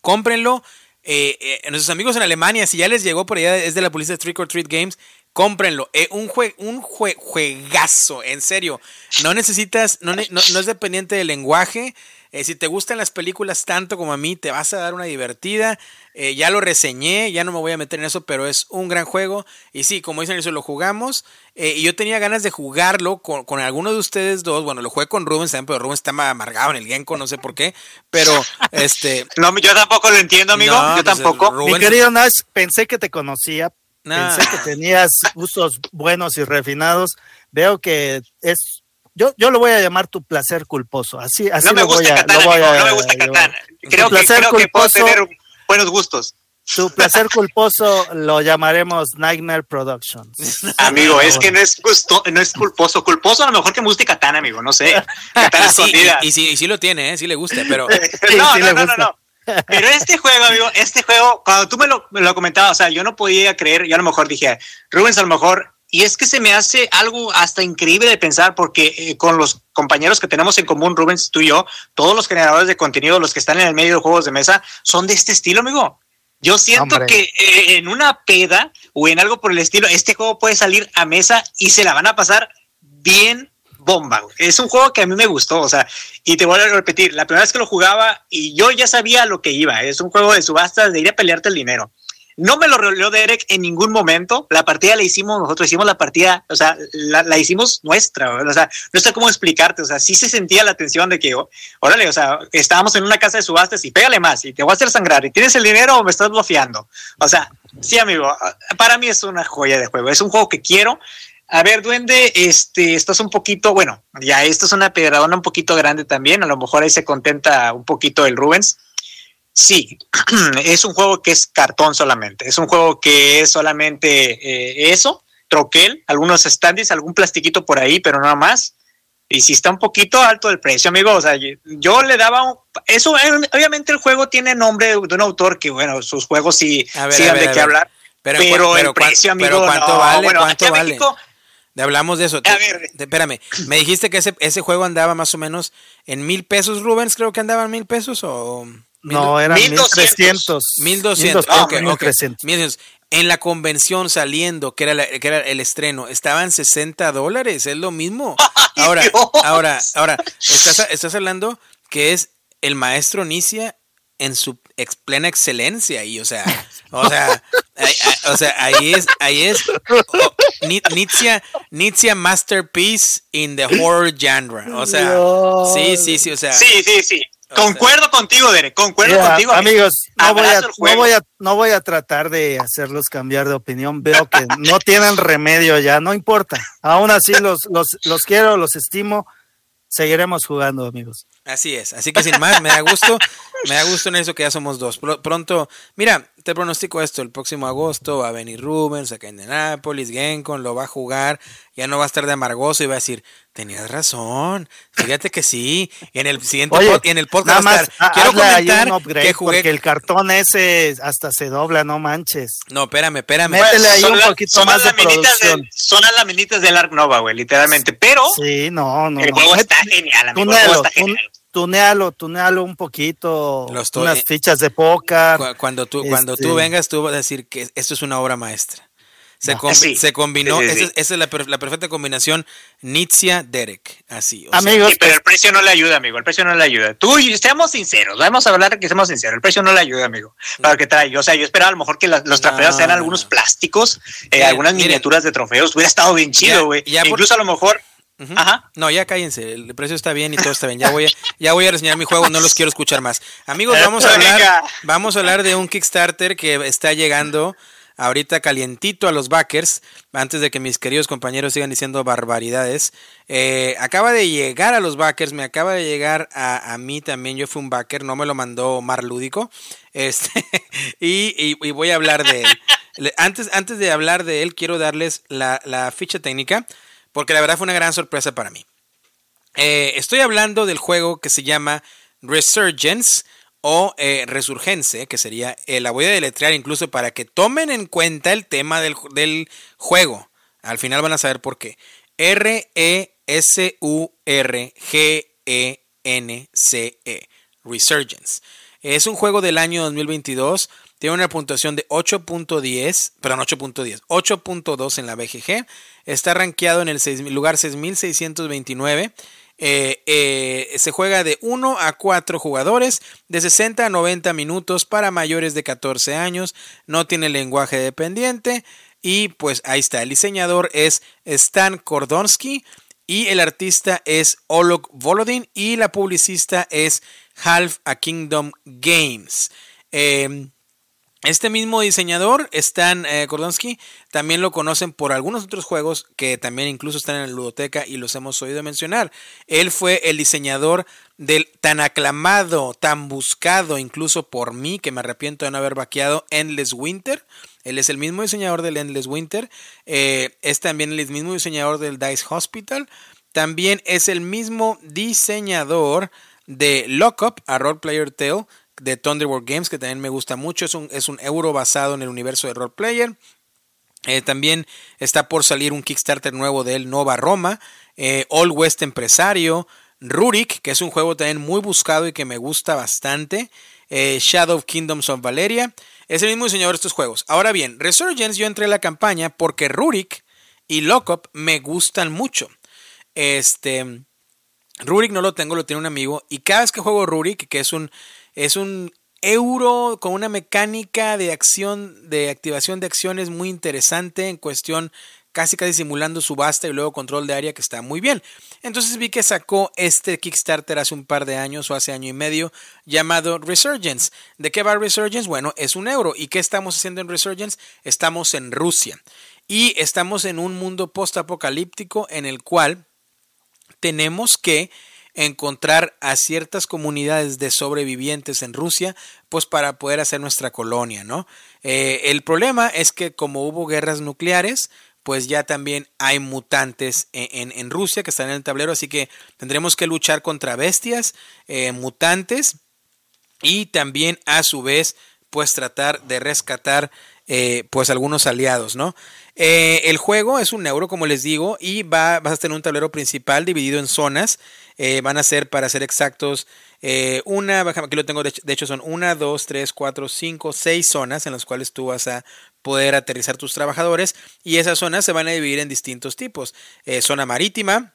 Cómprenlo. Eh, eh, nuestros amigos en Alemania, si ya les llegó por allá, es de la policía de Trick or Treat Games, cómprenlo. Eh, un jue, un juegazo, en serio. No necesitas, no, no es dependiente del lenguaje. Eh, si te gustan las películas tanto como a mí, te vas a dar una divertida. Eh, ya lo reseñé, ya no me voy a meter en eso, pero es un gran juego. Y sí, como dicen, eso lo jugamos. Eh, y yo tenía ganas de jugarlo con, con alguno de ustedes dos. Bueno, lo jugué con Rubens también, pero Rubens está amargado en el Genko, no sé por qué. Pero, (laughs) este.
no, yo tampoco lo entiendo, amigo. yo pues, tampoco.
Mi querido Nash, pensé que te conocía. Pensé que tenías (laughs) gustos buenos y refinados. Veo que es yo, yo lo voy a llamar tu placer culposo. Así, así
no me gusta Katana, no me gusta Katana. Creo, que, creo que puedo tener buenos gustos.
Tu placer culposo lo llamaremos Nightmare Productions. (laughs)
Amigo, es que no es gusto, no es culposo. Culposo a lo mejor que me guste Katana, amigo, no sé. Katana (laughs)
y, sí, y, sí, y, sí, lo tiene, ¿eh? sí le gusta, pero... (laughs)
no, no, no, no, no. Pero este juego, amigo, este juego, cuando tú me lo, me lo comentabas, o sea, yo no podía creer, yo a lo mejor dije, Rubens, a lo mejor y es que se me hace algo hasta increíble de pensar porque eh, con los compañeros que tenemos en común, Rubens, tú y yo, todos los generadores de contenido, los que están en el medio de juegos de mesa, son de este estilo, amigo. Yo siento que eh, en una peda o en algo por el estilo, este juego puede salir a mesa y se la van a pasar bien bomba. Es un juego que a mí me gustó, o sea, y te voy a repetir, la primera vez que lo jugaba y yo ya sabía lo que iba. Es un juego de subastas, de ir a pelearte el dinero. No me lo reveló Derek en ningún momento. La partida la hicimos, nosotros hicimos la partida, o sea, la, hicimos nuestra. O sea, no sé cómo explicarte. O sea, sí se sentía la tensión de que, órale, o sea, estábamos en una casa de subastas y pégale más y te voy a hacer sangrar y tienes el dinero o me estás bloqueando. O sea, sí, amigo, para mí es una joya de juego. Es un juego que quiero. A ver, Duende, este, estás un poquito, bueno, ya esto es una pedradona un poquito grande también. A lo mejor ahí se contenta un poquito el Rubens Sí, (clears throat) es un juego que es cartón solamente. Es un juego que es solamente eh, eso, troquel, algunos standis, algún plastiquito por ahí, pero nada más. Y si está un poquito alto el precio, amigo. O sea, yo le daba un, eso. Eh, obviamente el juego tiene nombre de un autor que, bueno, sus juegos sí, sí dan de qué hablar. Pero, el precio, amigo,
¿cuánto vale? Bueno, ¿cuánto vale? México, hablamos de eso. A ver. espérame, me dijiste que ese, ese juego andaba más o menos en mil pesos, Rubens, creo que andaba en mil pesos o...
No, eran 1300.
1200. Okay, okay. En la convención saliendo, que era, que era el estreno, estaban 60 dólares, es lo mismo. (laughs) Ahora, ahora, ahora, estás, estás hablando que es el maestro Nicia en su ex, plena excelencia y o sea, o sea, (laughs) ahí, o sea, ahí es, ahí es oh, Nitzia, masterpiece in the horror genre, o sea, sí, sí, sí, o sea,
sí, sí, sí. Concuerdo contigo, Derek, concuerdo contigo.
Amigos, no voy, a, no voy, a, no, voy a, tratar de hacerlos cambiar de opinión. Veo que no (laughs) tienen remedio ya, no importa. Aún así los, los, los quiero, los estimo. Seguiremos jugando, amigos.
Así es, así que sin más, me da gusto, me da gusto en eso que ya somos dos. Pronto, mira, te pronostico esto, el próximo agosto va a venir Rubens acá en Nápoles, Gencon lo va a jugar, ya no va a estar de amargoso y va a decir, tenías razón, fíjate que sí, y en el siguiente en el podcast
más, quiero comentar que jugué porque el cartón ese hasta se dobla, no manches.
No, espérame, espérame.
Métele ahí un poquito más de producción.
son las laminitas del Ark Nova, güey, literalmente, pero
Sí, no, no.
El juego está genial, amigo,
el juego está genial tunealo, tunealo un poquito, unas fichas de póker.
Cuando tú, cuando tú este vengas, tú vas a decir que esto es una obra maestra. Se, se combinó, esa, es la, perfecta combinación Nitzia-Derek, así.
Amigos, pero el precio no le ayuda, amigo, el precio no le ayuda. Tú, seamos sinceros, vamos a hablar que seamos sinceros, el precio no le ayuda, amigo. Para que trae, o sea, yo esperaba a lo mejor que los trofeos sean algunos plásticos, eh, algunas miniaturas de trofeos, hubiera estado bien chido, güey. Incluso a lo mejor Ajá.
No, ya cállense, el precio está bien y todo está bien. Ya voy a, ya voy a reseñar mi juego, no los quiero escuchar más. Amigos, (laughs) vamos a hablar, vamos a hablar de un Kickstarter que está llegando ahorita calientito a los backers, antes de que mis queridos compañeros sigan diciendo barbaridades. Eh, acaba de llegar a los backers, me acaba de llegar a, mí también, yo fui un backer, no me lo mandó Mar Lúdico, (laughs) este, y, voy a hablar de él. Antes, antes de hablar de él, quiero darles la, la ficha técnica porque la verdad fue una gran sorpresa para mí. Eh, estoy hablando del juego que se llama Resurgence o eh, Resurgence, que sería, eh, la voy a deletrear incluso para que tomen en cuenta el tema del, del juego. Al final van a saber por qué. R-E-S-U-R-G-E-N-C-E. Resurgence. Es un juego del año 2022 tiene una puntuación de 8.10, perdón, 8.10, 8.2 en la BGG. Está rankeado en el lugar 6629. Eh, eh, se juega de 1 a 4 jugadores, de 60 a 90 minutos para mayores de 14 años. No tiene lenguaje dependiente. Y pues ahí está. El diseñador es Stan Kordonsky. Y el artista es Olok Volodin. Y la publicista es Half a Kingdom Games. Eh, Este mismo diseñador, Stan eh, Kordonsky, también lo conocen por algunos otros juegos que también incluso están en la ludoteca y los hemos oído mencionar. Él fue el diseñador del tan aclamado, tan buscado incluso por mí, que me arrepiento de no haber vaqueado, Endless Winter. Él es el mismo diseñador del Endless Winter. Eh, es también el mismo diseñador del Dice Hospital. También es el mismo diseñador de Lockup, a Role Player Tale de Thunderbolt Games, que también me gusta mucho. Es un, es un euro basado en el universo de roleplayer. Eh, también está por salir un Kickstarter nuevo de él, Nova Roma. Eh, All West Empresario. Rurik, que es un juego también muy buscado y que me gusta bastante. Eh, Shadow Kingdoms of Valeria. Es el mismo diseñador de estos juegos. Ahora bien, Resurgence yo entré en la campaña porque Rurik y Lockup me gustan mucho. Este. Rurik no lo tengo, lo tiene un amigo. Y cada vez que juego Rurik, que es un es un euro con una mecánica de acción, de activación de acciones muy interesante en cuestión casi casi simulando subasta y luego control de área que está muy bien. Entonces vi que sacó este Kickstarter hace un par de años o hace año y medio llamado Resurgence. ¿De qué va Resurgence? Bueno, es un euro. ¿Y qué estamos haciendo en Resurgence? Estamos en Rusia. Y estamos en un mundo post-apocalíptico en el cual tenemos que encontrar a ciertas comunidades de sobrevivientes en Rusia, pues para poder hacer nuestra colonia, ¿no? Eh, el problema es que como hubo guerras nucleares, pues ya también hay mutantes en, Rusia que están en el tablero, así que tendremos que luchar contra bestias, eh, mutantes, y también a su vez, pues tratar de rescatar eh, pues algunos aliados, ¿no? El juego es un euro, como les digo, y va, vas a tener un tablero principal dividido en zonas. Eh, van a ser, para ser exactos, eh, una, aquí lo tengo, de hecho, son una, dos, tres, cuatro, cinco, seis zonas en las cuales tú vas a poder aterrizar tus trabajadores. Y esas zonas se van a dividir en distintos tipos. zona marítima,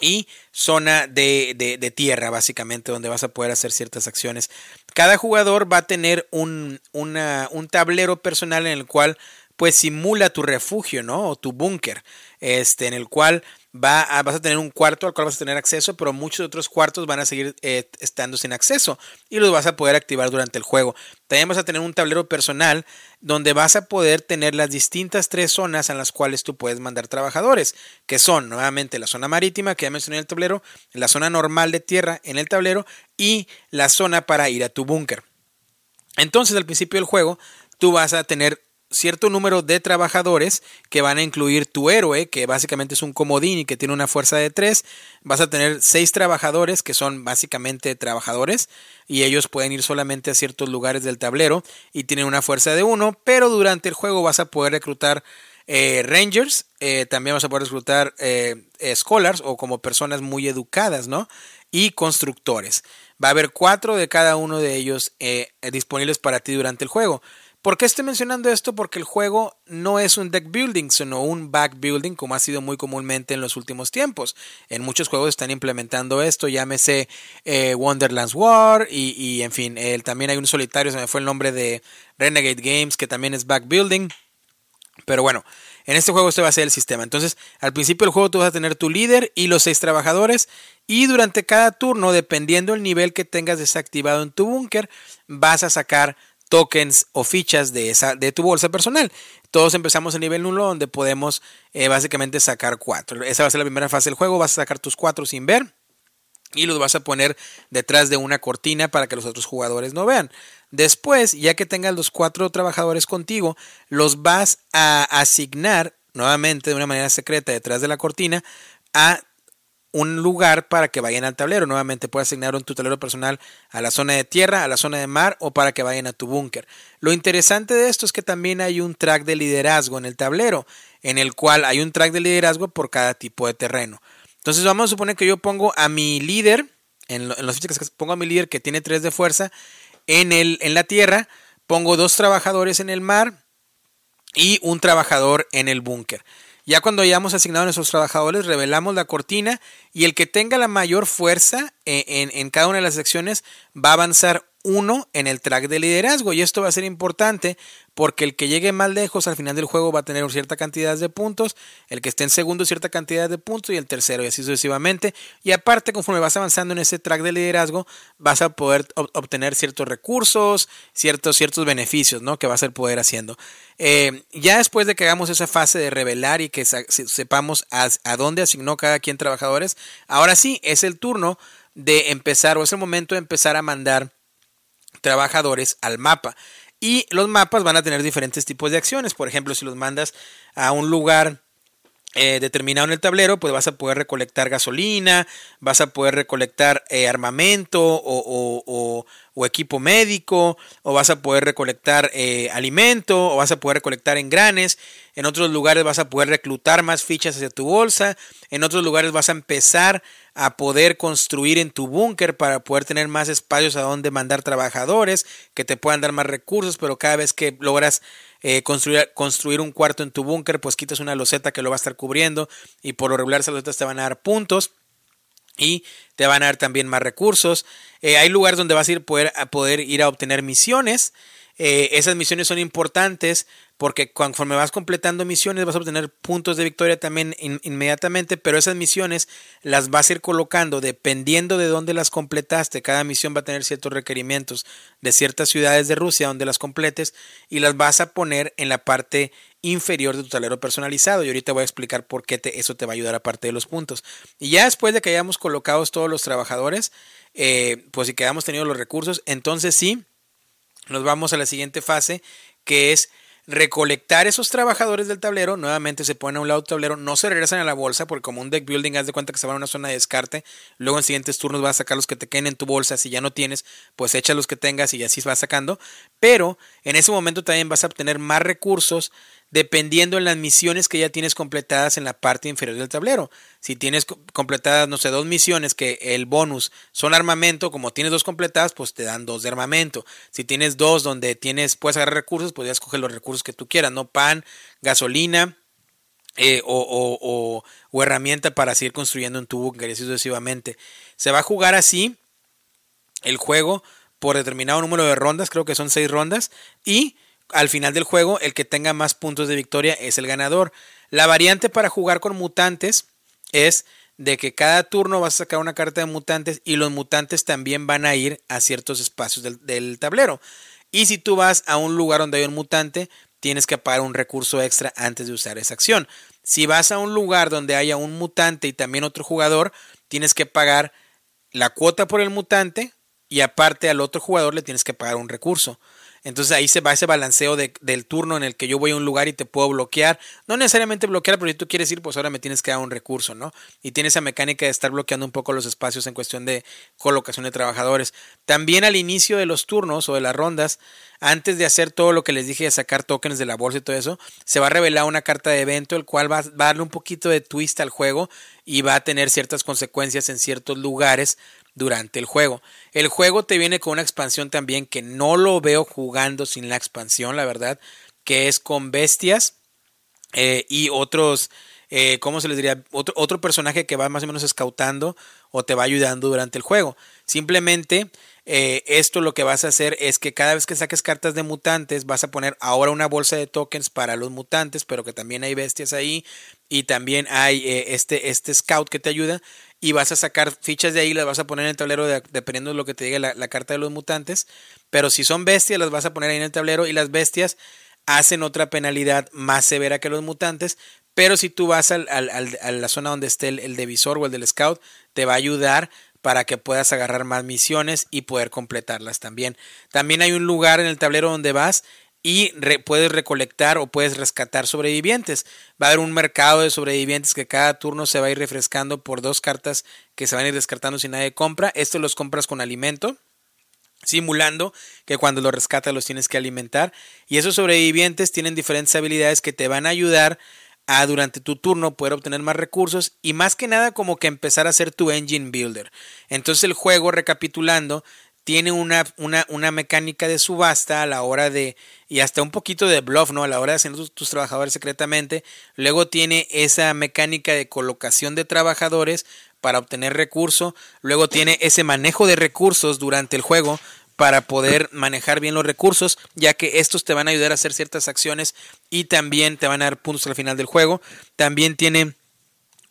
y zona de, de, tierra, básicamente, donde vas a poder hacer ciertas acciones. Cada jugador va a tener un, un tablero personal en el cual pues simula tu refugio, ¿no? O tu búnker, este, en el cual va vas a tener un cuarto al cual vas a tener acceso, pero muchos otros cuartos van a seguir eh, estando sin acceso y los vas a poder activar durante el juego. También vas a tener un tablero personal donde vas a poder tener las distintas tres zonas en las cuales tú puedes mandar trabajadores, que son nuevamente la zona marítima que ya mencioné en el tablero, la zona normal de tierra en el tablero y la zona para ir a tu búnker. Entonces al principio del juego tú vas a tener cierto número de trabajadores que van a incluir tu héroe, que básicamente es un comodín y que tiene una fuerza de 3. Vas a tener seis trabajadores que son básicamente trabajadores y ellos pueden ir solamente a ciertos lugares del tablero y tienen una fuerza de 1, pero durante el juego vas a poder reclutar eh, Rangers, eh, también vas a poder reclutar eh, Scholars o como personas muy educadas, ¿no? Y constructores. Va a haber cuatro de cada uno de ellos disponibles para ti durante el juego. ¿Por qué estoy mencionando esto? Porque el juego no es un deck building, sino un back building, como ha sido muy comúnmente en los últimos tiempos. En muchos juegos están implementando esto, llámese eh, Wonderlands War y, en fin, también hay un solitario, se me fue el nombre de Renegade Games, que también es back building. Pero bueno, en este juego este va a ser el sistema. Entonces, al principio del juego tú vas a tener tu líder y los seis trabajadores. Y durante cada turno, dependiendo del nivel que tengas desactivado en tu búnker, vas a sacar tokens o fichas de, esa, de tu bolsa personal. Todos empezamos a nivel 1 donde podemos eh, básicamente sacar 4. Esa va a ser la primera fase del juego. Vas a sacar tus 4 sin ver y los vas a poner detrás de una cortina para que los otros jugadores no vean. Después, ya que tengas los 4 trabajadores contigo, los vas a asignar nuevamente de una manera secreta detrás de la cortina a un lugar para que vayan al tablero. Nuevamente puedes asignar un tu personal a la zona de tierra, a la zona de mar o para que vayan a tu búnker. Lo interesante de esto es que también hay un track de liderazgo en el tablero, en el cual hay un track de liderazgo por cada tipo de terreno. Entonces vamos a suponer que yo pongo a mi líder, en, los fichas que pongo a mi líder que tiene 3 de fuerza, en, el, en la tierra, pongo dos trabajadores en el mar y un trabajador en el búnker. Ya cuando hayamos asignado a nuestros trabajadores, revelamos la cortina y el que tenga la mayor fuerza en, cada una de las secciones va a avanzar uno en el track de liderazgo y esto va a ser importante porque el que llegue más lejos al final del juego va a tener cierta cantidad de puntos, el que esté en segundo cierta cantidad de puntos y el tercero y así sucesivamente. Y aparte, conforme vas avanzando en ese track de liderazgo, vas a poder obtener ciertos recursos, ciertos, ciertos beneficios ¿no? que vas a poder haciendo. Eh, ya después de que hagamos esa fase de revelar y que sepamos a, a dónde asignó cada quien trabajadores, ahora sí es el turno de empezar o es el momento de empezar a mandar trabajadores al mapa. Y los mapas van a tener diferentes tipos de acciones. Por ejemplo, si los mandas a un lugar eh, determinado en el tablero, pues vas a poder recolectar gasolina, vas a poder recolectar eh, armamento o, equipo médico, o vas a poder recolectar eh, alimento, o vas a poder recolectar engranes. En otros lugares vas a poder reclutar más fichas hacia tu bolsa. En otros lugares vas a empezar a poder construir en tu búnker para poder tener más espacios a donde mandar trabajadores que te puedan dar más recursos, pero cada vez que logras eh, construir, construir un cuarto en tu búnker, pues quitas una loseta que lo va a estar cubriendo y por lo regular esas losetas te van a dar puntos y te van a dar también más recursos. Eh, hay lugares donde vas a ir a poder ir a obtener misiones. Eh, esas misiones son importantes porque conforme vas completando misiones vas a obtener puntos de victoria también inmediatamente, pero esas misiones las vas a ir colocando dependiendo de dónde las completaste. Cada misión va a tener ciertos requerimientos de ciertas ciudades de Rusia donde las completes y las vas a poner en la parte inferior de tu tablero personalizado y ahorita voy a explicar por qué eso te va a ayudar aparte de los puntos. Y ya después de que hayamos colocado todos los trabajadores, eh, pues si que hayamos los recursos, entonces sí, nos vamos a la siguiente fase que es recolectar esos trabajadores del tablero, nuevamente se ponen a un lado del tablero, no se regresan a la bolsa, porque como un deck building, haz de cuenta que se van a una zona de descarte, luego en siguientes turnos vas a sacar los que te queden en tu bolsa, si ya no tienes, pues echa los que tengas y así vas sacando, pero en ese momento también vas a obtener más recursos dependiendo en las misiones que ya tienes completadas en la parte inferior del tablero. Si tienes completadas, no sé, dos misiones que el bonus son armamento, como tienes dos completadas, pues te dan dos de armamento. Si tienes dos donde tienes, puedes agarrar recursos, pues ya escoger los recursos que tú quieras, ¿no? Pan, gasolina, eh, o, herramienta para seguir construyendo en tu búnker y sucesivamente. Se va a jugar así el juego por determinado número de rondas, creo que son seis rondas, y al final del juego, el que tenga más puntos de victoria es el ganador. La variante para jugar con mutantes es de que cada turno vas a sacar una carta de mutantes y los mutantes también van a ir a ciertos espacios del, tablero. Y si tú vas a un lugar donde hay un mutante, tienes que pagar un recurso extra antes de usar esa acción. Si vas a un lugar donde haya un mutante y también otro jugador, tienes que pagar la cuota por el mutante y aparte al otro jugador le tienes que pagar un recurso. Entonces ahí se va ese balanceo del turno en el que yo voy a un lugar y te puedo bloquear. No necesariamente bloquear, pero si tú quieres ir, pues ahora me tienes que dar un recurso, ¿no? Y tiene esa mecánica de estar bloqueando un poco los espacios en cuestión de colocación de trabajadores. También al inicio de los turnos o de las rondas, antes de hacer todo lo que les dije de sacar tokens de la bolsa y todo eso, se va a revelar una carta de evento, el cual va, va a darle un poquito de twist al juego y va a tener ciertas consecuencias en ciertos lugares durante el juego. El juego te viene con una expansión también que no lo veo jugando sin la expansión, la verdad, que es con bestias eh, y otros, eh, ¿cómo se les diría? Otro, otro personaje que va más o menos escautando o te va ayudando durante el juego. Simplemente eh, esto lo que vas a hacer es que cada vez que saques cartas de mutantes vas a poner ahora una bolsa de tokens para los mutantes, pero que también hay bestias ahí y también hay este, este scout que te ayuda y vas a sacar fichas de ahí, las vas a poner en el tablero dependiendo de lo que te diga la, carta de los mutantes. Pero si son bestias, las vas a poner ahí en el tablero y las bestias hacen otra penalidad más severa que los mutantes. Pero si tú vas al, a la zona donde esté el, el devisor o el del scout, te va a ayudar para que puedas agarrar más misiones y poder completarlas también. También hay un lugar en el tablero donde vas y puedes recolectar o puedes rescatar sobrevivientes. Va a haber un mercado de sobrevivientes que cada turno se va a ir refrescando por dos cartas que se van a ir descartando si nadie compra. Esto los compras con alimento, simulando que cuando los rescatas los tienes que alimentar. Y esos sobrevivientes tienen diferentes habilidades que te van a ayudar a durante tu turno poder obtener más recursos y más que nada como que empezar a hacer tu engine builder. Entonces el juego, recapitulando, tiene una, una, una, mecánica de subasta a la hora de, y hasta un poquito de bluff, ¿no? A la hora de hacer tus, trabajadores secretamente. Luego tiene esa mecánica de colocación de trabajadores para obtener recursos. Luego tiene ese manejo de recursos durante el juego para poder manejar bien los recursos, ya que estos te van a ayudar a hacer ciertas acciones y también te van a dar puntos al final del juego. También tiene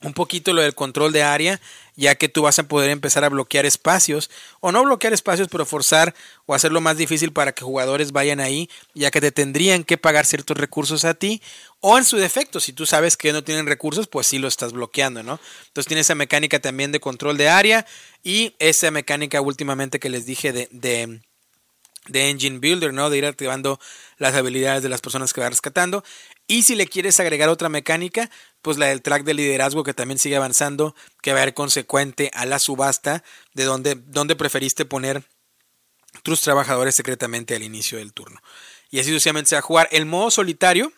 un poquito lo del control de área, ya que tú vas a poder empezar a bloquear espacios, o no bloquear espacios, pero forzar o hacerlo más difícil para que jugadores vayan ahí, ya que te tendrían que pagar ciertos recursos a ti, o en su defecto, si tú sabes que no tienen recursos, pues sí lo estás bloqueando, ¿no? Entonces tiene esa mecánica también de control de área y esa mecánica últimamente que les dije de, de Engine Builder, ¿no? De ir activando las habilidades de las personas que va rescatando. Y si le quieres agregar otra mecánica, pues la del track de liderazgo que también sigue avanzando, que va a ir consecuente a la subasta de donde, donde preferiste poner tus trabajadores secretamente al inicio del turno. Y así sucesivamente se va a jugar. El modo solitario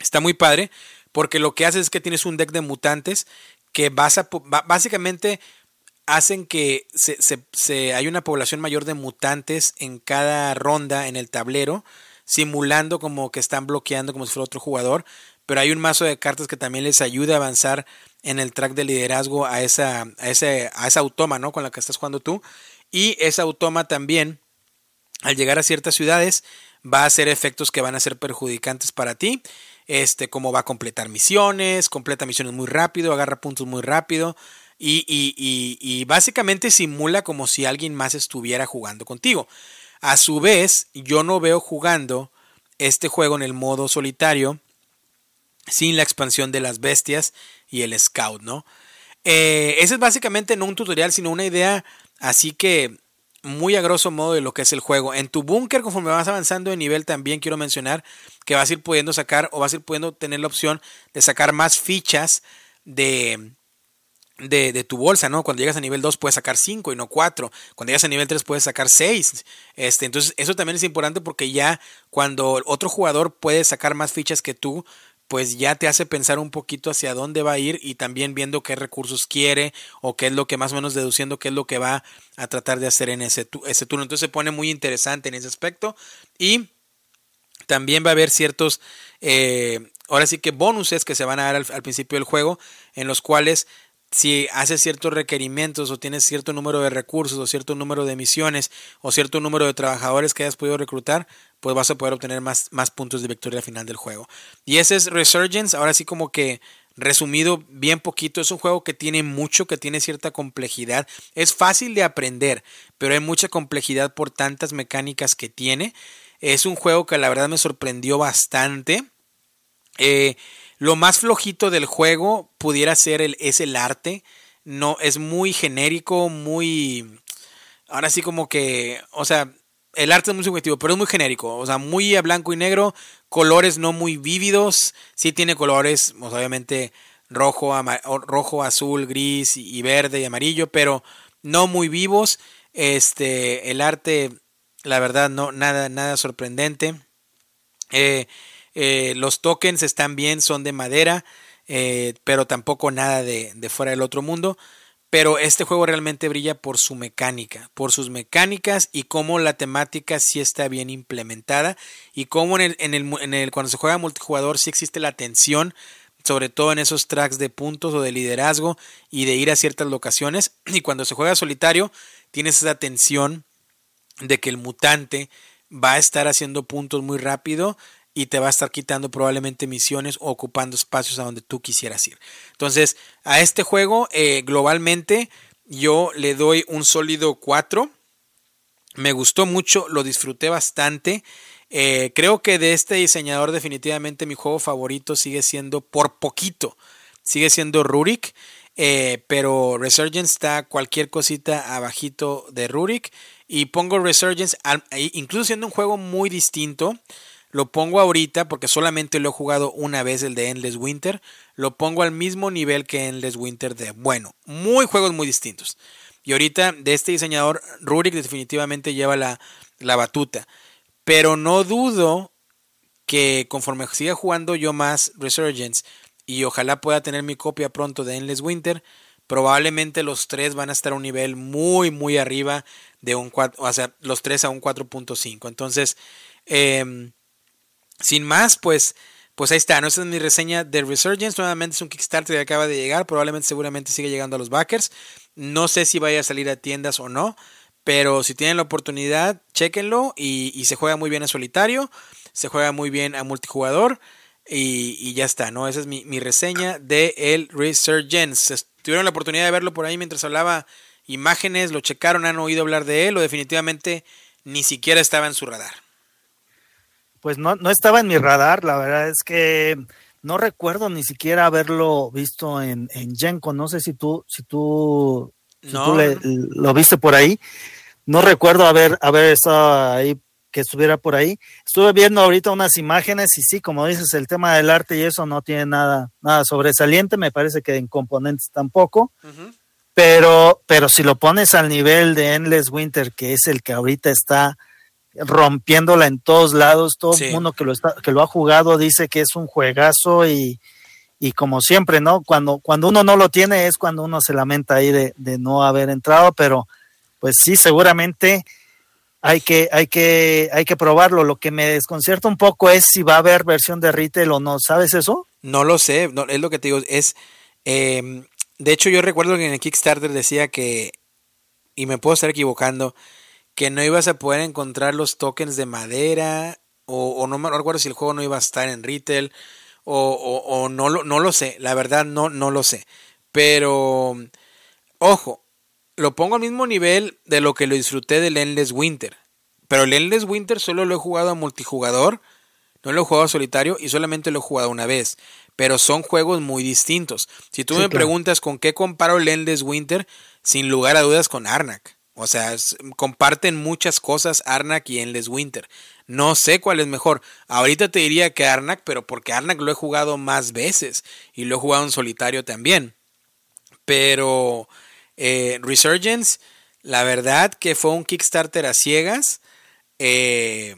está muy padre porque lo que hace es que tienes un deck de mutantes que vas a, básicamente hacen que se, se, se, hay una población mayor de mutantes en cada ronda en el tablero simulando como que están bloqueando como si fuera otro jugador, pero hay un mazo de cartas que también les ayuda a avanzar en el track de liderazgo a esa, a ese, a esa automa, ¿no? Con la que estás jugando tú. Y esa automa también, al llegar a ciertas ciudades, va a hacer efectos que van a ser perjudicantes para ti. Este, como va a completar misiones, completa misiones muy rápido, agarra puntos muy rápido. Y, y, y, y básicamente simula como si alguien más estuviera jugando contigo. A su vez, yo no veo jugando este juego en el modo solitario sin la expansión de las bestias y el scout, ¿no? Eh, ese es básicamente no un tutorial, sino una idea así que muy a grosso modo de lo que es el juego. En tu búnker, conforme vas avanzando de nivel, también quiero mencionar que vas a ir pudiendo sacar o vas a ir pudiendo tener la opción de sacar más fichas de, de, tu bolsa, ¿no? Cuando llegas a nivel 2 puedes sacar 5 y no 4. Cuando llegas a nivel 3 puedes sacar 6. Este, entonces, eso también es importante porque ya cuando otro jugador puede sacar más fichas que tú, pues ya te hace pensar un poquito hacia dónde va a ir y también viendo qué recursos quiere o qué es lo que más o menos deduciendo qué es lo que va a tratar de hacer en ese, ese turno. Entonces se pone muy interesante en ese aspecto y también va a haber ciertos, eh, ahora sí que bonuses que se van a dar al, al principio del juego en los cuales si haces ciertos requerimientos o tienes cierto número de recursos o cierto número de misiones o cierto número de trabajadores que hayas podido reclutar, pues vas a poder obtener más, más puntos de victoria al final del juego. Y ese es Resurgence, ahora sí como que resumido bien poquito, es un juego que tiene mucho, que tiene cierta complejidad. Es fácil de aprender, pero hay mucha complejidad por tantas mecánicas que tiene. Es un juego que la verdad me sorprendió bastante. Eh, lo más flojito del juego pudiera ser el, es el arte. No, es muy genérico, muy. Ahora sí, como que. O sea, el arte es muy subjetivo, pero es muy genérico. O sea, muy a blanco y negro. Colores no muy vívidos. Sí tiene colores, pues, obviamente, rojo, rojo, azul, gris y verde y amarillo, pero no muy vivos. Este, el arte, la verdad, no, nada, nada sorprendente. Eh, eh, los tokens están bien, son de madera, eh, pero tampoco nada de, fuera del otro mundo. Pero este juego realmente brilla por su mecánica, por sus mecánicas y cómo la temática sí está bien implementada y cómo en el, en el, en el cuando se juega multijugador sí existe la tensión, sobre todo en esos tracks de puntos o de liderazgo y de ir a ciertas locaciones. (clears throat) Y cuando se juega solitario, tienes esa tensión de que el mutante va a estar haciendo puntos muy rápido y te va a estar quitando probablemente misiones o ocupando espacios a donde tú quisieras ir. Entonces, a este juego eh, globalmente yo le doy un sólido 4. Me gustó mucho, lo disfruté bastante. Eh, creo que de este diseñador definitivamente mi juego favorito sigue siendo por poquito. Sigue siendo Rurik. Eh, pero Resurgence está cualquier cosita abajito de Rurik. Y pongo Resurgence, incluso siendo un juego muy distinto. Lo pongo ahorita porque solamente lo he jugado una vez el de Endless Winter. Lo pongo al mismo nivel que Endless Winter de bueno, muy juegos muy distintos. Y ahorita de este diseñador, Rurik definitivamente lleva la, la batuta. Pero no dudo que conforme siga jugando yo más Resurgence y ojalá pueda tener mi copia pronto de Endless Winter, probablemente los tres van a estar a un nivel muy, muy arriba de un 4, o sea, los tres a un 4.5. Entonces, eh, sin más, pues, pues ahí está. ¿no? Es mi reseña de Resurgence. Nuevamente es un Kickstarter que acaba de llegar. Probablemente, seguramente sigue llegando a los backers. No sé si vaya a salir a tiendas o no. Pero si tienen la oportunidad, chéquenlo y, y se juega muy bien a solitario, se juega muy bien a multijugador y, ya está, ¿no? Esa es mi, mi reseña de el Resurgence. Tuvieron la oportunidad de verlo por ahí mientras hablaba imágenes, lo checaron, han oído hablar de él o definitivamente ni siquiera estaba en su radar.
Pues no, no estaba en mi radar, la verdad es que no recuerdo ni siquiera haberlo visto en, en Genko, no sé si tú, si tú, lo viste por ahí, no recuerdo haber, haber estado ahí, que estuviera por ahí. Estuve viendo ahorita unas imágenes y sí, como dices, el tema del arte y eso no tiene nada, nada sobresaliente, me parece que en componentes tampoco. Pero, pero si lo pones al nivel de Endless Winter, que es el que ahorita está rompiéndola en todos lados, todo el mundo que lo está, que lo ha jugado dice que es un juegazo y, y como siempre, ¿no? Cuando, cuando uno no lo tiene es cuando uno se lamenta ahí de, de no haber entrado, pero pues sí, seguramente hay que, hay que, hay que probarlo. Lo que me desconcierta un poco es si va a haber versión de retail o no. ¿Sabes eso?
No lo sé, no, es lo que te digo, es eh, de hecho, yo recuerdo que en el Kickstarter decía que, y me puedo estar equivocando, que no ibas a poder encontrar los tokens de madera, o, no me recuerdo si el juego no iba a estar en retail, o, o, no, lo, no lo sé, la verdad no, no lo sé. Pero, ojo, lo pongo al mismo nivel de lo que lo disfruté del Endless Winter. Pero el Endless Winter solo lo he jugado a multijugador, no lo he jugado a solitario y solamente lo he jugado una vez pero son juegos muy distintos. Si tú me preguntas con qué comparo el Endless Winter, sin lugar a dudas con Arnak. O sea, comparten muchas cosas Arnak y Endless Winter. No sé cuál es mejor. Ahorita te diría que Arnak, pero porque Arnak lo he jugado más veces y lo he jugado en solitario también. Pero eh, Resurgence, la verdad que fue un Kickstarter a ciegas. Eh,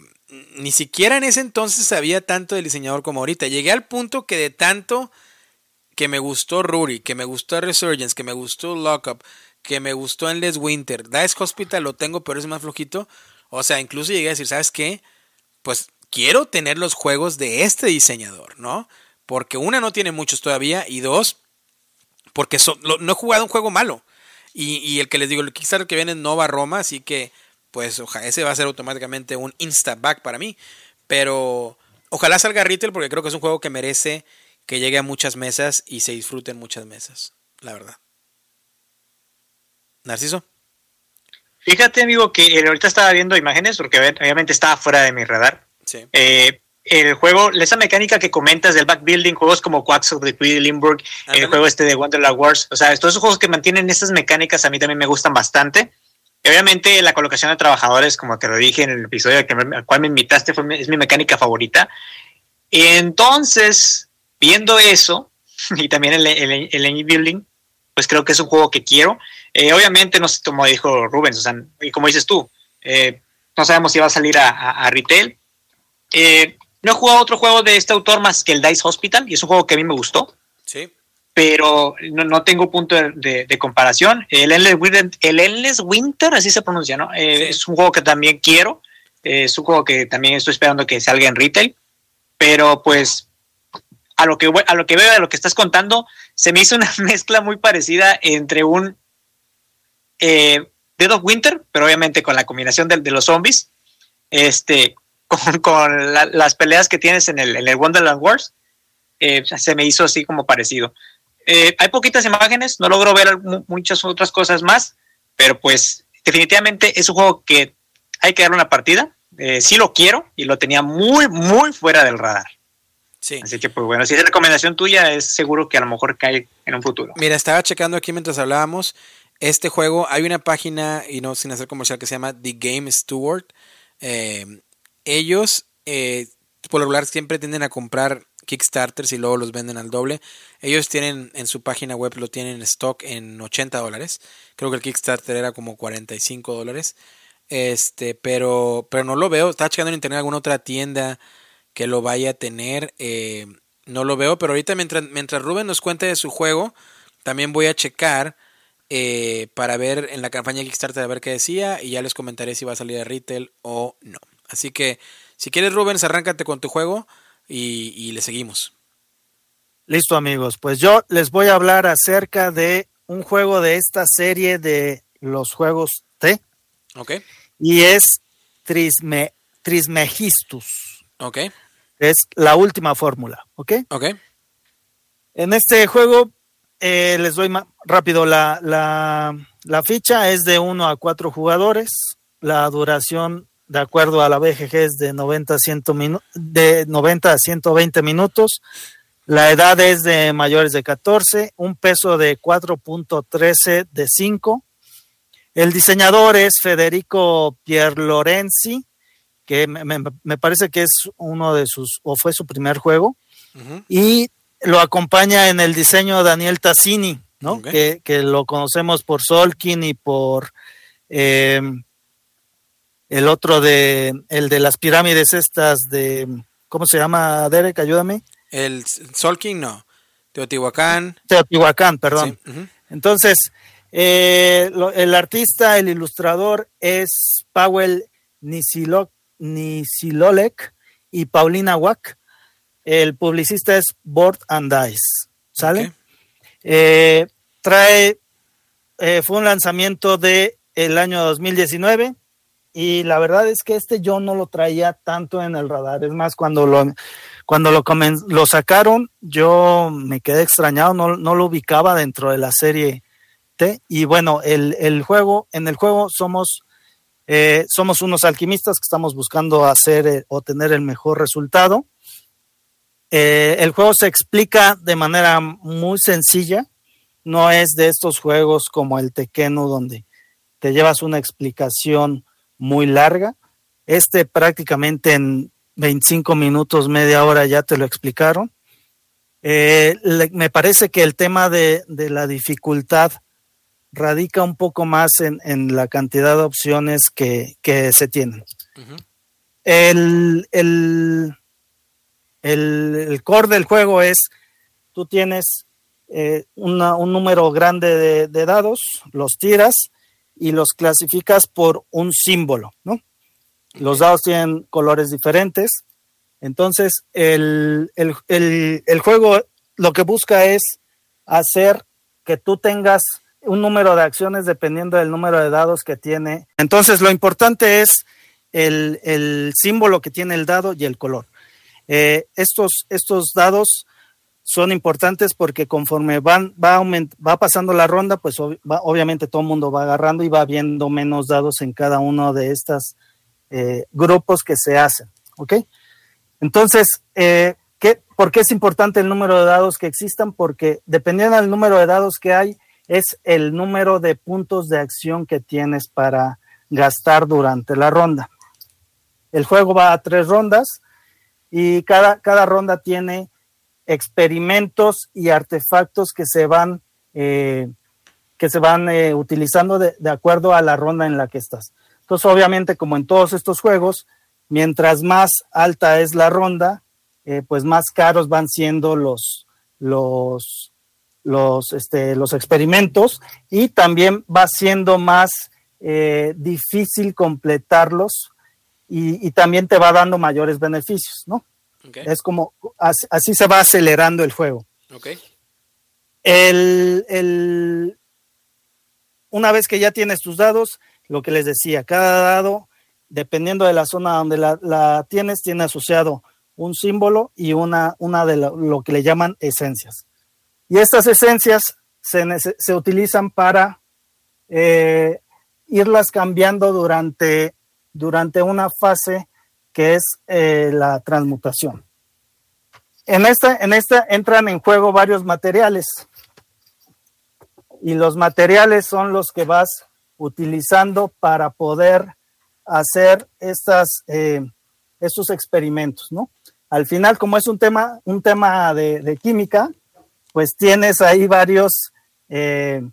ni siquiera en ese entonces sabía tanto del diseñador como ahorita. Llegué al punto que de tanto que me gustó Ruri, que me gustó Resurgence, que me gustó Lockup, que me gustó Endless Winter, Dice Hospital lo tengo, pero es más flojito. O sea, incluso llegué a decir, ¿sabes qué? Pues quiero tener los juegos de este diseñador, ¿no? Porque una no tiene muchos todavía y dos, porque no he jugado un juego malo. Y, y, el que les digo, el Kickstarter que viene es Nova Roma, así que pues ojalá, ese va a ser automáticamente un insta-back para mí. Pero ojalá salga retail porque creo que es un juego que merece que llegue a muchas mesas y se disfrute en muchas mesas, la verdad. Narciso.
Fíjate, amigo, que ahorita estaba viendo imágenes porque obviamente estaba fuera de mi radar. Sí. Eh, el juego, esa mecánica que comentas del backbuilding, juegos como Quacks of the Queen Limburg, el juego este de Wonderland Wars, o sea, todos esos juegos que mantienen estas mecánicas a mí también me gustan bastante obviamente la colocación de trabajadores, como te lo dije en el episodio al cual me invitaste, fue, es mi mecánica favorita. Entonces, viendo eso, (laughs) y también el, el, el Building, pues creo que es un juego que quiero. Eh, obviamente, no sé, como dijo Rubens, o sea, y como dices tú, eh, no sabemos si va a salir a, retail. Eh, no he jugado otro juego de este autor más que el Dice Hospital, y es un juego que a mí me gustó.
Sí
pero no, tengo punto de, comparación. El Endless, Winter, el Winter, así se pronuncia, ¿no? Es un juego que también quiero, es un juego que también estoy esperando que salga en retail, pero pues a lo que, a lo que veo, a lo que estás contando, se me hizo una (laughs) mezcla muy parecida entre un eh, Dead of Winter, pero obviamente con la combinación de, de los zombies, este, (laughs) con, las peleas que tienes en el, en el Wonderland Wars, eh, se me hizo así como parecido. Eh, hay poquitas imágenes, no logro ver muchas otras cosas más, pero pues definitivamente es un juego que hay que darle una partida. Eh, sí lo quiero y lo tenía muy, muy fuera del radar. Sí. Así que pues bueno, si es recomendación tuya, es seguro que a lo mejor cae en un futuro.
Mira, estaba checando aquí mientras hablábamos. Este juego, hay una página, y no sin hacer comercial, que se llama The Game Steward. Eh, ellos, por lo regular, siempre tienden a comprar Kickstarters y luego los venden al doble. Ellos tienen en su página web, lo tienen en stock en 80 dólares. Creo que el Kickstarter era como 45 dólares. Este, pero, pero no lo veo. Estaba checando en internet alguna otra tienda que lo vaya a tener. Eh, no lo veo, pero ahorita mientras, mientras Rubén nos cuente de su juego, también voy a checar eh, para ver en la campaña Kickstarter a ver qué decía y ya les comentaré si va a salir a retail o no. Así que si quieres Rubens, arráncate con tu juego y, le seguimos.
Listo amigos, pues yo les voy a hablar acerca de un juego de esta serie de los juegos T,
Ok.
Y es Trisme, Trismegistus.
Ok.
Es la última fórmula, ¿ok?
Ok.
En este juego, eh, les doy rápido la, la, la, ficha, es de 1 a 4 jugadores, la duración de acuerdo a la BGG es de 90 a, 100 de 90 a 120 minutos, la edad es de mayores de 14, un peso de 4.13 de 5. El diseñador es Federico Pierlorenzi, que me, me, parece que es uno de sus, o fue su primer juego. Y lo acompaña en el diseño Daniel Tassini, ¿no? Que, que, lo conocemos por Solkin y por eh, el otro de, el de las pirámides estas de, ¿cómo se llama, Derek? Ayúdame.
El Solking no. Teotihuacán.
Teotihuacán, perdón. Entonces, eh, el artista, el ilustrador es Powell Nisilolek y Paulina Wack. El publicista es Board and Dice. ¿Sale? Eh, trae, eh, fue un lanzamiento de el año 2019 y la verdad es que este yo no lo traía tanto en el radar. Es más, cuando lo, cuando lo, lo sacaron, yo me quedé extrañado, no, no, lo ubicaba dentro de la serie T. Y bueno, el, el juego, en el juego somos, eh, somos unos alquimistas que estamos buscando hacer eh, o tener el mejor resultado. Eh, el juego se explica de manera muy sencilla, no es de estos juegos como el Tequeno donde te llevas una explicación muy larga. Este prácticamente en 25 minutos, media hora ya te lo explicaron. Eh, me parece que el tema de, la dificultad radica un poco más en, la cantidad de opciones que, se tienen. el, el, core del juego es, tú tienes eh, un número grande de, dados, los tiras y los clasificas por un símbolo, ¿no? Los dados tienen colores diferentes. Entonces, el, juego lo que busca es hacer que tú tengas un número de acciones dependiendo del número de dados que tiene. Entonces, lo importante es el, símbolo que tiene el dado y el color. Eh, estos, estos dados son importantes porque conforme van, va, va pasando la ronda, pues obviamente todo el mundo va agarrando y va viendo menos dados en cada uno de estos eh, grupos que se hacen. ¿Ok? Entonces, eh, ¿qué, ¿por qué es importante el número de dados que existan? Porque dependiendo del número de dados que hay, es el número de puntos de acción que tienes para gastar durante la ronda. El juego va a tres rondas y cada, cada ronda tiene experimentos y artefactos que se van, eh, que se van eh, utilizando de, acuerdo a la ronda en la que estás. Entonces, obviamente, como en todos estos juegos, mientras más alta es la ronda, eh, pues más caros van siendo los, los, los, este, los experimentos y también va siendo más difícil completarlos y, y, también te va dando mayores beneficios, ¿no? Es como, así, se va acelerando el juego. El, una vez que ya tienes tus dados, lo que les decía, cada dado, dependiendo de la zona donde la, tienes, tiene asociado un símbolo y una, una de lo, que le llaman esencias. Y estas esencias se, se utilizan para eh, irlas cambiando durante, durante una fase que es eh, la transmutación. En esta, en esta entran en juego varios materiales y los materiales son los que vas utilizando para poder hacer estas, eh, estos experimentos, ¿no? Al final, como es un tema, un tema de, química, pues tienes ahí varios, eh,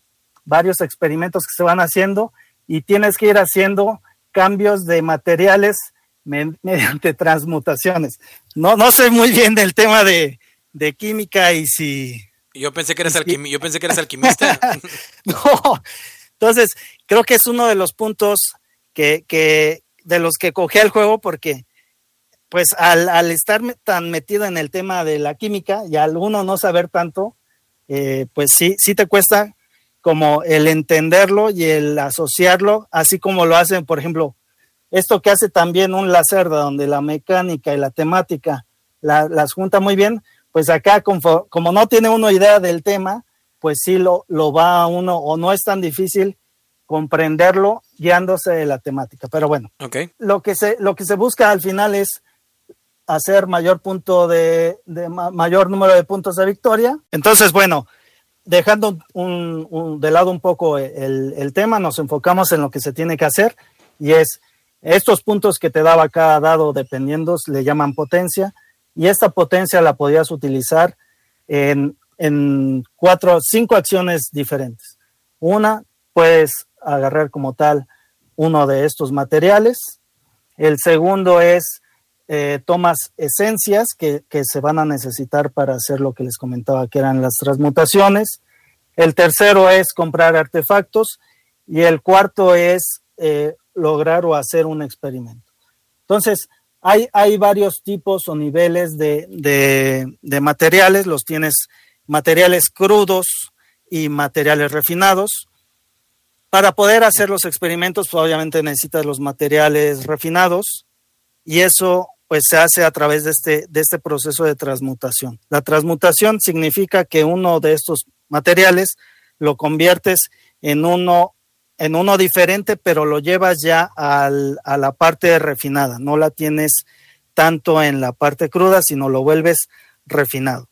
varios experimentos que se van haciendo y tienes que ir haciendo cambios de materiales (laughs) mediante transmutaciones. No, no sé muy bien del tema de, química y si...
Yo pensé que eres, yo pensé que eres alquimista. (laughs)
no, entonces creo que es uno de los puntos que, que de los que cogí el juego porque pues al, al, estar tan metido en el tema de la química y al uno no saber tanto, eh, pues sí, sí te cuesta como el entenderlo y el asociarlo, así como lo hacen, por ejemplo, esto que hace también un Lacerda, donde la mecánica y la temática las junta muy bien, pues acá como, como, no tiene uno idea del tema, pues sí lo, lo va a uno, o no es tan difícil comprenderlo guiándose de la temática. Pero bueno,
okay.
lo, que se, lo que se busca al final es hacer mayor punto de, mayor número de puntos de victoria. Entonces, bueno, dejando un, de lado un poco el, el, tema, nos enfocamos en lo que se tiene que hacer y es estos puntos que te daba cada dado dependiendo, le llaman potencia, y esta potencia la podías utilizar en, en cuatro, cinco acciones diferentes. Una, puedes agarrar como tal uno de estos materiales. El segundo es eh, tomas esencias que, se van a necesitar para hacer lo que les comentaba que eran las transmutaciones. El tercero es comprar artefactos y el cuarto es eh, lograr o hacer un experimento. Entonces, hay, hay varios tipos o niveles de, de, materiales, los tienes materiales crudos y materiales refinados. Para poder hacer los experimentos, pues, obviamente necesitas los materiales refinados y eso pues se hace a través de este, de este proceso de transmutación. La transmutación significa que uno de estos materiales lo conviertes en uno en uno diferente, pero lo llevas ya a la parte refinada, no la tienes tanto en la parte cruda, sino lo vuelves refinado.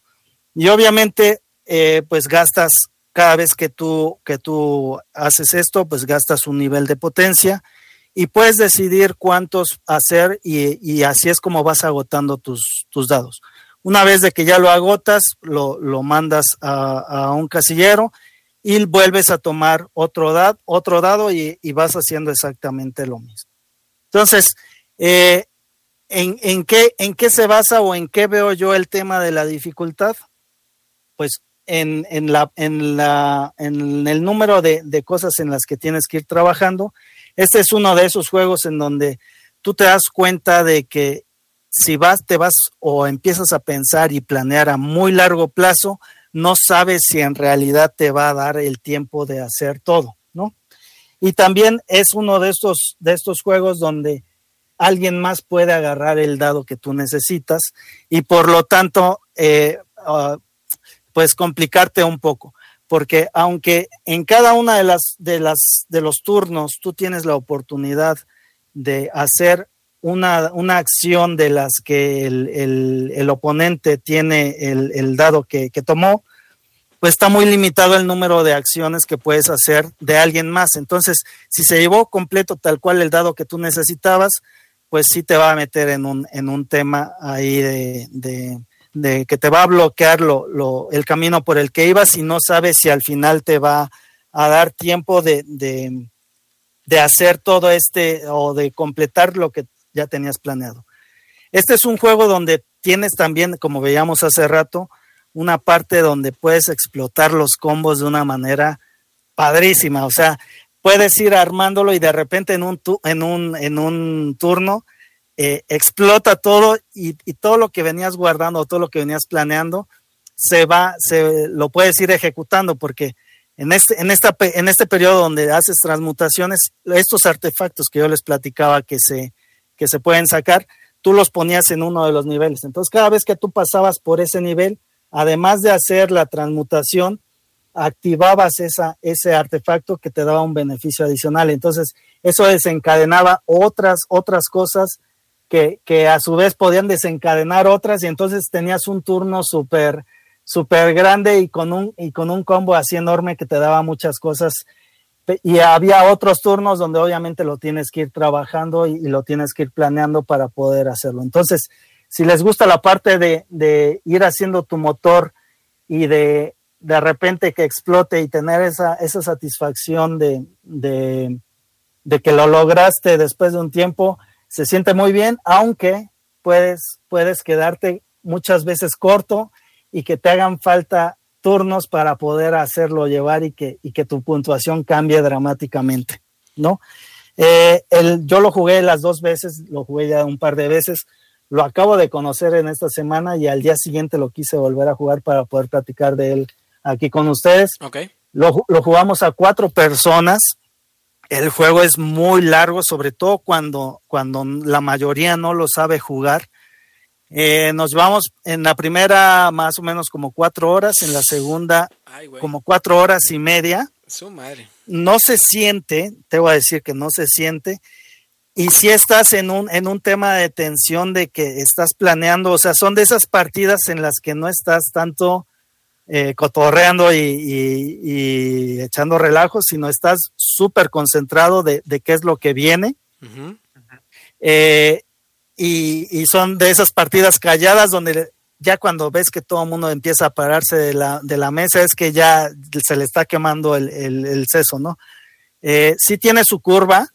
Y obviamente, eh, pues gastas, cada vez que tú, que tú haces esto, pues gastas un nivel de potencia y puedes decidir cuántos hacer y, así es como vas agotando tus, tus, dados. Una vez de que ya lo agotas, lo, lo mandas a, a un casillero y vuelves a tomar otro, otro dado y, vas haciendo exactamente lo mismo. Entonces, eh, ¿en, qué, ¿en qué se basa o en qué veo yo el tema de la dificultad? Pues en, la, en, la, en el número de, de, cosas en las que tienes que ir trabajando. Este es uno de esos juegos en donde tú te das cuenta de que si vas, te vas o empiezas a pensar y planear a muy largo plazo, no sabes si en realidad te va a dar el tiempo de hacer todo, ¿no? Y también es uno de estos, de estos juegos donde alguien más puede agarrar el dado que tú necesitas y por lo tanto, eh, uh, pues complicarte un poco, porque aunque en cada una de las, de las, de los turnos tú tienes la oportunidad de hacer una, una acción de las que el, el, oponente tiene el, el dado que, que, tomó, pues está muy limitado el número de acciones que puedes hacer de alguien más. Entonces, si se llevó completo tal cual el dado que tú necesitabas, pues sí te va a meter en un, en un tema ahí de, de, de que te va a bloquear lo, lo, el camino por el que ibas y no sabes si al final te va a dar tiempo de, de, de hacer todo este o de completar lo que ya tenías planeado. Este es un juego donde tienes también, como veíamos hace rato, una parte donde puedes explotar los combos de una manera padrísima. O sea, puedes ir armándolo y de repente en un, en un, en un turno eh, explota todo y, todo lo que venías guardando, todo lo que venías planeando, se va, se lo puedes ir ejecutando porque en este, en, esta, en este periodo donde haces transmutaciones, estos artefactos que yo les platicaba que se, que se pueden sacar, tú los ponías en uno de los niveles. Entonces, cada vez que tú pasabas por ese nivel, además de hacer la transmutación, activabas esa, ese artefacto que te daba un beneficio adicional. Entonces, eso desencadenaba otras, otras cosas que, que a su vez podían desencadenar otras y entonces tenías un turno súper, súper grande y con, un, y con un combo así enorme que te daba muchas cosas y había otros turnos donde obviamente lo tienes que ir trabajando y, lo tienes que ir planeando para poder hacerlo. Entonces, si les gusta la parte de, ir haciendo tu motor y de de repente que explote y tener esa, esa satisfacción de, de, de, que lo lograste después de un tiempo, se siente muy bien, aunque puedes, puedes quedarte muchas veces corto y que te hagan falta turnos para poder hacerlo llevar y que, y que tu puntuación cambie dramáticamente, ¿no? Eh, el, yo lo jugué las dos veces, lo jugué ya un par de veces, lo acabo de conocer en esta semana y al día siguiente lo quise volver a jugar para poder platicar de él aquí con ustedes.
Okay.
Lo, lo jugamos a cuatro personas. El juego es muy largo, sobre todo cuando, cuando la mayoría no lo sabe jugar. Eh, nos vamos en la primera más o menos como cuatro horas, en la segunda como cuatro horas y media.
Su madre.
No se siente, te voy a decir que no se siente. Y si estás en un, en un tema de tensión de que estás planeando, o sea, son de esas partidas en las que no estás tanto eh, cotorreando y, echando relajos, sino estás súper concentrado de, qué es lo que viene. Eh, y, son de esas partidas calladas donde ya cuando ves que todo el mundo empieza a pararse de la, de la mesa es que ya se le está quemando el, el, seso, ¿no? Eh, sí tiene su curva,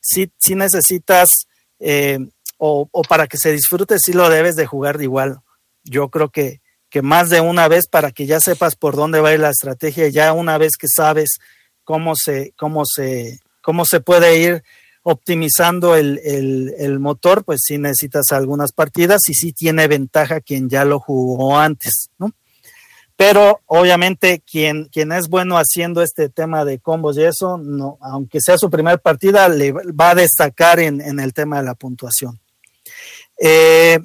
sí, sí necesitas, eh, o, o, para que se disfrute, sí lo debes de jugar de igual. Yo creo que, que más de una vez para que ya sepas por dónde va a ir la estrategia, ya una vez que sabes cómo se, cómo se, cómo se puede ir optimizando el, el, motor, pues sí necesitas algunas partidas y sí tiene ventaja quien ya lo jugó antes, ¿no? Pero obviamente quien, quien es bueno haciendo este tema de combos y eso, no, aunque sea su primera partida, le va a destacar en, en el tema de la puntuación. Eh,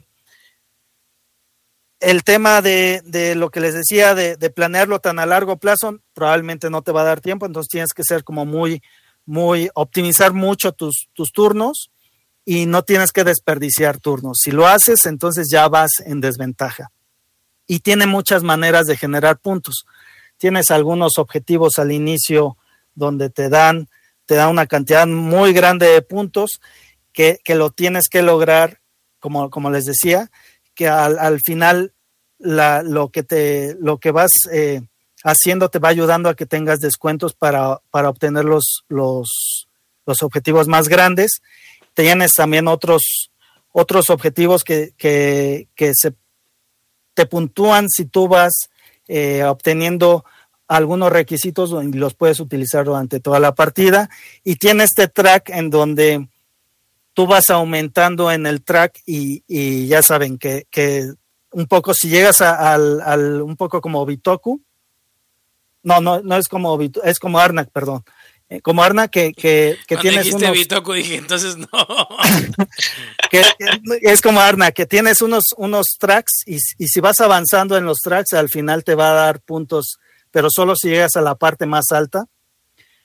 el tema de, de, lo que les decía, de, de, planearlo tan a largo plazo, probablemente no te va a dar tiempo, entonces tienes que ser como muy, muy, optimizar mucho tus, tus turnos y no tienes que desperdiciar turnos. Si lo haces, entonces ya vas en desventaja. Y tiene muchas maneras de generar puntos. Tienes algunos objetivos al inicio donde te dan, te dan una cantidad muy grande de puntos que, que lo tienes que lograr, como, como les decía, que al, al final la, lo, que te, lo que vas eh, haciendo te va ayudando a que tengas descuentos para, para obtener los, los, los, objetivos más grandes. Tienes también otros, otros objetivos que, que, que se te puntúan si tú vas eh, obteniendo algunos requisitos y los puedes utilizar durante toda la partida. Y tiene este track en donde tú vas aumentando en el track y, y ya saben que, que, un poco, si llegas a, al, al, un poco como Bitoku, no, no, no es como es como Arnak, perdón. Eh, como Arnak que, que, que tienes
dijiste unos... Bitoku dije, entonces no. (laughs)
que, es como Arnak, que tienes unos, unos tracks y, y, si vas avanzando en los tracks, al final te va a dar puntos, pero solo si llegas a la parte más alta.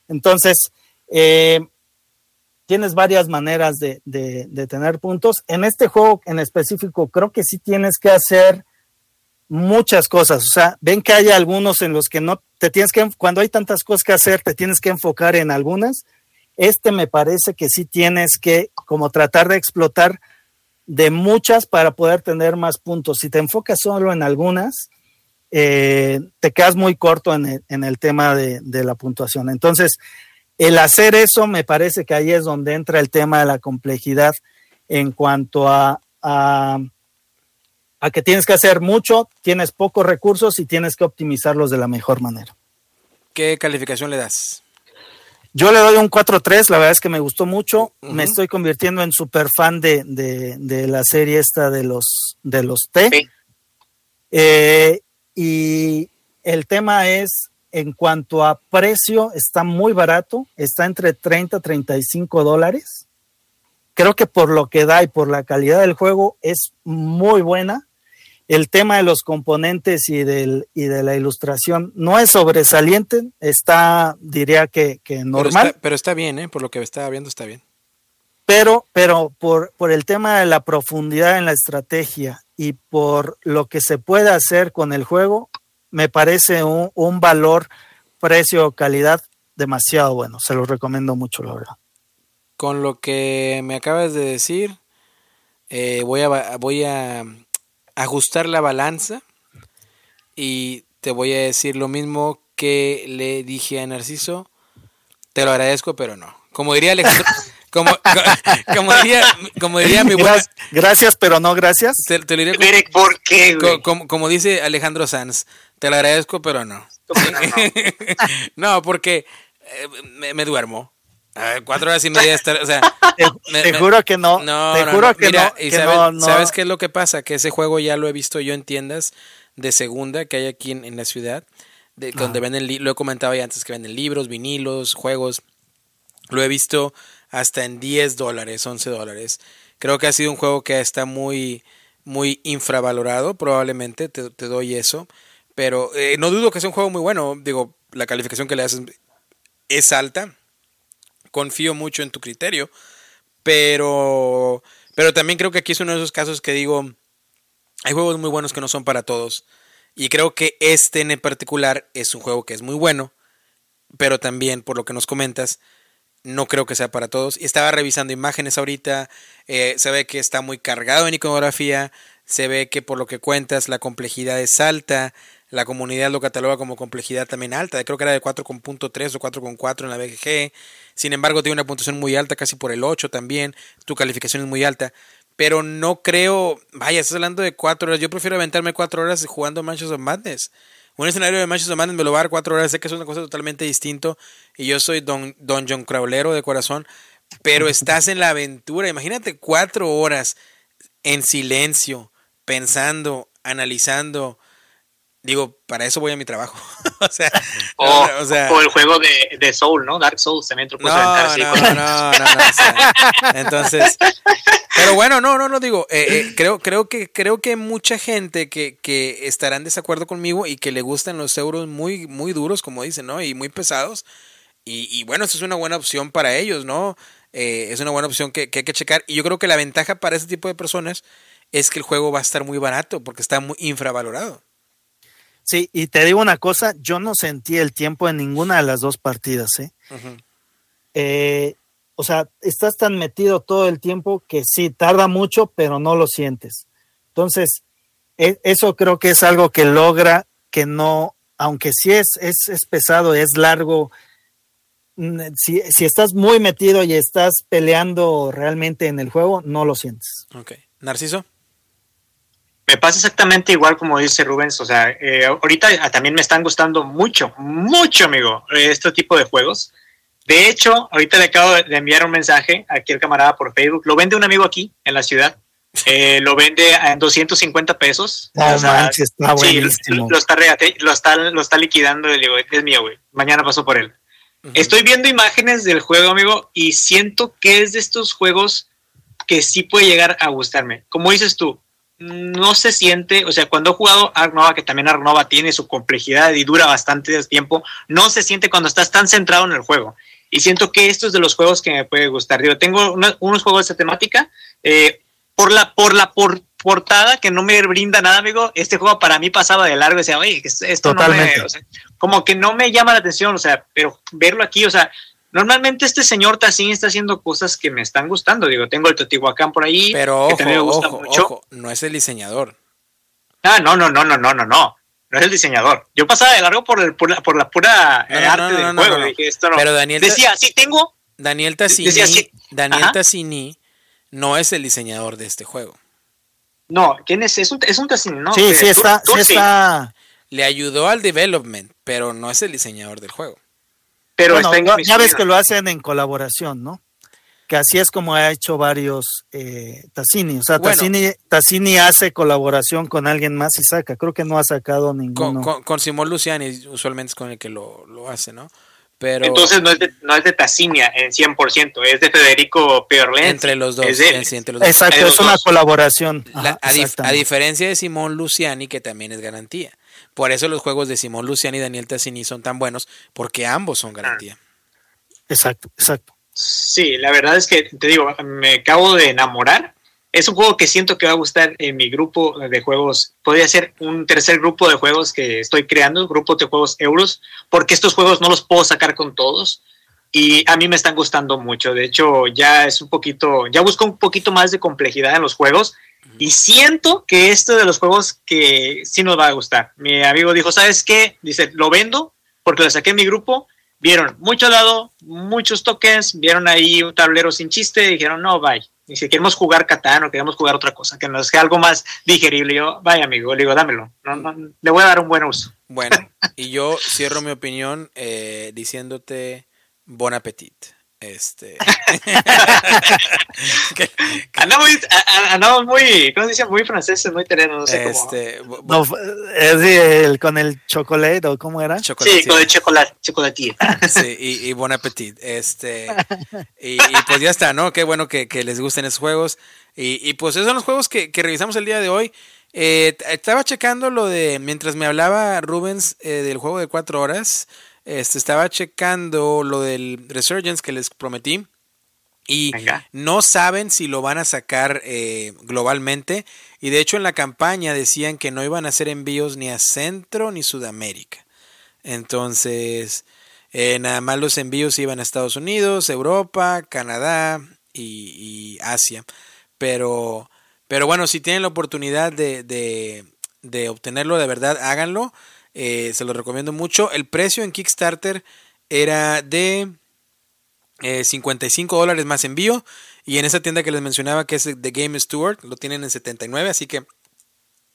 Entonces, eh, tienes varias maneras de, de, tener puntos. En este juego en específico, creo que sí tienes que hacer muchas cosas. O sea, ven que hay algunos en los que no te tienes que, cuando hay tantas cosas que hacer, te tienes que enfocar en algunas. Este me parece que sí tienes que como tratar de explotar de muchas para poder tener más puntos. Si te enfocas solo en algunas, eh, te quedas muy corto en el, en el tema de, la puntuación. Entonces, el hacer eso me parece que ahí es donde entra el tema de la complejidad en cuanto a, a a que tienes que hacer mucho, tienes pocos recursos y tienes que optimizarlos de la mejor manera.
¿Qué calificación le das?
Yo le doy un 4-3, la verdad es que me gustó mucho. Uh -huh. Me estoy convirtiendo en super fan de, de, de, la serie esta de los, de los T. Sí. Eh, y el tema es, en cuanto a precio, está muy barato, está entre 30 y 35 dólares. Creo que por lo que da y por la calidad del juego es muy buena el tema de los componentes y, del, y de la ilustración no es sobresaliente, está, diría que, que normal.
Pero está, pero está, bien, ¿eh? por lo que estaba viendo está bien.
Pero, pero por, por el tema de la profundidad en la estrategia y por lo que se puede hacer con el juego, me parece un, un valor, precio, calidad demasiado bueno. Se lo recomiendo mucho, la verdad.
Con lo que me acabas de decir, eh, voy a, voy a ajustar la balanza y te voy a decir lo mismo que le dije a Narciso. Te lo agradezco, pero no. Como diría Alejandro, (laughs) como, como, diría, como diría mi buena...
Gracias, pero no gracias.
Te, te lo diré
como, ¿Por qué,
como, como, como, dice Alejandro Sanz, te lo agradezco, pero no. (laughs) no, porque eh, me, me duermo. A ver, cuatro horas y media estar, o sea, (laughs)
te, me, te me, juro que no, no te
no,
juro
no.
que,
Mira,
no,
y
que
sabes,
no, no.
¿sabes qué es lo que pasa? Que ese juego ya lo he visto yo en tiendas de segunda que hay aquí en, en la ciudad. de, donde venden, lo he comentado ya antes que venden libros, vinilos, juegos. Lo he visto hasta en 10 dólares, 11 dólares. Creo que ha sido un juego que está muy, muy infravalorado, probablemente, te, doy eso. Pero eh, no dudo que sea un juego muy bueno. Digo, la calificación que le haces es alta. Confío mucho en tu criterio. Pero, pero también creo que aquí es uno de esos casos que digo, hay juegos muy buenos que no son para todos. Y creo que este en particular es un juego que es muy bueno. Pero también, por lo que nos comentas, no creo que sea para todos. Estaba revisando imágenes ahorita, eh, se ve que está muy cargado en iconografía, se ve que por lo que cuentas la complejidad es alta, la comunidad lo cataloga como complejidad también alta, creo que era de 4.3 o 4.4 en la BGG, sin embargo tiene una puntuación muy alta, casi por el 8 también, tu calificación es muy alta, pero no creo, vaya, estás hablando de 4 horas, yo prefiero aventarme 4 horas jugando Manchas of Madness un escenario de Manchester Madness me lo va a dar cuatro horas. Sé que es una cosa totalmente distinta. Y yo soy don, don John Crawlero de corazón. Pero estás en la aventura. Imagínate cuatro horas en silencio, pensando, analizando, Digo, para eso voy a mi trabajo. (laughs) (laughs) o, sea,
o, el juego de, de, Soul, ¿no? Dark Souls también te no, no, no, no, no, (laughs)
entonces, pero bueno, no, no, no digo, eh, eh, creo, creo que, creo que mucha gente que, que estará en desacuerdo conmigo y que le gustan los euros muy, muy duros, como dicen, ¿no? Y muy pesados. Y, y bueno, eso es una buena opción para ellos, ¿no? Eh, es una buena opción que, que hay que checar. Y yo creo que la ventaja para ese tipo de personas es que el juego va a estar muy barato porque está muy infravalorado.
Sí, y te digo una cosa, yo no sentí el tiempo en ninguna de las dos partidas, ¿eh? ¿eh? o sea, estás tan metido todo el tiempo que sí, tarda mucho, pero no lo sientes. Entonces, e, eso creo que es algo que logra que no, aunque sí es, es, es pesado, es largo, si, si, estás muy metido y estás peleando realmente en el juego, no lo sientes.
Ok. Narciso.
Me pasa exactamente igual como dice Rubens, o sea, eh, ahorita también me están gustando mucho, mucho, amigo, este tipo de juegos. De hecho, ahorita le acabo de enviar un mensaje aquí al camarada por Facebook. Lo vende un amigo aquí en la ciudad. Eh, lo vende en 250 pesos.
No manches, está
buenísimo. Lo, está lo, está, lo está liquidando le digo, es mío, güey. Mañana paso por él. Estoy viendo imágenes del juego, amigo, y siento que es de estos juegos que sí puede llegar a gustarme. Como dices tú, no se siente, o sea, cuando he jugado Ark Nova, que también Ark Nova tiene su complejidad y dura bastante tiempo, no se siente cuando estás tan centrado en el juego. Y siento que esto es de los juegos que me puede gustar. Digo, tengo unos juegos de temática. Eh, por la, por la portada que no me brinda nada, amigo, este juego para mí pasaba de largo. Decía, oye, esto no me. como que no me llama la atención, o sea, pero verlo aquí, o sea, Normalmente este señor Tassin está haciendo cosas que me están gustando. Digo, tengo el Teotihuacán por ahí.
Pero ojo, me gusta mucho. no es el diseñador.
Ah, no, no, no, no, no, no, no. No es el diseñador. Yo pasaba de largo por, el, por, la, por la pura eh, arte del juego. Dije, esto no.
Pero Daniel
decía, sí tengo.
Daniel Tassini, Daniel Tassini no es el diseñador de este juego.
No, ¿quién es? Es un, es un Tassini, ¿no?
Sí, sí está, sí está.
Le ayudó al development, pero no es el diseñador del juego.
Pero ya ves que lo hacen en colaboración, ¿no? Que así es como ha hecho varios eh, Tassini. O sea, Tassini, hace colaboración con alguien más y saca. Creo que no ha sacado ninguno.
Con, Simón Luciani, usualmente es con el que lo, hace, ¿no? Pero,
Entonces no es de, no es de Tassini en 100%, es de Federico Peorlen.
Entre los dos.
Exacto, es una colaboración.
a, diferencia de Simón Luciani, que también es garantía. Por eso los juegos de Simón Luciani y Daniel Tassini son tan buenos, porque ambos son garantía.
Exacto, exacto.
Sí, la verdad es que te digo, me acabo de enamorar. Es un juego que siento que va a gustar en mi grupo de juegos. Podría ser un tercer grupo de juegos que estoy creando, grupo de juegos euros, porque estos juegos no los puedo sacar con todos y a mí me están gustando mucho. De hecho, ya es un poquito, ya busco un poquito más de complejidad en los juegos y siento que esto de los juegos que sí nos va a gustar. Mi amigo dijo, ¿sabes qué? Dice, lo vendo porque lo saqué en mi grupo. Vieron mucho lado, muchos tokens, vieron ahí un tablero sin chiste y dijeron, no, bye. Y si queremos jugar Catán o queremos jugar otra cosa, que nos sea algo más digerible, yo, vaya amigo, le digo, dámelo. le voy a dar un buen uso.
Bueno, y yo cierro mi opinión eh, diciéndote bon appetit. Este. (laughs) (laughs)
andamos, muy, ¿cómo se dice? Muy franceses, muy italianos, no sé
este, cómo. No, con el chocolate, ¿o cómo era?
Sí, con el chocolate, chocolate. (laughs)
Sí, y, y bon appetit. Este, y, pues ya está, ¿no? Qué bueno que, que les gusten esos juegos. Y, y, pues esos son los juegos que, que revisamos el día de hoy. Eh, estaba checando lo de, mientras me hablaba Rubens eh, del juego de cuatro horas, este, estaba checando lo del Resurgence que les prometí. Y no saben si lo van a sacar eh, globalmente. Y de hecho en la campaña decían que no iban a hacer envíos ni a Centro ni Sudamérica. Entonces, nada más los envíos iban a Estados Unidos, Europa, Canadá y Asia. Pero pero bueno, si tienen la oportunidad de, de, obtenerlo de verdad, háganlo. Eh, se lo recomiendo mucho. El precio en Kickstarter era de 55 eh, dólares más envío. Y en esa tienda que les mencionaba, que es The Game Steward, lo tienen en 79. Así que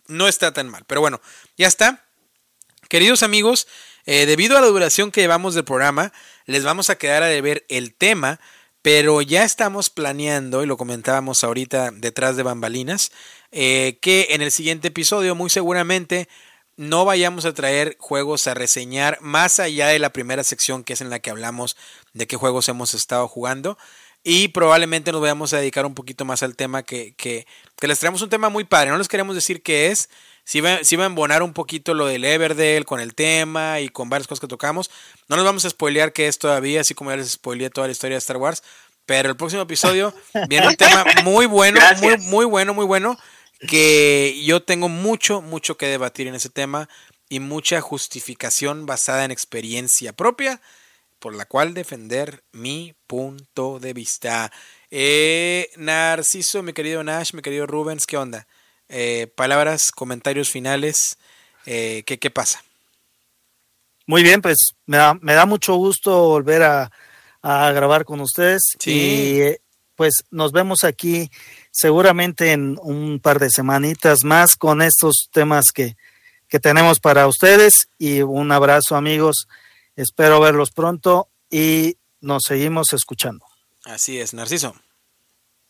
no está tan mal. Pero bueno, ya está. Queridos amigos, eh, debido a la duración que llevamos del programa, les vamos a quedar a deber el tema pero ya estamos planeando, y lo comentábamos ahorita detrás de bambalinas, eh, que en el siguiente episodio muy seguramente no vayamos a traer juegos a reseñar más allá de la primera sección que es en la que hablamos de qué juegos hemos estado jugando. Y probablemente nos vayamos a dedicar un poquito más al tema que, que, que les traemos un tema muy padre. No les queremos decir qué es, si va, si va a embonar un poquito lo del Everdell con el tema y con varias cosas que tocamos. No nos vamos a spoilear que es todavía, así como ya les spoileé toda la historia de Star Wars. Pero el próximo episodio viene un tema muy bueno, (laughs) muy, muy bueno, muy bueno. Que yo tengo mucho, mucho que debatir en ese tema y mucha justificación basada en experiencia propia por la cual defender mi punto de vista. Eh, Narciso, mi querido Nash, mi querido Rubens, ¿qué onda? Eh, palabras, comentarios finales, eh, ¿qué, ¿qué, pasa?
Muy bien, pues me da, me da mucho gusto volver a, a grabar con ustedes y pues nos vemos aquí seguramente en un par de semanitas más con estos temas que, que tenemos para ustedes y un abrazo amigos, espero verlos pronto y nos seguimos escuchando.
Así es, Narciso.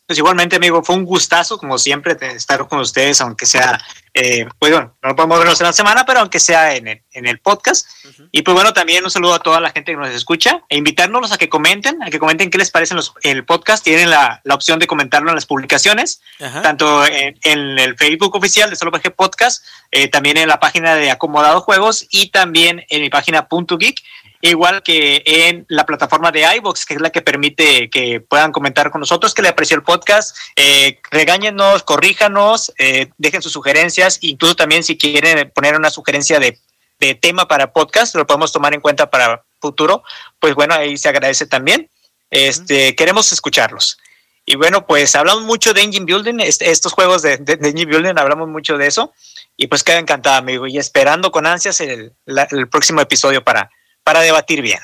Pues igualmente, amigo, fue un gustazo, como siempre, estar con ustedes, aunque sea, eh, pues bueno, no podemos vernos en la semana, pero aunque sea en el, en el podcast. Y pues bueno, también un saludo a toda la gente que nos escucha e invitarnos a que comenten, a que comenten qué les parece los, el podcast. Tienen la, la, opción de comentarlo en las publicaciones, tanto en, el Facebook oficial de Solo PG Podcast, eh, también en la página de Acomodado Juegos y también en mi página Punto Geek igual que en la plataforma de iVoox, que es la que permite que puedan comentar con nosotros, que le apreció el podcast, eh, regáñenos, corríjanos, eh, dejen sus sugerencias, incluso también si quieren poner una sugerencia de, de tema para podcast, lo podemos tomar en cuenta para futuro, pues bueno, ahí se agradece también. Este, queremos escucharlos. Y bueno, pues hablamos mucho de Engine Building, estos juegos de, de, Engine Building, hablamos mucho de eso. Y pues queda encantada, amigo, y esperando con ansias el, el próximo episodio para, para debatir bien.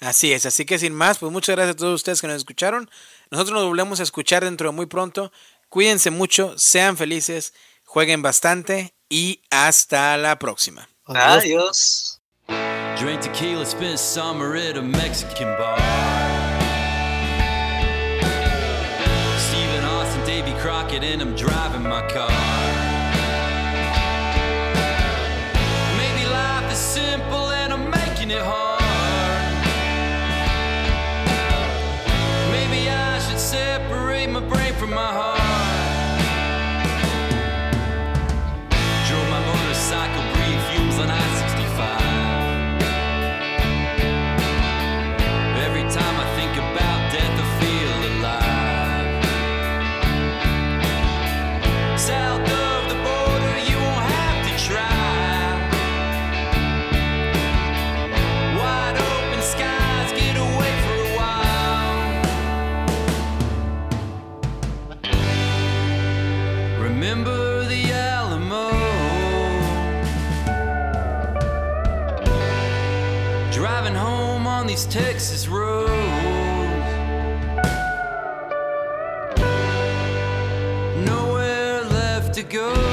Así es, así que sin más, pues muchas gracias a todos ustedes que nos escucharon. Nosotros nos volvemos a escuchar dentro de muy pronto. Cuídense mucho, sean felices, jueguen bastante y hasta la próxima.
Adiós.
Drink tequila, spend summer at a Mexican bar. Stephen Austin, Davy Crockett, and I'm driving my car. it hard. These Texas roads. Nowhere left to go.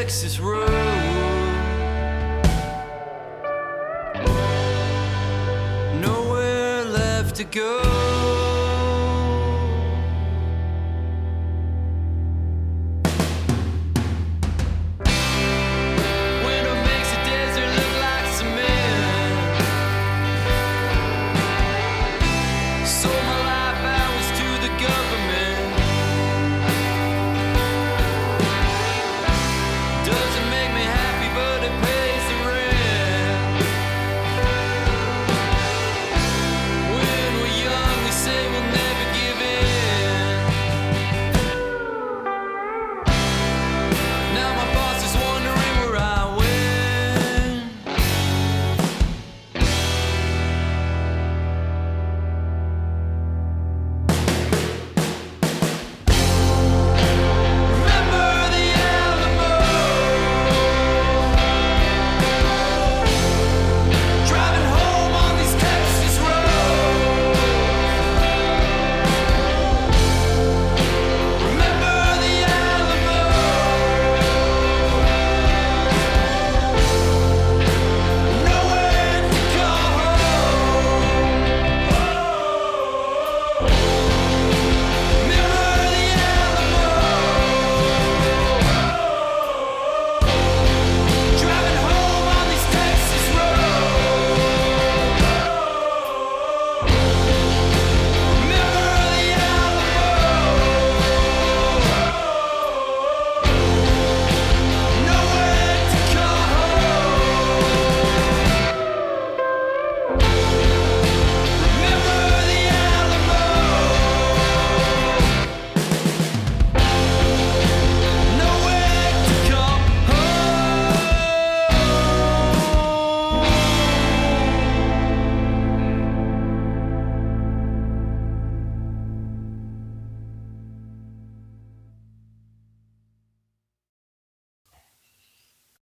Texas road. to go